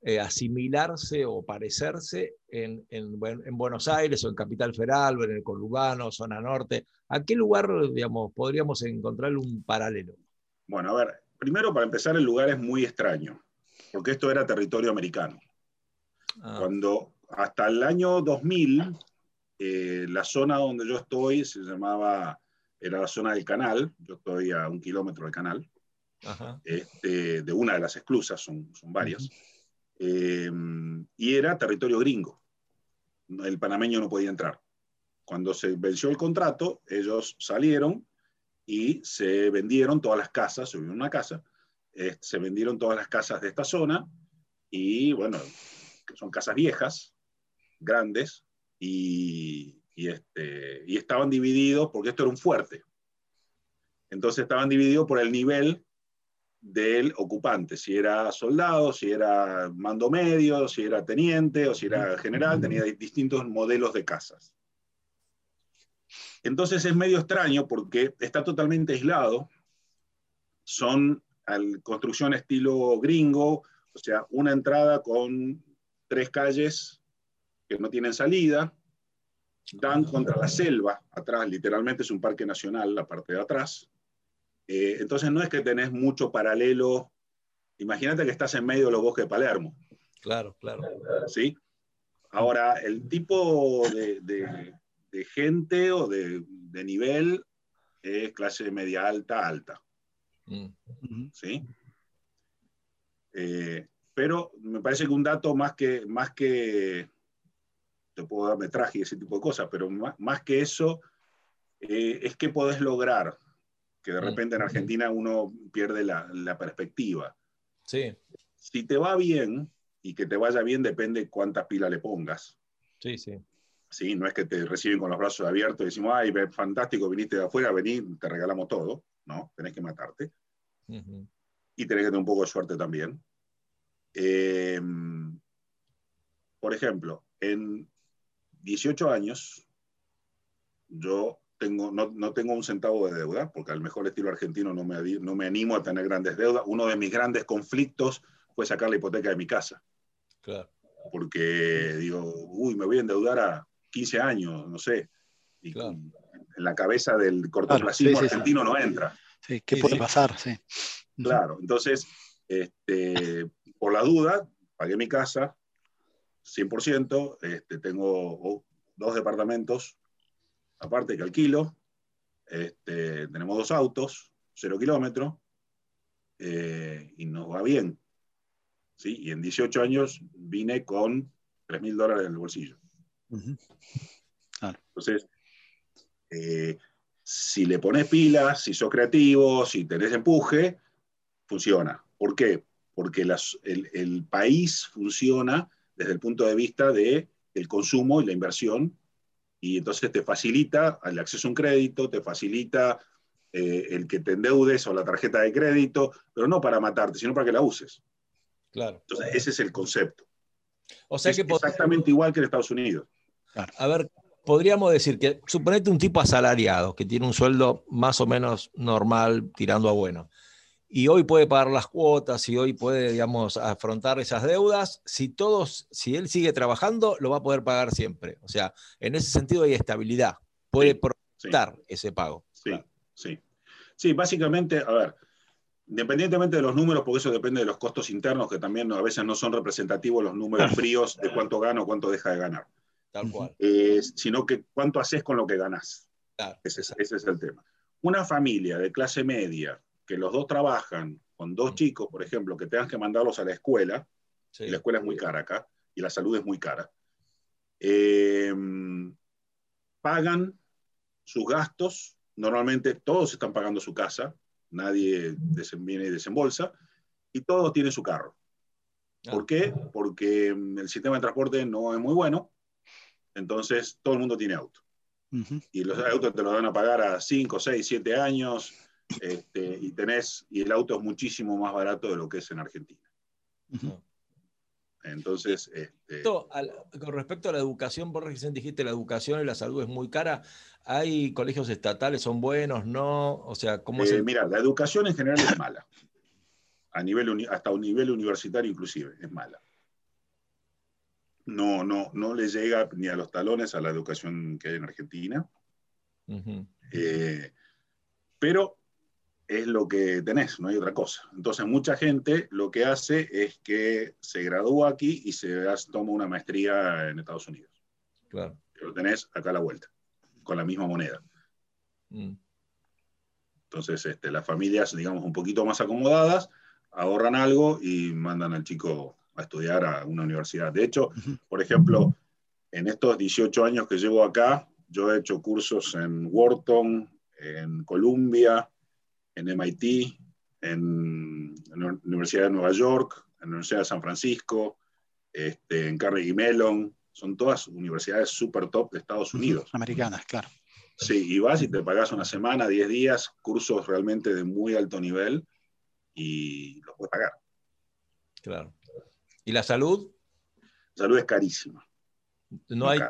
S1: eh, asimilarse o parecerse en, en, en, Buenos Aires o en Capital Federal o en el conurbano, zona norte? ¿A qué lugar, digamos, podríamos encontrar un paralelo?
S4: Bueno, a ver, primero para empezar el lugar es muy extraño, porque esto era territorio americano. Ah. Cuando hasta el año 2000, eh, la zona donde yo estoy se llamaba, era la zona del canal, yo estoy a un kilómetro del canal, este, de una de las esclusas, son, son varias. Eh, y era territorio gringo. El panameño no podía entrar. Cuando se venció el contrato, ellos salieron y se vendieron todas las casas, se una casa, eh, se vendieron todas las casas de esta zona y bueno, son casas viejas, grandes, y, y, este, y estaban divididos, porque esto era un fuerte. Entonces estaban divididos por el nivel del ocupante, si era soldado, si era mando medio, si era teniente o si era general, tenía distintos modelos de casas. Entonces es medio extraño porque está totalmente aislado, son construcción estilo gringo, o sea, una entrada con tres calles que no tienen salida, dan contra la selva, atrás literalmente es un parque nacional, la parte de atrás, eh, entonces no es que tenés mucho paralelo. Imagínate que estás en medio de los bosques de Palermo.
S1: Claro, claro.
S4: ¿Sí? Ahora, el tipo de, gente o de, nivel es clase media alta, alta. Mm. ¿Sí? Eh, pero me parece que un dato más que, más que te puedo dar metraje y ese tipo de cosas, pero más, que eso, eh, es que podés lograr que de mm. repente en Argentina uno pierde la, la, perspectiva.
S1: Sí.
S4: Si te va bien, y que te vaya bien depende cuántas pilas le pongas.
S1: Sí, sí.
S4: Sí, no es que te reciben con los brazos abiertos y decimos, ay, fantástico, viniste de afuera, vení, te regalamos todo. No, tenés que matarte. Y tenés que tener un poco de suerte también. Em, por ejemplo, en 18 años, yo no, tengo un centavo de deuda, porque al mejor estilo argentino no me, no me animo a tener grandes deudas. Uno de mis grandes conflictos fue sacar la hipoteca de mi casa.
S1: Claro.
S4: Porque digo, uy, me voy a endeudar a 15 años, no sé. Y en la cabeza del cortoplacismo argentino no entra.
S2: Sí, ¿qué puede pasar? Sí.
S4: Claro, entonces, este, por la duda, pagué mi casa 100%, este, tengo dos departamentos aparte que alquilo, este, tenemos dos autos, cero kilómetros, eh, y nos va bien. ¿sí? Y en 18 años vine con 3 mil dólares en el bolsillo. Entonces, eh, si le pones pilas, si sos creativo, si tenés empuje, funciona. ¿Por qué? Porque el, el, país funciona desde el punto de vista del el consumo y la inversión y entonces te facilita el acceso a un crédito, te facilita eh, el que te endeudes o la tarjeta de crédito, pero no para matarte, sino para que la uses.
S1: Claro.
S4: Entonces, ese es el concepto.
S1: O sea
S4: es
S1: que
S4: exactamente igual que en Estados Unidos.
S1: A ver, podríamos decir que suponete un tipo asalariado que tiene un sueldo más o menos normal tirando a bueno y hoy puede pagar las cuotas y hoy puede, digamos, afrontar esas deudas, si todos, si él sigue trabajando, lo va a poder pagar siempre. O sea, en ese sentido hay estabilidad. Puede proyectar ese pago.
S4: Sí, sí. Sí, básicamente, a ver, independientemente de los números, porque eso depende de los costos internos, que también a veces no son representativos los números fríos de cuánto gana o cuánto deja de ganar.
S1: Tal cual.
S4: Eh, sino que cuánto haces con lo que ganas. ese, ese es el tema. Una familia de clase media que los dos trabajan con dos mm. chicos, por ejemplo, que tengan que mandarlos a la escuela, y la escuela es muy cara acá, y la salud es muy cara, eh, pagan sus gastos, normalmente todos están pagando su casa, nadie viene y desembolsa, y todos tienen su carro. ¿Por ah. qué? Porque mm, el sistema de transporte no es muy bueno, entonces todo el mundo tiene auto. Y los autos te los van a pagar a 5, 6, 7 años, este, y tenés, y el auto es muchísimo más barato de lo que es en Argentina. Entonces, este...
S1: con respecto a la educación, vos recién dijiste la educación y la salud es muy cara. ¿Hay colegios estatales, son buenos, no? O sea, ¿cómo
S4: eh, Mira, la educación en general es mala. A nivel, hasta un nivel universitario inclusive, es mala. no, no, no le llega ni a los talones a la educación que hay en Argentina. Eh, pero es lo que tenés, no hay otra cosa. Entonces, mucha gente lo que hace es que se gradúa aquí y se toma una maestría en Estados Unidos.
S1: Claro.
S4: Lo tenés acá a la vuelta, con la misma moneda.
S1: Mm.
S4: Entonces, este, las familias, digamos, un poquito más acomodadas, ahorran algo y mandan al chico a estudiar a una universidad. De hecho, por ejemplo, en estos 18 años que llevo acá, yo he hecho cursos en Wharton, en Columbia, en MIT, en, en la Universidad de Nueva York, en la Universidad de San Francisco, este, en Carnegie Mellon. Son todas universidades super top de Estados Unidos.
S2: Americanas, claro.
S4: Sí, y vas y te pagas una semana, 10 días, cursos realmente de muy alto nivel y los puedes pagar.
S1: Claro. ¿Y la salud?
S4: Salud es carísima.
S1: No hay.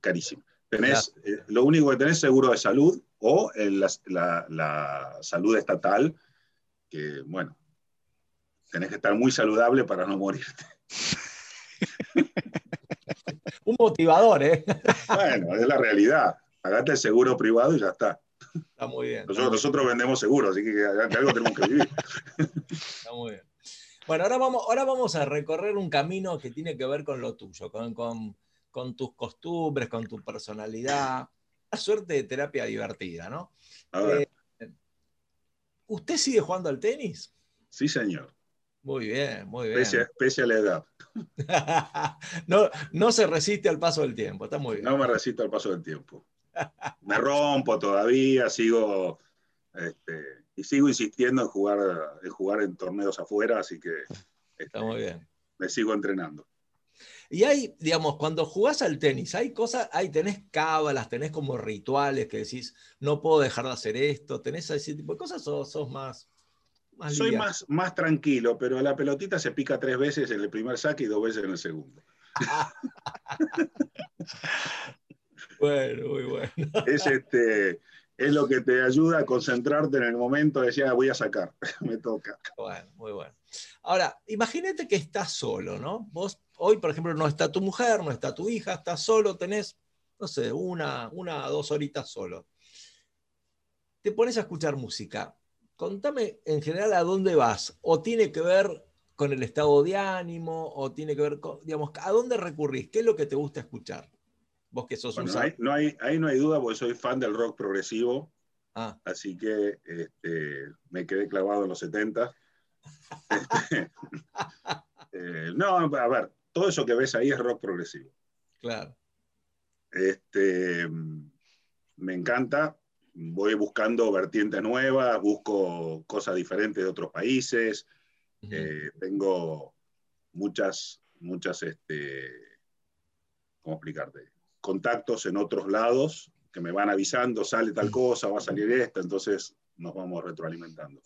S4: Carísima. Tenés, eh, lo único que tenés es seguro de salud o en la, la- la salud estatal, que bueno, tenés que estar muy saludable para no morirte.
S1: Un motivador, ¿eh?
S4: Bueno, es la realidad. Pagate el seguro privado y ya está.
S1: Está muy bien.
S4: Nosotros, vendemos seguros, así que de algo tenemos que vivir.
S1: está muy bien. Bueno, ahora vamos, ahora vamos a recorrer un camino que tiene que ver con lo tuyo, con, con- con tus costumbres, con tu personalidad. Una suerte de terapia divertida, ¿no?
S4: A ver,
S1: ¿Usted sigue jugando al tenis?
S4: sí, señor.
S1: Muy bien, muy bien.
S4: Pese a, pese a la edad.
S1: no, no se resiste al paso del tiempo, está muy bien.
S4: No me resisto al paso del tiempo. Me rompo todavía, sigo este, y sigo insistiendo en jugar, en jugar en torneos afuera, así que este,
S1: Está muy bien.
S4: me sigo entrenando.
S1: Y hay, digamos, cuando jugás al tenis, hay cosas, hay, tenés cábalas, tenés como rituales que decís, no puedo dejar de hacer esto, tenés ese tipo de cosas o sos más, más
S4: Soy
S1: liviano?
S4: más, más tranquilo, pero la pelotita se pica tres veces en el primer saque y dos veces en el segundo.
S1: Bueno, muy bueno.
S4: Es, este, es lo que te ayuda a concentrarte en el momento de decir, "Ah, voy a sacar, me toca.
S1: Bueno, muy bueno. Ahora, imagínate que estás solo, ¿no? Vos hoy, por ejemplo, no está tu mujer, no está tu hija, estás solo, tenés, no sé, una, una o dos horitas solo. Te pones a escuchar música. Contame en general a dónde vas. O tiene que ver con el estado de ánimo, o tiene que ver con, digamos, a dónde recurrís, qué es lo que te gusta escuchar. Vos que sos
S4: Bueno,
S1: un
S4: hay- no hay- ahí no hay duda porque soy fan del rock progresivo,
S1: Ah,
S4: así que este, me quedé clavado en los 70. Este, eh, no, a ver, todo eso que ves ahí es rock progresivo.
S1: claro.
S4: Este, me encanta, voy buscando vertientes nuevas, busco cosas diferentes de otros países, eh, tengo muchas, muchas, este, ¿cómo explicarte? Contactos en otros lados que me van avisando, sale tal cosa, va a salir esta, entonces nos vamos retroalimentando.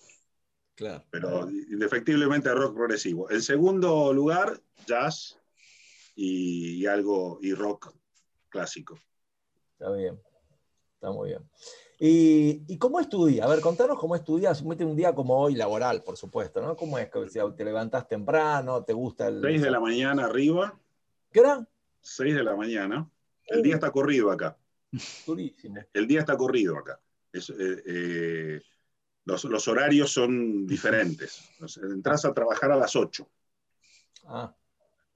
S1: Claro.
S4: Pero indefectiblemente rock progresivo. En segundo lugar, jazz y, y algo, y rock clásico.
S1: Está bien. Está muy bien. ¿Y, y cómo es tu día? A ver, contanos cómo es tu día. Mete un día como hoy, laboral, por supuesto, ¿no? ¿Cómo es? Que, ¿Te levantás temprano? ¿Te gusta el.
S4: 6 de la mañana arriba,
S1: ¿Qué hora?
S4: 6 de la mañana. El día está corrido acá.
S1: Durísimo.
S4: El día está corrido acá. Es, eh, eh, los, los horarios son diferentes. Entras a trabajar a las 8,
S1: Ah,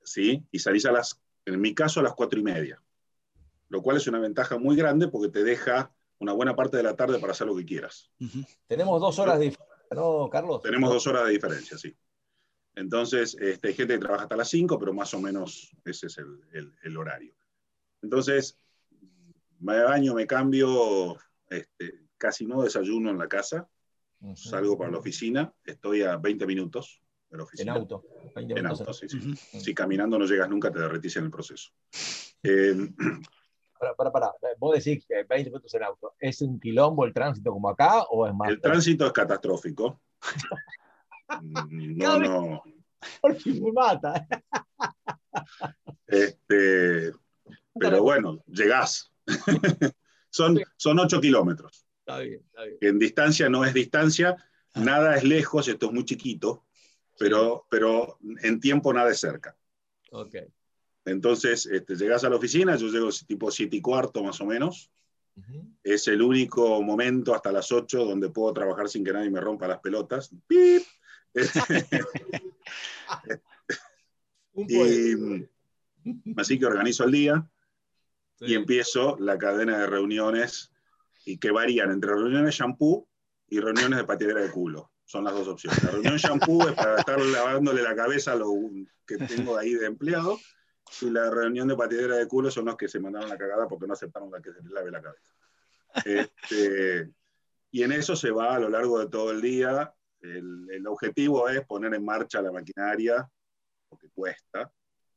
S4: ¿sí? Y salís a las, en mi caso, a las 4 y media. Lo cual es una ventaja muy grande porque te deja una buena parte de la tarde para hacer lo que quieras.
S2: Ujú.
S1: tenemos dos horas de diferencia, ¿no, Carlos?
S4: Tenemos dos horas de diferencia, sí. Entonces, este, hay gente que trabaja hasta las 5, pero más o menos ese es el, el- el horario. Entonces, me baño, me cambio, este, casi no desayuno en la casa,
S1: Ujú.
S4: salgo para la oficina, estoy a 20 minutos de la
S1: En
S4: oficina.
S1: auto. 20
S4: En auto, sí, sí.
S2: Ujú.
S4: Si caminando no llegas nunca, te derretís en el proceso. Eh,
S1: Para, para, para. Vos decís que 20 minutos en auto. ¿Es un quilombo el tránsito como acá o es más?
S4: el tránsito es catastrófico. Mm, No, no.
S1: Porque me mata.
S4: Este, pero bueno, llegás. son, son 8 kilómetros.
S1: Está bien, está bien.
S4: que en distancia no es distancia,
S2: Ah.
S4: nada es lejos, esto es muy chiquito, pero, pero en tiempo nada es cerca.
S1: Ok.
S4: Entonces, este, llegás a la oficina, yo llego tipo 7 y cuarto más o menos. Es el único momento hasta las 8 donde puedo trabajar sin que nadie me rompa las pelotas. ¡Pip! Y, así que organizo el día
S1: Sí.
S4: y empiezo la cadena de reuniones y que varían entre reuniones de shampoo y reuniones de patidera de culo. Son las dos opciones. La reunión shampoo es para estar lavándole la cabeza a lo que tengo ahí de empleado y la reunión de patidera de culo son los que se mandaron la cagada porque no aceptaron la que se les lave la cabeza. Este, y en eso se va a lo largo de todo el día. El, el objetivo es poner en marcha la maquinaria, porque cuesta.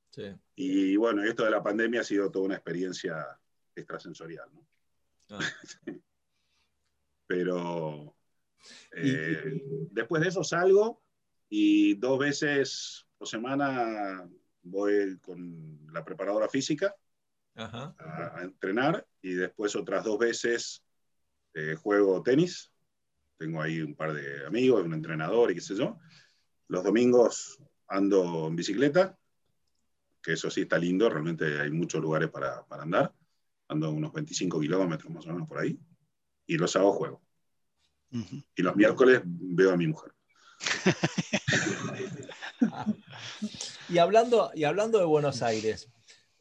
S1: Sí.
S4: Y bueno, esto de la pandemia ha sido toda una experiencia extrasensorial. ¿no?
S1: Ah.
S4: Pero eh, después de eso salgo y dos veces por semana voy con la preparadora física
S1: Ajá.
S4: a, a entrenar y después otras dos veces eh, juego tenis. Tengo ahí un par de amigos, un entrenador y qué sé yo. Los domingos ando en bicicleta, que eso sí está lindo, realmente hay muchos lugares para, para andar. Ando unos 25 kilómetros más o menos por ahí. Y los sábados juego. Y los miércoles veo a mi mujer.
S1: Y hablando, y hablando de Buenos Aires,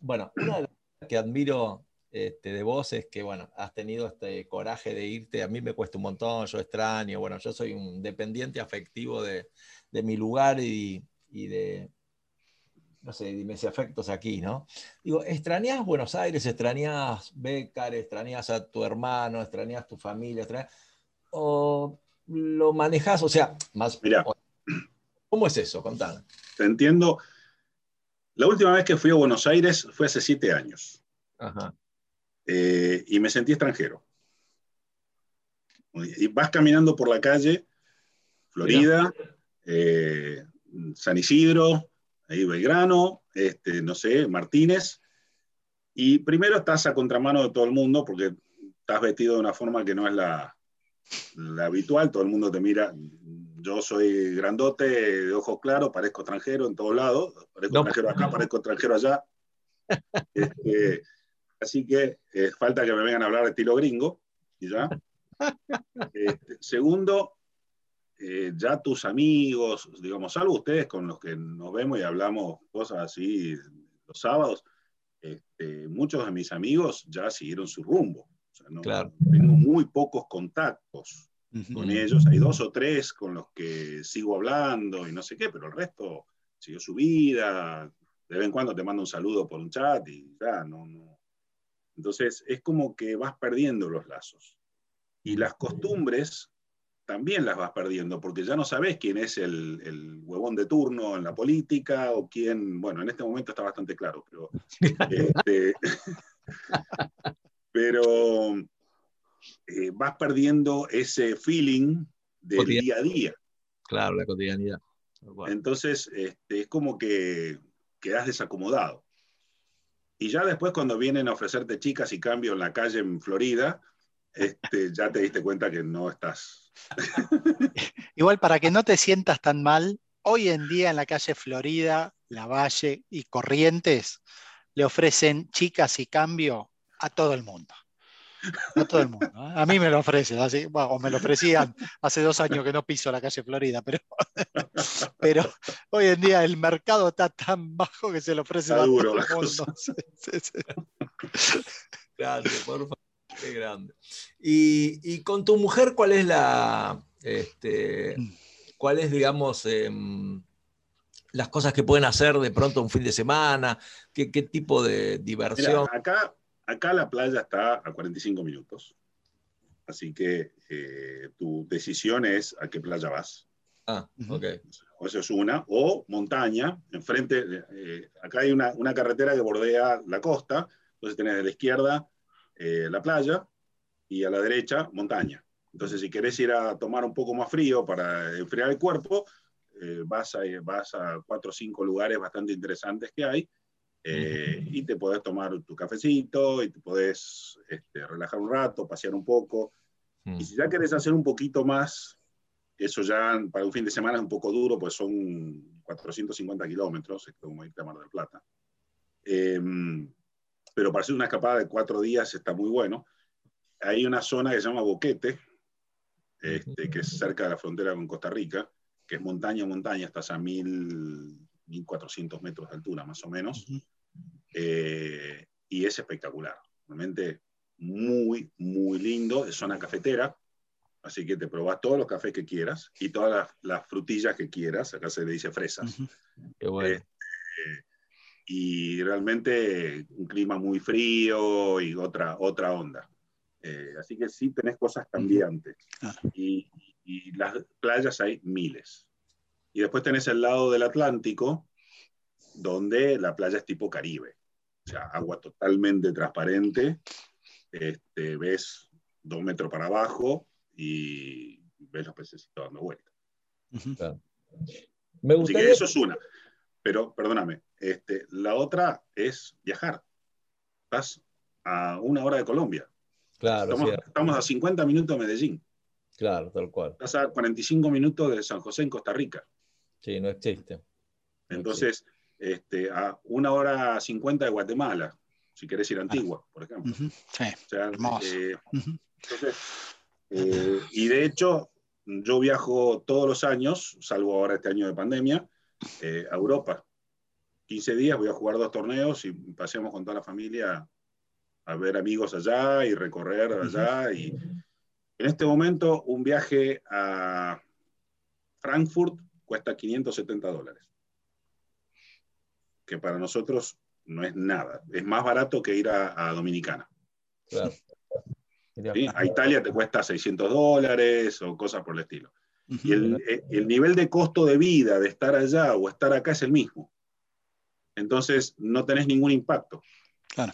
S1: bueno, una de las cosas que admiro este, de vos es que, bueno, has tenido este coraje de irte, a mí me cuesta un montón, yo extraño, bueno, yo soy un dependiente afectivo de, de mi lugar y, y de, no sé, de mis afectos aquí, ¿no? Digo, ¿extrañas Buenos Aires? ¿Extrañas Bécar? ¿Extrañas a tu hermano? ¿Extrañas tu familia? extrañas- ¿O lo manejas? O sea, más...
S4: Mirá.
S1: ¿Cómo es eso? Contame.
S4: Te entiendo. La última vez que fui a Buenos Aires fue hace siete años.
S1: Ajá.
S4: eh, y me sentí extranjero. Y vas caminando por la calle, Florida, eh, San Isidro, ahí Belgrano, este, no sé, Martínez, y primero estás a contramano de todo el mundo porque estás vestido de una forma que no es la, la habitual, todo el mundo te mira, yo soy grandote, de ojos claros, parezco extranjero en todos lados, parezco
S1: No.
S4: extranjero acá, parezco extranjero allá. Este, así que eh, falta que me vengan a hablar de estilo gringo, y ya. Este, segundo, eh, ya tus amigos, digamos, salvo ustedes con los que nos vemos y hablamos cosas así los sábados, este, muchos de mis amigos ya siguieron su rumbo. O sea, no-
S1: Claro.
S4: Tengo muy pocos contactos con ellos. Hay dos o tres con los que sigo hablando y no sé qué, pero el resto siguió su vida. De vez en cuando te mando un saludo por un chat y ya, no, no. Entonces es como que vas perdiendo los lazos. Y las costumbres también las vas perdiendo, porque ya no sabes quién es el, el huevón de turno en la política o quién, bueno, en este momento está bastante claro, pero, este, pero eh, vas perdiendo ese feeling del
S1: Cotidiano.
S4: día a día.
S1: Claro, la cotidianidad. Bueno,
S4: Entonces, este, es como que quedas desacomodado. Y ya después, cuando vienen a ofrecerte chicas y cambio en la calle en Florida, este, ya te diste cuenta que no estás.
S2: Igual para que no te sientas tan mal, hoy en día en la calle Florida, La Valle y Corrientes le ofrecen chicas y cambio a todo el mundo. A todo el mundo. ¿eh? A mí me lo ofrecen, así, bueno, o me lo ofrecían hace dos años que no piso la calle Florida, pero, pero hoy en día el mercado está tan bajo que se lo ofrecen a todo el mundo.
S4: cosa.
S2: Sí, sí, sí.
S1: grande, por favor. Qué grande. Y, y con tu mujer, ¿cuál es la. Este, ¿Cuál es, digamos, em, las cosas que pueden hacer de pronto un fin de semana? ¿Qué, qué tipo de
S4: Mira,
S1: diversión?
S4: acá, acá la playa está a 45 minutos. Así que eh, tu decisión es a qué playa vas.
S1: Ah, ok.
S4: O eso es una. O montaña, enfrente. eh, acá hay una, una carretera que bordea la costa. Entonces tenés de la izquierda eh, la playa y a la derecha montaña. Entonces, si querés ir a tomar un poco más frío para enfriar el cuerpo, eh, vas, a, vas a cuatro o cinco lugares bastante interesantes que hay eh, y te podés tomar tu cafecito y te podés este, relajar un rato, pasear un poco.
S1: Mm.
S4: Y si ya querés hacer un poquito más, eso ya para un fin de semana es un poco duro, pues son 450 kilómetros, es como irte a Mar del Plata. Em, pero para hacer una escapada de cuatro días está muy bueno. Hay una zona que se llama Boquete, este, que es cerca de la frontera con Costa Rica, que es montaña montaña, estás a mil, 1400 metros de altura más o menos, eh, y es espectacular. Realmente muy, muy lindo, es zona cafetera, así que te probás todos los cafés que quieras y todas las, las frutillas que quieras, acá se le dice fresas.
S1: Qué bueno.
S4: Este, y realmente un clima muy frío y otra, otra onda. Eh, así que sí tenés cosas cambiantes.
S2: Claro.
S4: Y, y las playas hay miles. Y después tenés el lado del Atlántico, donde la playa es tipo Caribe. O sea, agua totalmente transparente. Este, ves dos metros para abajo y ves los pececitos dando vueltas.
S2: Ujú.
S1: Claro. Me
S4: Así
S1: gustaría.
S4: que eso es una. Pero, perdóname, este, la otra es viajar. Estás a una hora de Colombia.
S1: Claro,
S4: Estamos, estamos a 50 minutos de Medellín.
S1: Claro, tal cual.
S4: Estás a 45 minutos de San José en Costa Rica.
S1: Sí, no existe.
S4: Entonces, este, a una hora 50 de Guatemala, si querés ir a Antigua, por ejemplo.
S2: Ujú. Sí.
S4: O sea,
S2: Hermoso.
S4: eh, entonces, eh, y de hecho, yo viajo todos los años, salvo ahora este año de pandemia, eh, a Europa. 15 días voy a jugar dos torneos y paseamos con toda la familia a ver amigos allá y recorrer allá. Y en este momento, un viaje a Frankfurt cuesta 570 dólares. Que para nosotros no es nada. Es más barato que ir a, a Dominicana.
S1: Claro. Mirá.
S4: ¿sí? A Italia te cuesta 600 dólares o cosas por el estilo. Y el, eh, el nivel de costo de vida de estar allá o estar acá es el mismo. Entonces, no tenés ningún impacto.
S2: Claro.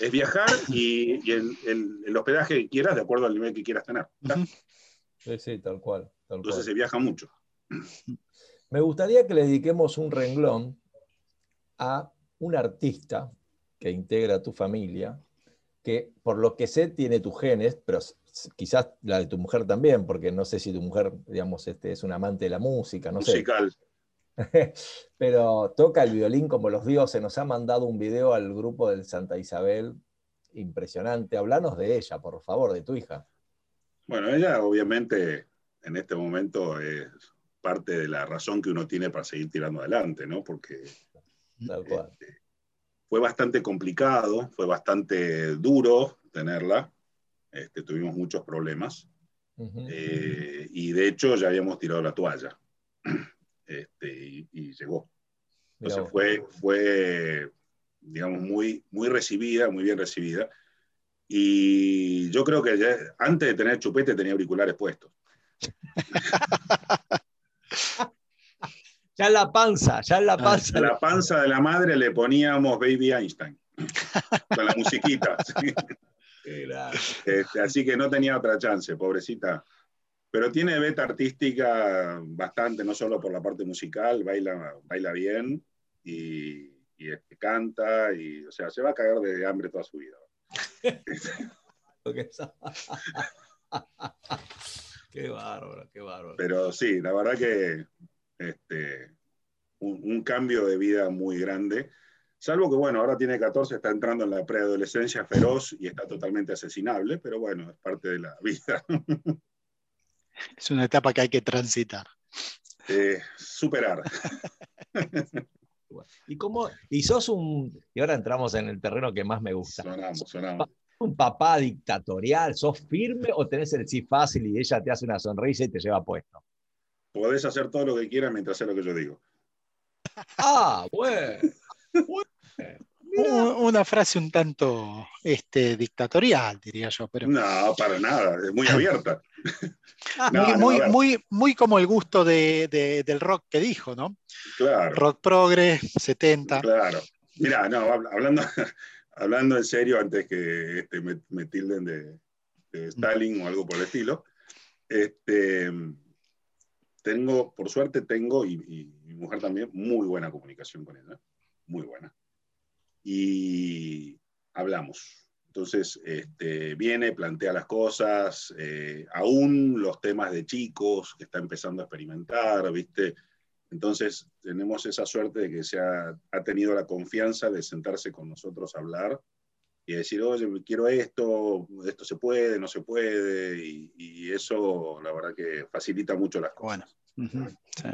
S4: Es viajar y, y el, el- el hospedaje que quieras de acuerdo al nivel que quieras tener.
S1: Sí, sí, tal cual. tal
S4: Entonces
S1: cual.
S4: se viaja mucho.
S1: Me gustaría que le dediquemos un renglón a un artista que integra tu familia, que por lo que sé tiene tus genes, pero quizás la de tu mujer también, porque no sé si tu mujer, digamos, este, es un amante de la música, no sé.
S4: Musical.
S1: pero toca el violín como los dioses. Nos ha mandado un video al grupo del Santa Isabel, impresionante. Hablanos de ella, por favor, de tu hija.
S4: Bueno, ella obviamente en este momento es parte de la razón que uno tiene para seguir tirando adelante, ¿no? Porque
S1: Tal cual.
S4: este, fue bastante complicado, fue bastante duro tenerla. Este, tuvimos muchos problemas. Eh, y de hecho ya habíamos tirado la toalla. Este, y, y llegó. Entonces fue, fue, digamos, muy, muy recibida, muy bien recibida. Y yo creo que ya- antes de tener chupete tenía auriculares puestos.
S1: Ya en la panza, ya en la panza.
S4: A la panza de la madre le poníamos Baby Einstein, con la musiquita. ¿sí? Este, así que no tenía otra chance, pobrecita. Pero tiene beta artística bastante, no solo por la parte musical, baila, baila bien y, y, este, canta, y, o sea, se va a cagar de hambre toda su vida.
S1: Qué bárbaro, qué bárbaro.
S4: Pero sí, la verdad que este, un, un cambio de vida muy grande. Salvo que, bueno, ahora tiene 14, está entrando en la preadolescencia feroz y está totalmente asesinable, pero bueno, es parte de la vida.
S2: Es una etapa que hay que transitar.
S4: Eh, superar.
S1: Y cómo, y sos un, y ahora entramos en el terreno que más me gusta.
S4: Sonamos, sonamos.
S1: ¿Un papá dictatorial? ¿Sos firme o tenés el sí fácil y ella te hace una sonrisa y te lleva puesto?
S4: Podés hacer todo lo que quieras mientras sea lo que yo digo.
S1: Ah, bueno. Bueno.
S2: Una frase un tanto este, dictatorial, diría yo, pero
S4: No, para nada, es muy abierta. No,
S2: muy,
S4: no,
S2: muy, muy, muy como el gusto de- de- del rock que dijo, ¿no?
S4: Claro.
S2: Rock progre, 70.
S4: Claro. Mira, no, hab- hablando, hablando en serio, antes que este, me, me tilden de, de Stalin o algo por el estilo, este, tengo, por suerte tengo, y, y mi mujer también, muy buena comunicación con ella, muy buena. Y hablamos. Entonces, este, viene, plantea las cosas, eh, aún los temas de chicos que está empezando a experimentar, ¿viste? Entonces, tenemos esa suerte de que se ha, ha tenido la confianza de sentarse con nosotros a hablar y decir, oye, quiero esto, esto se puede, no se puede, y, y eso la verdad que facilita mucho las cosas.
S2: Bueno, ujú, sí.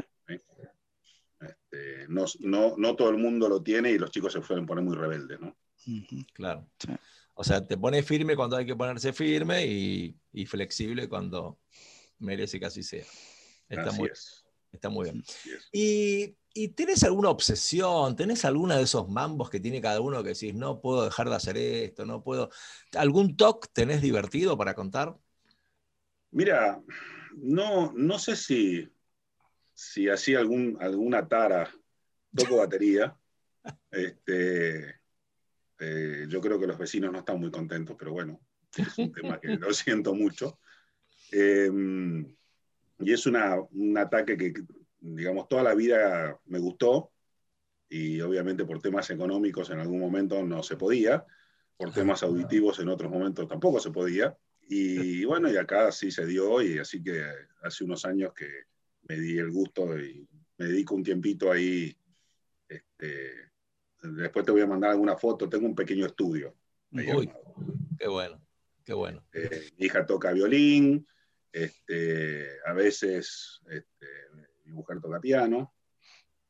S4: Este, no, no, no todo el mundo lo tiene y los chicos se suelen poner muy rebeldes, ¿no?
S1: Claro.
S2: Sí.
S1: O sea, te pones firme cuando hay que ponerse firme y, y flexible cuando merece que así sea. Está,
S4: Así
S1: muy,
S4: es.
S1: está muy bien.
S4: es.
S1: ¿Y, y tenés alguna obsesión? ¿Tenés alguna de esos mambos que tiene cada uno que decís, no puedo dejar de hacer esto, no puedo? ¿Algún talk tenés divertido para contar?
S4: Mira, no, no sé si, si así algún, alguna tara toco batería. Este, eh, yo creo que los vecinos no están muy contentos, pero bueno, es un tema que lo siento mucho. Eh, y es una, un ataque que, digamos, toda la vida me gustó y obviamente por temas económicos en algún momento no se podía, por temas auditivos en otros momentos tampoco se podía. Y bueno, y acá sí se dio, y así que hace unos años que me di el gusto y me dedico un tiempito ahí. Este, después te voy a mandar alguna foto, tengo un pequeño estudio.
S1: Uy. Qué bueno, qué bueno.
S4: Eh, mi hija toca violín, este, a veces este, mi mujer toca piano,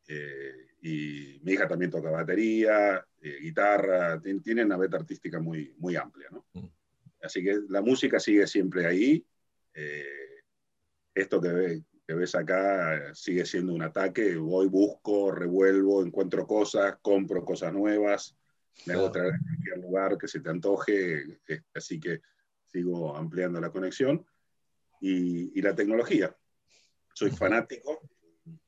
S4: eh, y mi hija también toca batería, eh, guitarra, tien- tienen una beta artística muy, muy amplia. ¿no?
S1: Mm.
S4: Así que la música sigue siempre ahí. eh, esto que, ve- que ves acá sigue siendo un ataque. Voy, busco, revuelvo, encuentro cosas, compro cosas nuevas, me hago traer a cualquier lugar que se te antoje. eh, así que sigo ampliando la conexión. Y, y la tecnología. Soy fanático.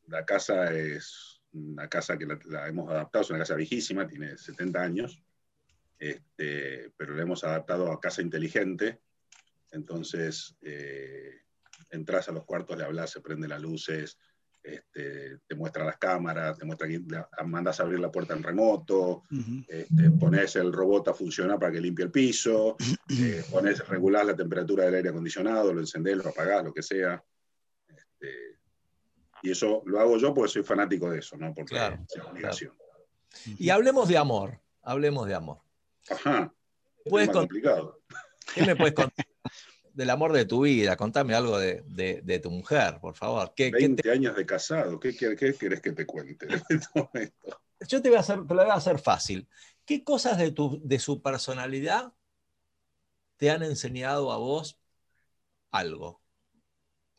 S4: La casa es una casa que la, la hemos adaptado, es una casa viejísima, tiene 70 años, este, pero la hemos adaptado a casa inteligente. Entonces, eh, entras a los cuartos, le hablas, se prenden las luces, este, te muestra las cámaras, te muestra que mandas a abrir la puerta en remoto, este, pones el robot a funcionar para que limpie el piso, eh, pones, regular la temperatura del aire acondicionado, lo encendés, lo apagás, lo que sea. Este, y eso lo hago yo porque soy fanático de eso, ¿no? Porque
S1: Claro,
S4: es obligación.
S1: Y hablemos de amor, hablemos de amor.
S4: Ajá.
S1: Con-
S4: complicado.
S1: ¿Qué me puedes contar del amor de tu vida? Contame algo de, de- de tu mujer, por favor. ¿Qué, qué
S4: 20
S1: te-
S4: años de casado, ¿qué, qué, querés que te cuente esto?
S1: yo te, voy a hacer, te lo voy a hacer fácil. ¿Qué cosas de, tu, de su personalidad te han enseñado a vos algo?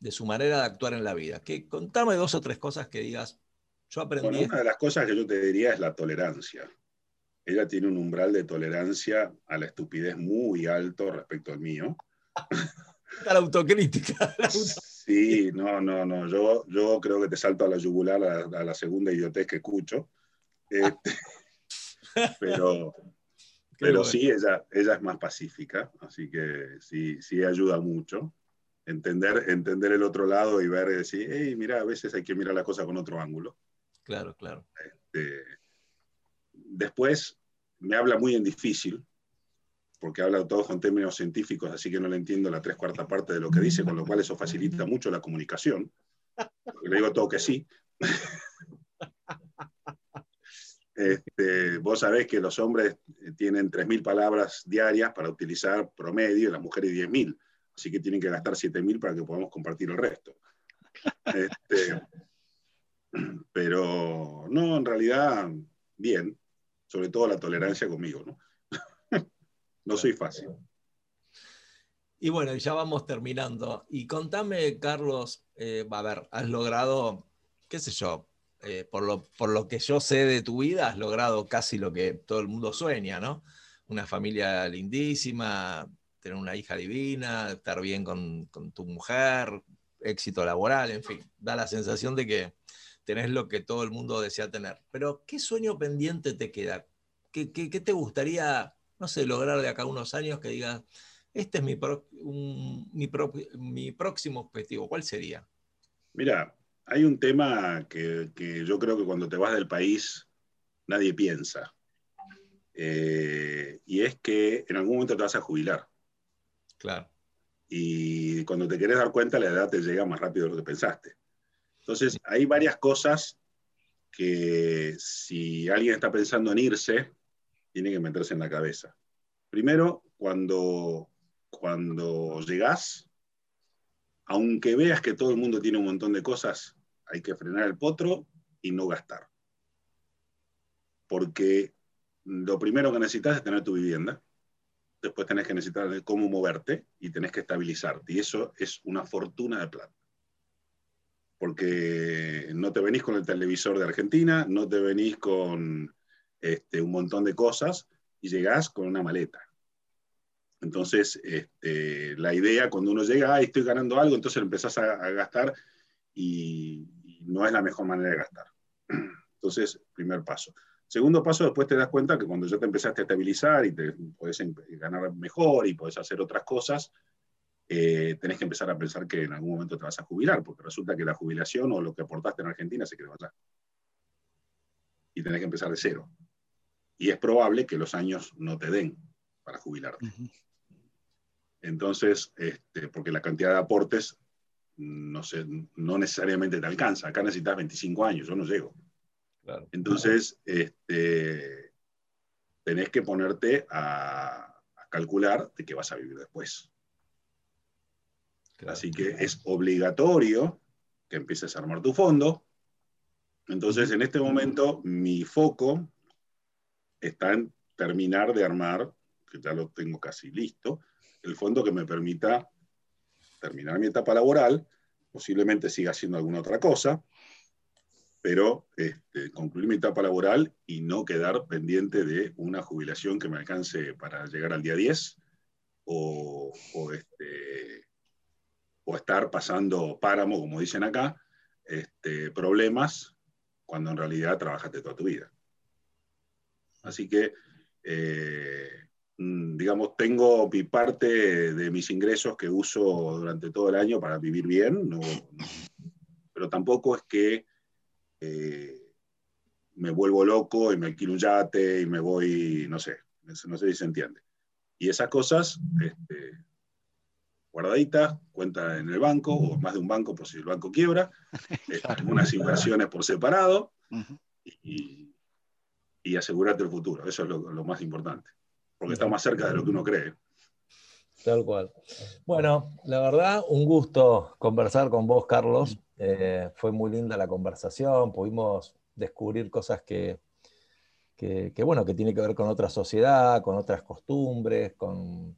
S1: De su manera de actuar en la vida. ¿Qué, contame dos o tres cosas que digas, yo aprendí
S4: Bueno, una de las cosas que yo te diría es la tolerancia. Ella tiene un umbral de tolerancia a la estupidez muy alto respecto al mío.
S1: La autocrítica. la auto-
S4: Sí, no, no, no. Yo, yo creo que te salto a la yugular a, a la segunda idiotez que escucho. Este, pero
S1: Qué
S4: pero
S1: bueno.
S4: sí, ella, ella es más pacífica, así que sí, sí ayuda mucho. Entender, entender el otro lado y ver y decir, hey, mira, a veces hay que mirar la cosa con otro ángulo.
S1: Claro, claro.
S4: Eh, después me habla muy en difícil, porque habla todo con términos científicos, así que no le entiendo la tres cuarta parte de lo que dice, con lo cual eso facilita mucho la comunicación. Le digo todo que sí. Este, vos sabés que los hombres tienen 3.000 palabras diarias para utilizar promedio y las mujeres 10.000. Así que tienen que gastar 7.000 para que podamos compartir el resto. Este, pero no, en realidad, bien. Sobre todo la tolerancia conmigo, ¿no? No soy fácil.
S1: Y bueno, ya vamos terminando. Y contame, Carlos, eh, a ver, has logrado, qué sé yo, eh, por, lo, por lo que yo sé de tu vida, has logrado casi lo que todo el mundo sueña, ¿no? Una familia lindísima, tener una hija divina, estar bien con, con tu mujer, éxito laboral, en fin, da la sensación de que tenés lo que todo el mundo desea tener. Pero, ¿qué sueño pendiente te queda? ¿Qué, qué, qué te gustaría, no sé, lograr de acá a unos años que digas, este es mi, pro- un- mi, pro- mi próximo objetivo? ¿Cuál sería?
S4: Mira, hay un tema que, que yo creo que cuando te vas del país nadie piensa. Eh, y es que en algún momento te vas a jubilar.
S1: Claro.
S4: Y cuando te querés dar cuenta, la edad te llega más rápido de lo que pensaste. Entonces, hay varias cosas que si alguien está pensando en irse, tiene que meterse en la cabeza. Primero, cuando, cuando llegás, aunque veas que todo el mundo tiene un montón de cosas, hay que frenar el potro y no gastar. Porque lo primero que necesitas es tener tu vivienda, después tenés que necesitar cómo moverte y tenés que estabilizarte. Y eso es una fortuna de plata. Porque no te venís con el televisor de Argentina, no te venís con este, un montón de cosas y llegás con una maleta. Entonces, este, la idea cuando uno llega, ah, estoy ganando algo, entonces empezás a, gastar y, y no es la mejor manera de gastar. Entonces, primer paso. Segundo paso, después te das cuenta que cuando ya te empezaste a estabilizar y te podés em, ganar mejor y podés hacer otras cosas, eh, tenés que empezar a pensar que en algún momento te vas a jubilar, porque resulta que la jubilación o lo que aportaste en Argentina se quedó allá. Y tenés que empezar de cero. Y es probable que los años no te den para jubilarte. Entonces, este, porque la cantidad de aportes no, sé, no necesariamente te alcanza. Acá necesitas 25 años, yo no llego.
S1: Claro.
S4: Entonces, este, tenés que ponerte a, a calcular de qué vas a vivir después.
S1: Claro.
S4: Así que es obligatorio que empieces a armar tu fondo. Entonces, en este momento, mi foco está en terminar de armar, que ya lo tengo casi listo, el fondo que me permita terminar mi etapa laboral, posiblemente siga haciendo alguna otra cosa, pero este, concluir mi etapa laboral y no quedar pendiente de una jubilación que me alcance para llegar al día 10 o, o, este, o estar pasando páramo, como dicen acá, este, problemas cuando en realidad trabajaste toda tu vida. Así que, eh, digamos, tengo mi parte de mis ingresos que uso durante todo el año para vivir bien, no, no, pero tampoco es que eh, me vuelvo loco y me alquilo un yate y me voy, no sé, no sé si se entiende. Y esas cosas, este, guardaditas, cuenta en el banco o más de un banco por si el banco quiebra, este, unas inversiones por separado. Y, y asegurarte el futuro. Eso es lo, lo, más importante, porque está más cerca de lo que uno cree.
S1: Tal cual. Bueno, la verdad, un gusto conversar con vos, Carlos. Eh, fue muy linda la conversación, pudimos descubrir cosas que, que, que, bueno, que tiene que ver con otra sociedad, con otras costumbres, con...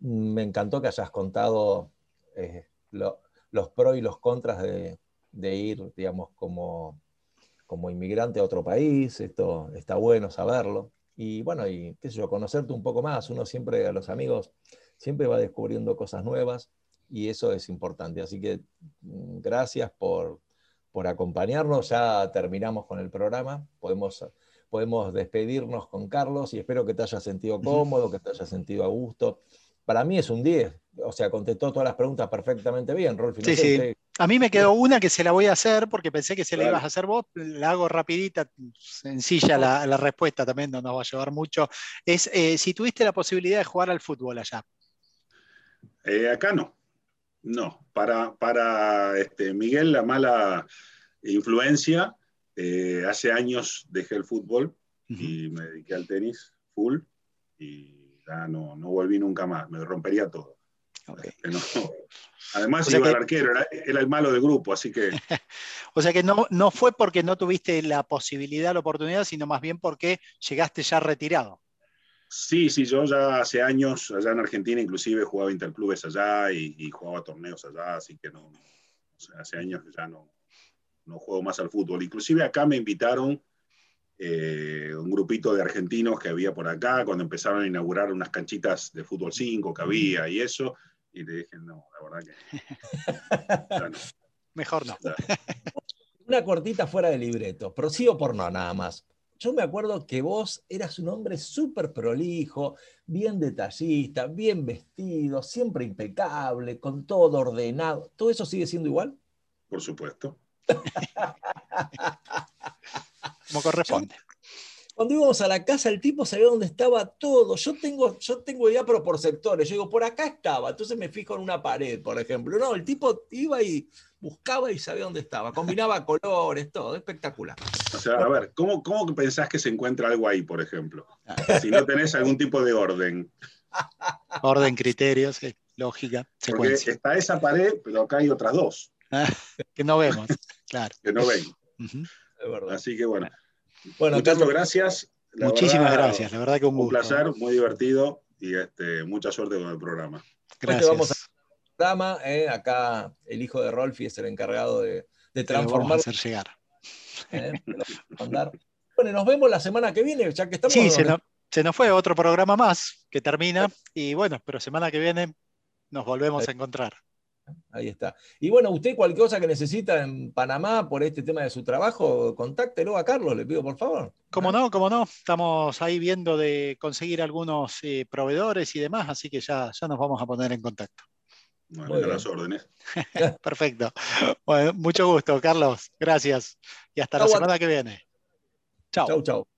S1: me encantó que hayas contado eh, lo, los pros y los contras de, de ir, digamos, como, como inmigrante a otro país, esto está bueno saberlo. Y bueno, y qué sé yo, conocerte un poco más, uno siempre a los amigos siempre va descubriendo cosas nuevas y eso es importante. Así que mm, gracias por, por acompañarnos. Ya terminamos con el programa. Podemos, podemos despedirnos con Carlos y espero que te hayas sentido cómodo, que te hayas sentido a gusto. Para mí es un 10, o sea, contestó todas las preguntas perfectamente bien, Rolfi.
S2: Sí, sí. Usted... A mí me quedó una que se la voy a hacer porque pensé que se la ibas a hacer vos. La hago rapidita, sencilla la, la respuesta también, no nos va a llevar mucho. Es eh, si tuviste la posibilidad de jugar al fútbol allá.
S4: Eh, acá no. No, para, para este, Miguel la mala influencia, eh, hace años dejé el fútbol uh -huh. y me dediqué al tenis full y ya no, no volví nunca más, me rompería todo. Okay. No. Además, o sea iba que... el arquero, era, era, el malo del grupo, así que.
S2: o sea que no, no fue porque no tuviste la posibilidad, la oportunidad, sino más bien porque llegaste ya retirado.
S4: Sí, sí, yo ya hace años, allá en Argentina, inclusive jugaba interclubes allá y, y jugaba torneos allá, así que no, o sea, hace años que ya no, no juego más al fútbol. Inclusive acá me invitaron eh, un grupito de argentinos que había por acá cuando empezaron a inaugurar unas canchitas de fútbol 5 que había y eso, y le dije, no, la verdad que...
S2: no. Mejor no.
S1: Una cortita fuera de libreto, pero sí o por no, nada más yo me acuerdo que vos eras un hombre súper prolijo, bien detallista, bien vestido, siempre impecable, con todo ordenado. ¿Todo eso sigue siendo igual?
S4: Por supuesto.
S2: Como corresponde.
S1: Cuando íbamos a la casa, el tipo sabía dónde estaba todo. Yo tengo, yo tengo idea, pero por sectores. Yo digo, por acá estaba. Entonces me fijo en una pared, por ejemplo. No, el tipo iba y buscaba y sabía dónde estaba. Combinaba colores, todo. Espectacular.
S4: O sea, a ver, ¿cómo, cómo pensás que se encuentra algo ahí, por ejemplo? Si no tenés algún tipo de orden.
S2: Orden, criterios, eh, lógica,
S4: Porque está esa pared, pero acá hay otras dos
S2: que no vemos, claro.
S4: que no ven.
S1: Es verdad.
S4: Así que bueno.
S1: Bueno,
S4: Muchas
S1: Carlos,
S4: gracias. La
S2: Muchísimas
S4: verdad,
S2: gracias, la verdad que un
S4: Un
S2: gusto.
S4: placer, muy divertido y este, mucha suerte con el programa.
S2: Gracias.
S1: vamos programa, eh, acá el hijo de Rolfi es el encargado de, de
S2: Te lo vamos a
S1: transformar.
S2: hacer llegar.
S1: eh, te lo vamos a mandar. Bueno, nos vemos la semana que viene, ya que estamos.
S2: Sí, se nos fue otro programa más que termina y bueno, pero semana que viene nos volvemos a encontrar.
S1: Ahí está. Y bueno, usted cualquier cosa que necesita en Panamá por este tema de su trabajo, contáctelo a Carlos, le pido por favor.
S2: Como no, como no, estamos ahí viendo de conseguir algunos eh, proveedores y demás, así que ya, ya nos vamos a poner en contacto.
S4: Bueno,
S1: Muy
S4: a las órdenes.
S2: Perfecto. Bueno, mucho gusto, Carlos. Gracias. Y hasta la semana que viene. Chao.
S1: Chau, chau.